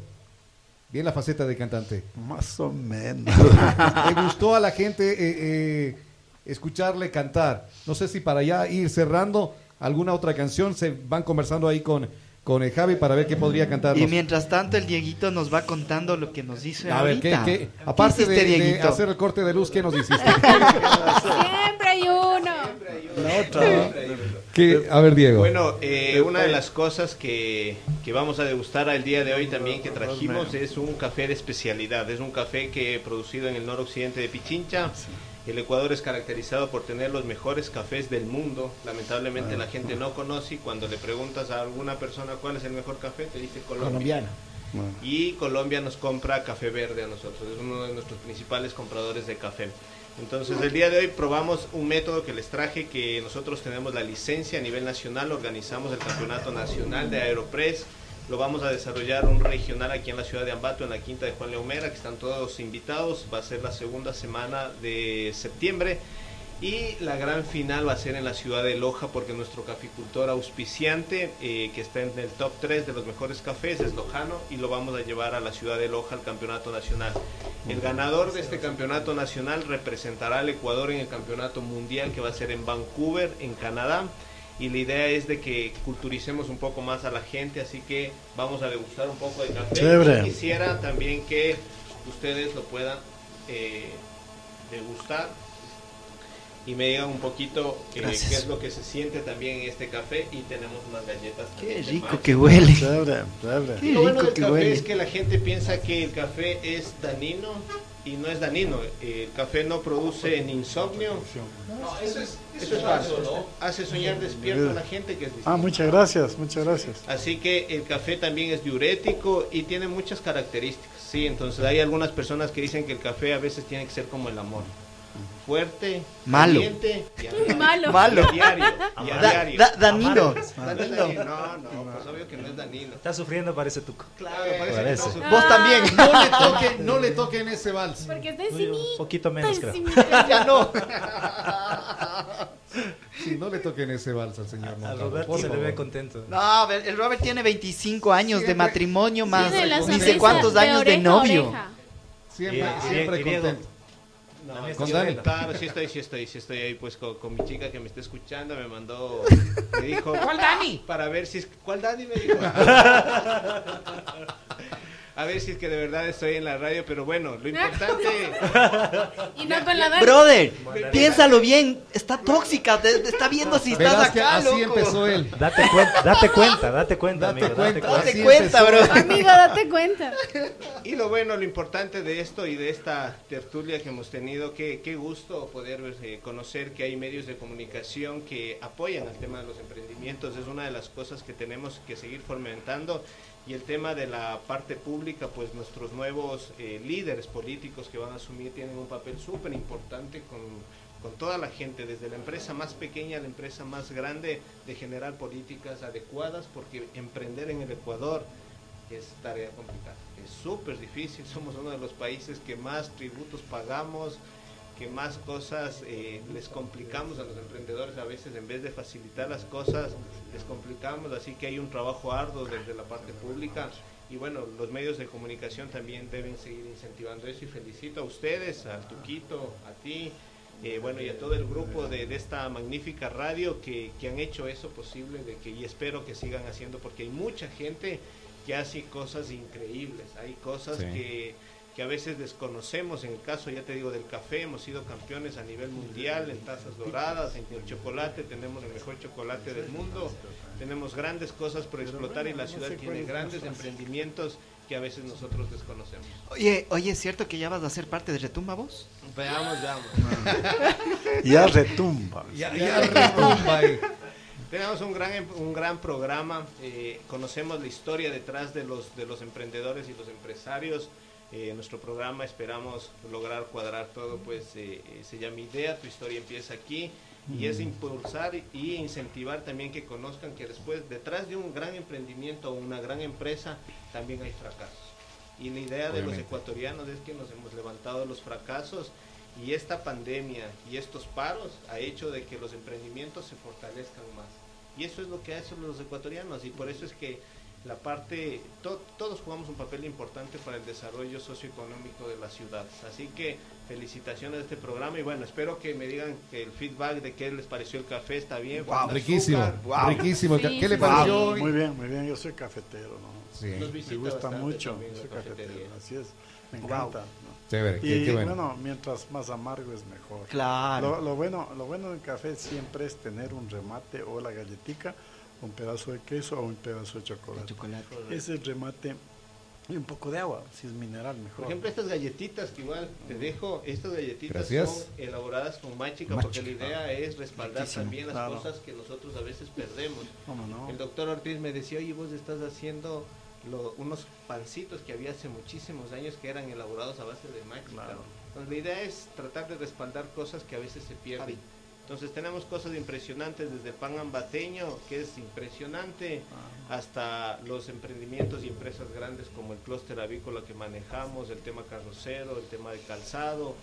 Speaker 1: Bien la faceta de cantante.
Speaker 13: Más o menos. <laughs>
Speaker 1: Me gustó a la gente eh, eh, escucharle cantar. No sé si para ya ir cerrando alguna otra canción, se van conversando ahí con, con el Javi para ver qué podría cantar.
Speaker 9: Y mientras tanto el Dieguito nos va contando lo que nos dice
Speaker 1: A ver, ¿qué,
Speaker 9: ahorita.
Speaker 1: qué- aparte de,
Speaker 9: hiciste,
Speaker 1: de
Speaker 9: Dieguito?
Speaker 1: hacer el corte de luz, ¿qué nos hiciste? <laughs>
Speaker 6: Siempre hay uno. <laughs>
Speaker 1: ¿Qué? A ver, Diego.
Speaker 16: Bueno, eh, una de las cosas que, que vamos a degustar al día de hoy también que trajimos es un café de especialidad. Es un café que producido en el noroccidente de Pichincha. El Ecuador es caracterizado por tener los mejores cafés del mundo. Lamentablemente la gente no conoce y cuando le preguntas a alguna persona cuál es el mejor café, te dice Colombia.
Speaker 19: Colombiano.
Speaker 16: Y Colombia nos compra café verde a nosotros, es uno de nuestros principales compradores de café. Entonces el día de hoy probamos un método que les traje que nosotros tenemos la licencia a nivel nacional, organizamos el campeonato nacional de Aeropress, lo vamos a desarrollar un regional aquí en la ciudad de Ambato, en la quinta de Juan Leomera, que están todos invitados, va a ser la segunda semana de septiembre y la gran final va a ser en la ciudad de Loja porque nuestro caficultor auspiciante eh, que está en el top 3 de los mejores cafés es Lojano y lo vamos a llevar a la ciudad de Loja al campeonato nacional. El ganador de este campeonato nacional representará al Ecuador en el campeonato mundial que va a ser en Vancouver, en Canadá. Y la idea es de que culturicemos un poco más a la gente, así que vamos a degustar un poco de café.
Speaker 13: Chévere.
Speaker 16: Y Quisiera también que ustedes lo puedan eh, degustar y me digan un poquito eh, qué es lo que se siente también en este café y tenemos unas galletas.
Speaker 9: Qué rico que huele.
Speaker 13: Chévere, chévere.
Speaker 9: Qué
Speaker 16: Lo bueno
Speaker 9: rico
Speaker 16: del
Speaker 9: que
Speaker 16: café
Speaker 9: huele.
Speaker 16: es que la gente piensa que el café es danino y no es danino. El café no produce ni insomnio. No, eso es, eso es falso. Hace soñar despierto a la gente que es distinto.
Speaker 13: Ah, muchas gracias, muchas gracias.
Speaker 16: Así que el café también es diurético y tiene muchas características. Sí, entonces hay algunas personas que dicen que el café a veces tiene que ser como el amor. Fuerte,
Speaker 9: Malo.
Speaker 16: caliente y a <laughs> diario.
Speaker 6: Malo.
Speaker 9: Malo.
Speaker 16: A diario. <laughs> a
Speaker 9: Da-
Speaker 16: diario.
Speaker 9: da- danino.
Speaker 16: Amargo.
Speaker 9: Danino.
Speaker 16: No, no, pues obvio que no es danino.
Speaker 11: Está sufriendo, parece tuco.
Speaker 16: Claro, parece que
Speaker 11: Parece.
Speaker 16: no su-
Speaker 9: Vos también.
Speaker 1: No le toquen, no le <laughs> toquen ese vals.
Speaker 6: Porque está
Speaker 11: Un
Speaker 6: encimita.
Speaker 11: poquito menos, creo.
Speaker 9: Ya no.
Speaker 1: Sí, no le toquen ese vals al señor
Speaker 11: A
Speaker 1: Montalvo,
Speaker 11: Roberto
Speaker 1: por
Speaker 11: se le ve contento.
Speaker 9: No, a ver, el Robert tiene 25 años de
Speaker 1: Siempre-
Speaker 9: matrimonio más sé
Speaker 6: sonrisa
Speaker 9: cuántos años de
Speaker 6: oreja a
Speaker 9: novio.
Speaker 6: oreja.
Speaker 1: Siempre,
Speaker 11: Y- y-
Speaker 1: siempre
Speaker 11: y Diego.
Speaker 1: contento.
Speaker 16: No,
Speaker 11: También
Speaker 1: con Dani.
Speaker 16: Claro, sí estoy, sí estoy, sí estoy ahí pues con, con mi chica que me está escuchando, me mandó, <laughs> me dijo, ¿cuál Dani? Para ver si es, ¿cuál Dani me dijo? <laughs> A ver si es que de verdad estoy en la radio, pero bueno, lo <laughs> importante,
Speaker 6: Y no con la.
Speaker 9: Brother, piénsalo bien, está tóxica, te- te está viendo si estás acá,
Speaker 1: así
Speaker 9: loco.
Speaker 1: empezó él.
Speaker 11: Date cuenta, date cuenta, date cuenta,
Speaker 1: Date
Speaker 11: amigo.
Speaker 1: cuenta.
Speaker 11: Date cuenta.
Speaker 9: Date bro.
Speaker 6: Amigo, date cuenta. <laughs>
Speaker 16: y lo bueno, lo importante de esto y de esta tertulia que hemos tenido, que qué gusto poder eh, conocer que hay medios de comunicación que apoyan al tema de los emprendimientos, es una de las cosas que tenemos que seguir fomentando y el tema de la parte pública, pues nuestros nuevos eh, líderes políticos que van a asumir tienen un papel súper importante con, con toda la gente, desde la empresa más pequeña a la empresa más grande, de generar políticas adecuadas, porque emprender en el Ecuador es tarea complicada, es súper difícil, <laughs> somos uno de los países que más tributos pagamos, que más cosas eh, les complicamos a los emprendedores a veces en vez de facilitar las cosas les complicamos así que hay un trabajo arduo desde la parte pública y bueno los medios de comunicación también deben seguir incentivando eso y felicito a ustedes al Tuquito a ti eh, bueno y a todo el grupo de, de esta magnífica radio que, que han hecho eso posible de que y espero que sigan haciendo porque hay mucha gente que hace cosas increíbles hay cosas
Speaker 1: Sí.
Speaker 16: que que a veces desconocemos. En el caso, ya te digo, del café, hemos sido campeones a nivel mundial en tazas doradas, en el chocolate, tenemos el mejor chocolate del mundo, tenemos grandes cosas por explotar y la ciudad tiene grandes emprendimientos que a veces nosotros desconocemos.
Speaker 9: Oye, oye, ¿es cierto que ya vas a ser parte de Retumba vos?
Speaker 16: Veamos, veamos. <laughs>
Speaker 13: Ya retumba.
Speaker 1: Ya, ya retumba ahí.
Speaker 16: Tenemos un gran, em- un gran programa, eh, conocemos la historia detrás de los, de los emprendedores y los empresarios. Eh, en nuestro programa esperamos lograr cuadrar todo, pues eh, eh, se llama Idea, tu historia empieza aquí. Y es impulsar y incentivar también que conozcan que después, detrás de un gran emprendimiento o una gran empresa, también hay fracasos. Y la idea de los ecuatorianos es que nos hemos levantado los fracasos y esta pandemia y estos paros ha hecho de que los emprendimientos se fortalezcan más. Y eso es lo que hacen los ecuatorianos y por eso es que la parte, to- todos jugamos un papel importante para el desarrollo socioeconómico de las ciudades. Así que felicitaciones a este programa y bueno, espero que me digan que el feedback de qué les pareció el café está bien.
Speaker 1: Wow, riquísimo,
Speaker 16: azúcar.
Speaker 1: riquísimo.
Speaker 6: Sí,
Speaker 1: ¿Qué le
Speaker 6: sí,
Speaker 1: pareció
Speaker 13: Wow,
Speaker 1: hoy?
Speaker 13: muy bien, muy bien. Yo soy cafetero, ¿no?
Speaker 1: Sí.
Speaker 16: Nos
Speaker 13: Me gusta mucho. Soy cafetero, así es. Me
Speaker 9: Wow.
Speaker 13: encanta. ¿no?
Speaker 1: Chévere, qué,
Speaker 13: Y
Speaker 1: qué bueno.
Speaker 13: bueno, mientras más amargo es mejor.
Speaker 9: Claro.
Speaker 13: Lo, lo bueno, lo bueno del café siempre es tener un remate o la galletica, un pedazo de queso o un pedazo de chocolate.
Speaker 9: chocolate.
Speaker 13: Ese remate y un poco de agua, si es mineral mejor.
Speaker 16: Por ejemplo, estas galletitas que igual te dejo, estas galletitas
Speaker 1: Gracias.
Speaker 16: son elaboradas con máchica,
Speaker 13: Máchica.
Speaker 16: porque la idea es respaldar
Speaker 13: Riquísimo,
Speaker 16: también las
Speaker 13: claro.
Speaker 16: cosas que nosotros a veces perdemos.
Speaker 13: ¿Cómo no?
Speaker 16: El doctor Ortiz me decía, oye, vos estás haciendo lo- unos pancitos que había hace muchísimos años que eran elaborados a base de máchica.
Speaker 13: Claro.
Speaker 16: Entonces, la idea es tratar de respaldar cosas que a veces se pierden. Entonces tenemos cosas impresionantes desde el pan ambateño, que es impresionante, hasta los emprendimientos y empresas grandes como el clúster avícola que manejamos, el tema carrocero, el tema de calzado,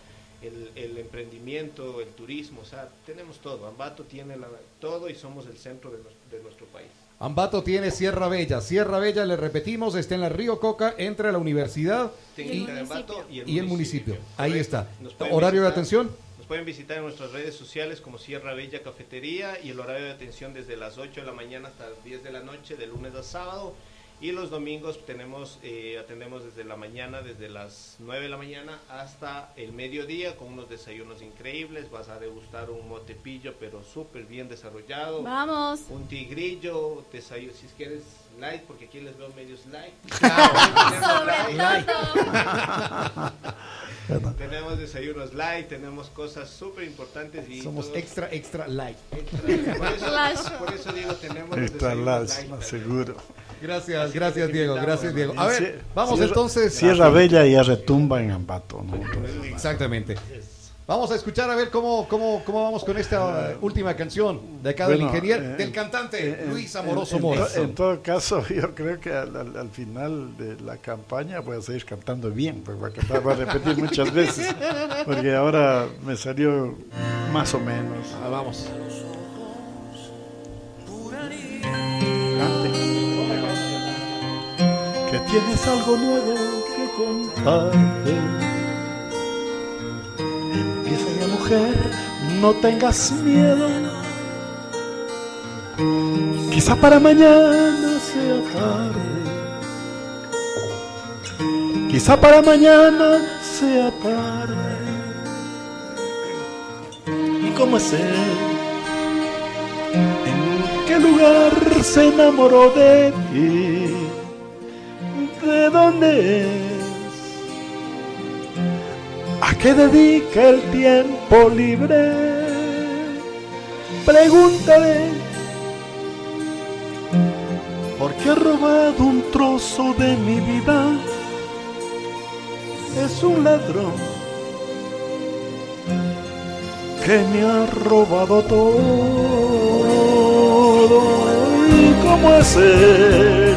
Speaker 16: el, el emprendimiento, el turismo, o sea, tenemos todo. Ambato tiene la- todo y somos el centro de, nues- de nuestro país.
Speaker 1: Ambato tiene Sierra Bella. Sierra Bella, le repetimos, está en la Río Coca, entre la universidad
Speaker 16: Técnica de Ambato
Speaker 1: y el municipio. Ahí está. Horario de atención.
Speaker 16: Pueden visitar en nuestras redes sociales como Sierra Bella Cafetería y el horario de atención desde las 8 de la mañana hasta las 10 de la noche, de lunes a sábado. Y los domingos tenemos, eh, atendemos desde la mañana, desde las 9 de la mañana hasta el mediodía con unos desayunos increíbles. Vas a degustar un motepillo pero súper bien desarrollado.
Speaker 6: Vamos.
Speaker 16: Un tigrillo, desayuno, si quieres light, porque aquí les veo medios light. <laughs>
Speaker 6: Sobre
Speaker 16: Light.
Speaker 6: todo. <laughs>
Speaker 16: tenemos desayunos light, tenemos cosas súper importantes y
Speaker 1: Somos extra, extra light.
Speaker 16: Extra- por, eso, por eso digo, tenemos
Speaker 20: Extra
Speaker 16: light
Speaker 20: más seguro.
Speaker 1: Gracias, gracias Diego, gracias Diego. A ver, vamos
Speaker 20: Sierra-
Speaker 1: entonces.
Speaker 20: Sierra Bella ya retumba en Ambato. ¿no?
Speaker 1: Exactamente. Vamos a escuchar a ver cómo, cómo, cómo vamos con esta uh, última canción de acá del ingeniero,
Speaker 20: eh,
Speaker 1: del cantante
Speaker 20: en-
Speaker 1: Luis
Speaker 20: en-
Speaker 1: Amoroso
Speaker 20: en,
Speaker 1: Mora.
Speaker 20: En, todo caso, <laughs> yo creo que al, al- al final de la campaña voy a seguir cantando bien, pues voy a, cantar- voy a repetir <laughs> muchas veces, porque ahora me salió más o menos.
Speaker 1: Ah, vamos.
Speaker 13: Que tienes algo nuevo que contarte. Empieza ya mujer, no tengas miedo. Quizá para mañana sea tarde. Quizá para mañana sea tarde. ¿Y cómo es él? ¿En qué lugar se enamoró de ti? ¿De dónde es? ¿A qué dedica el tiempo libre? Pregúntale. ¿Por qué ha robado un trozo de mi vida? Es un ladrón que me ha robado todo. ¿Y cómo es él?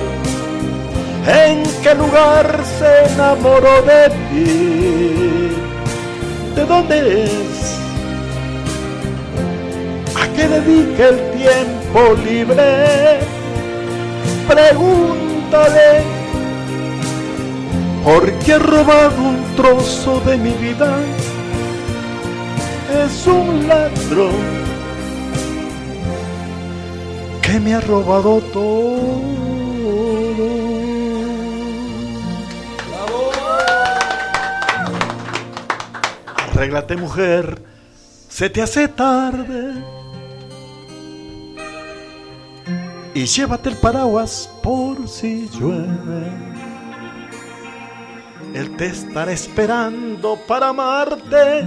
Speaker 13: ¿En qué lugar se enamoró de ti? ¿De dónde es? ¿A qué dedica el tiempo libre? Pregúntale. ¿Por qué ha robado un trozo de mi vida? Es un ladrón que me ha robado todo. Arréglate mujer, se te hace tarde. Y llévate el paraguas por si llueve. Él te estará esperando para amarte.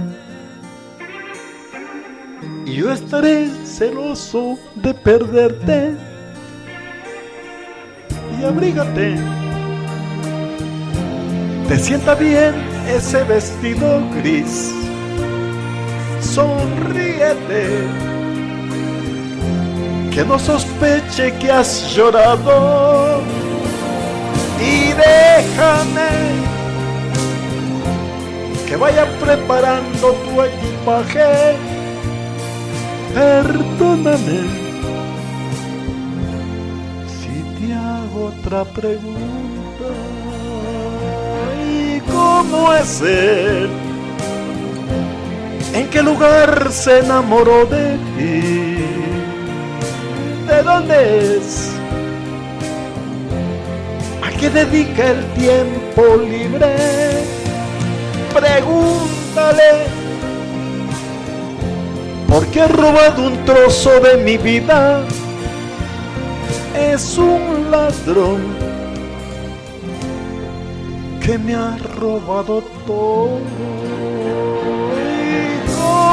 Speaker 13: Y yo estaré celoso de perderte. Y abrígate. Te sienta bien ese vestido gris. Sonríete. Que no sospeche que has llorado. Y déjame que vaya preparando tu equipaje. Perdóname si te hago otra pregunta. ¿Y cómo es él? ¿En qué lugar se enamoró de ti? ¿De dónde es? ¿A qué dedica el tiempo libre? Pregúntale. ¿Por qué ha robado un trozo de mi vida? Es un ladrón que me ha robado todo.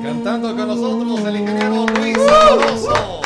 Speaker 1: Cantando con nosotros el ingeniero Luis Alonso.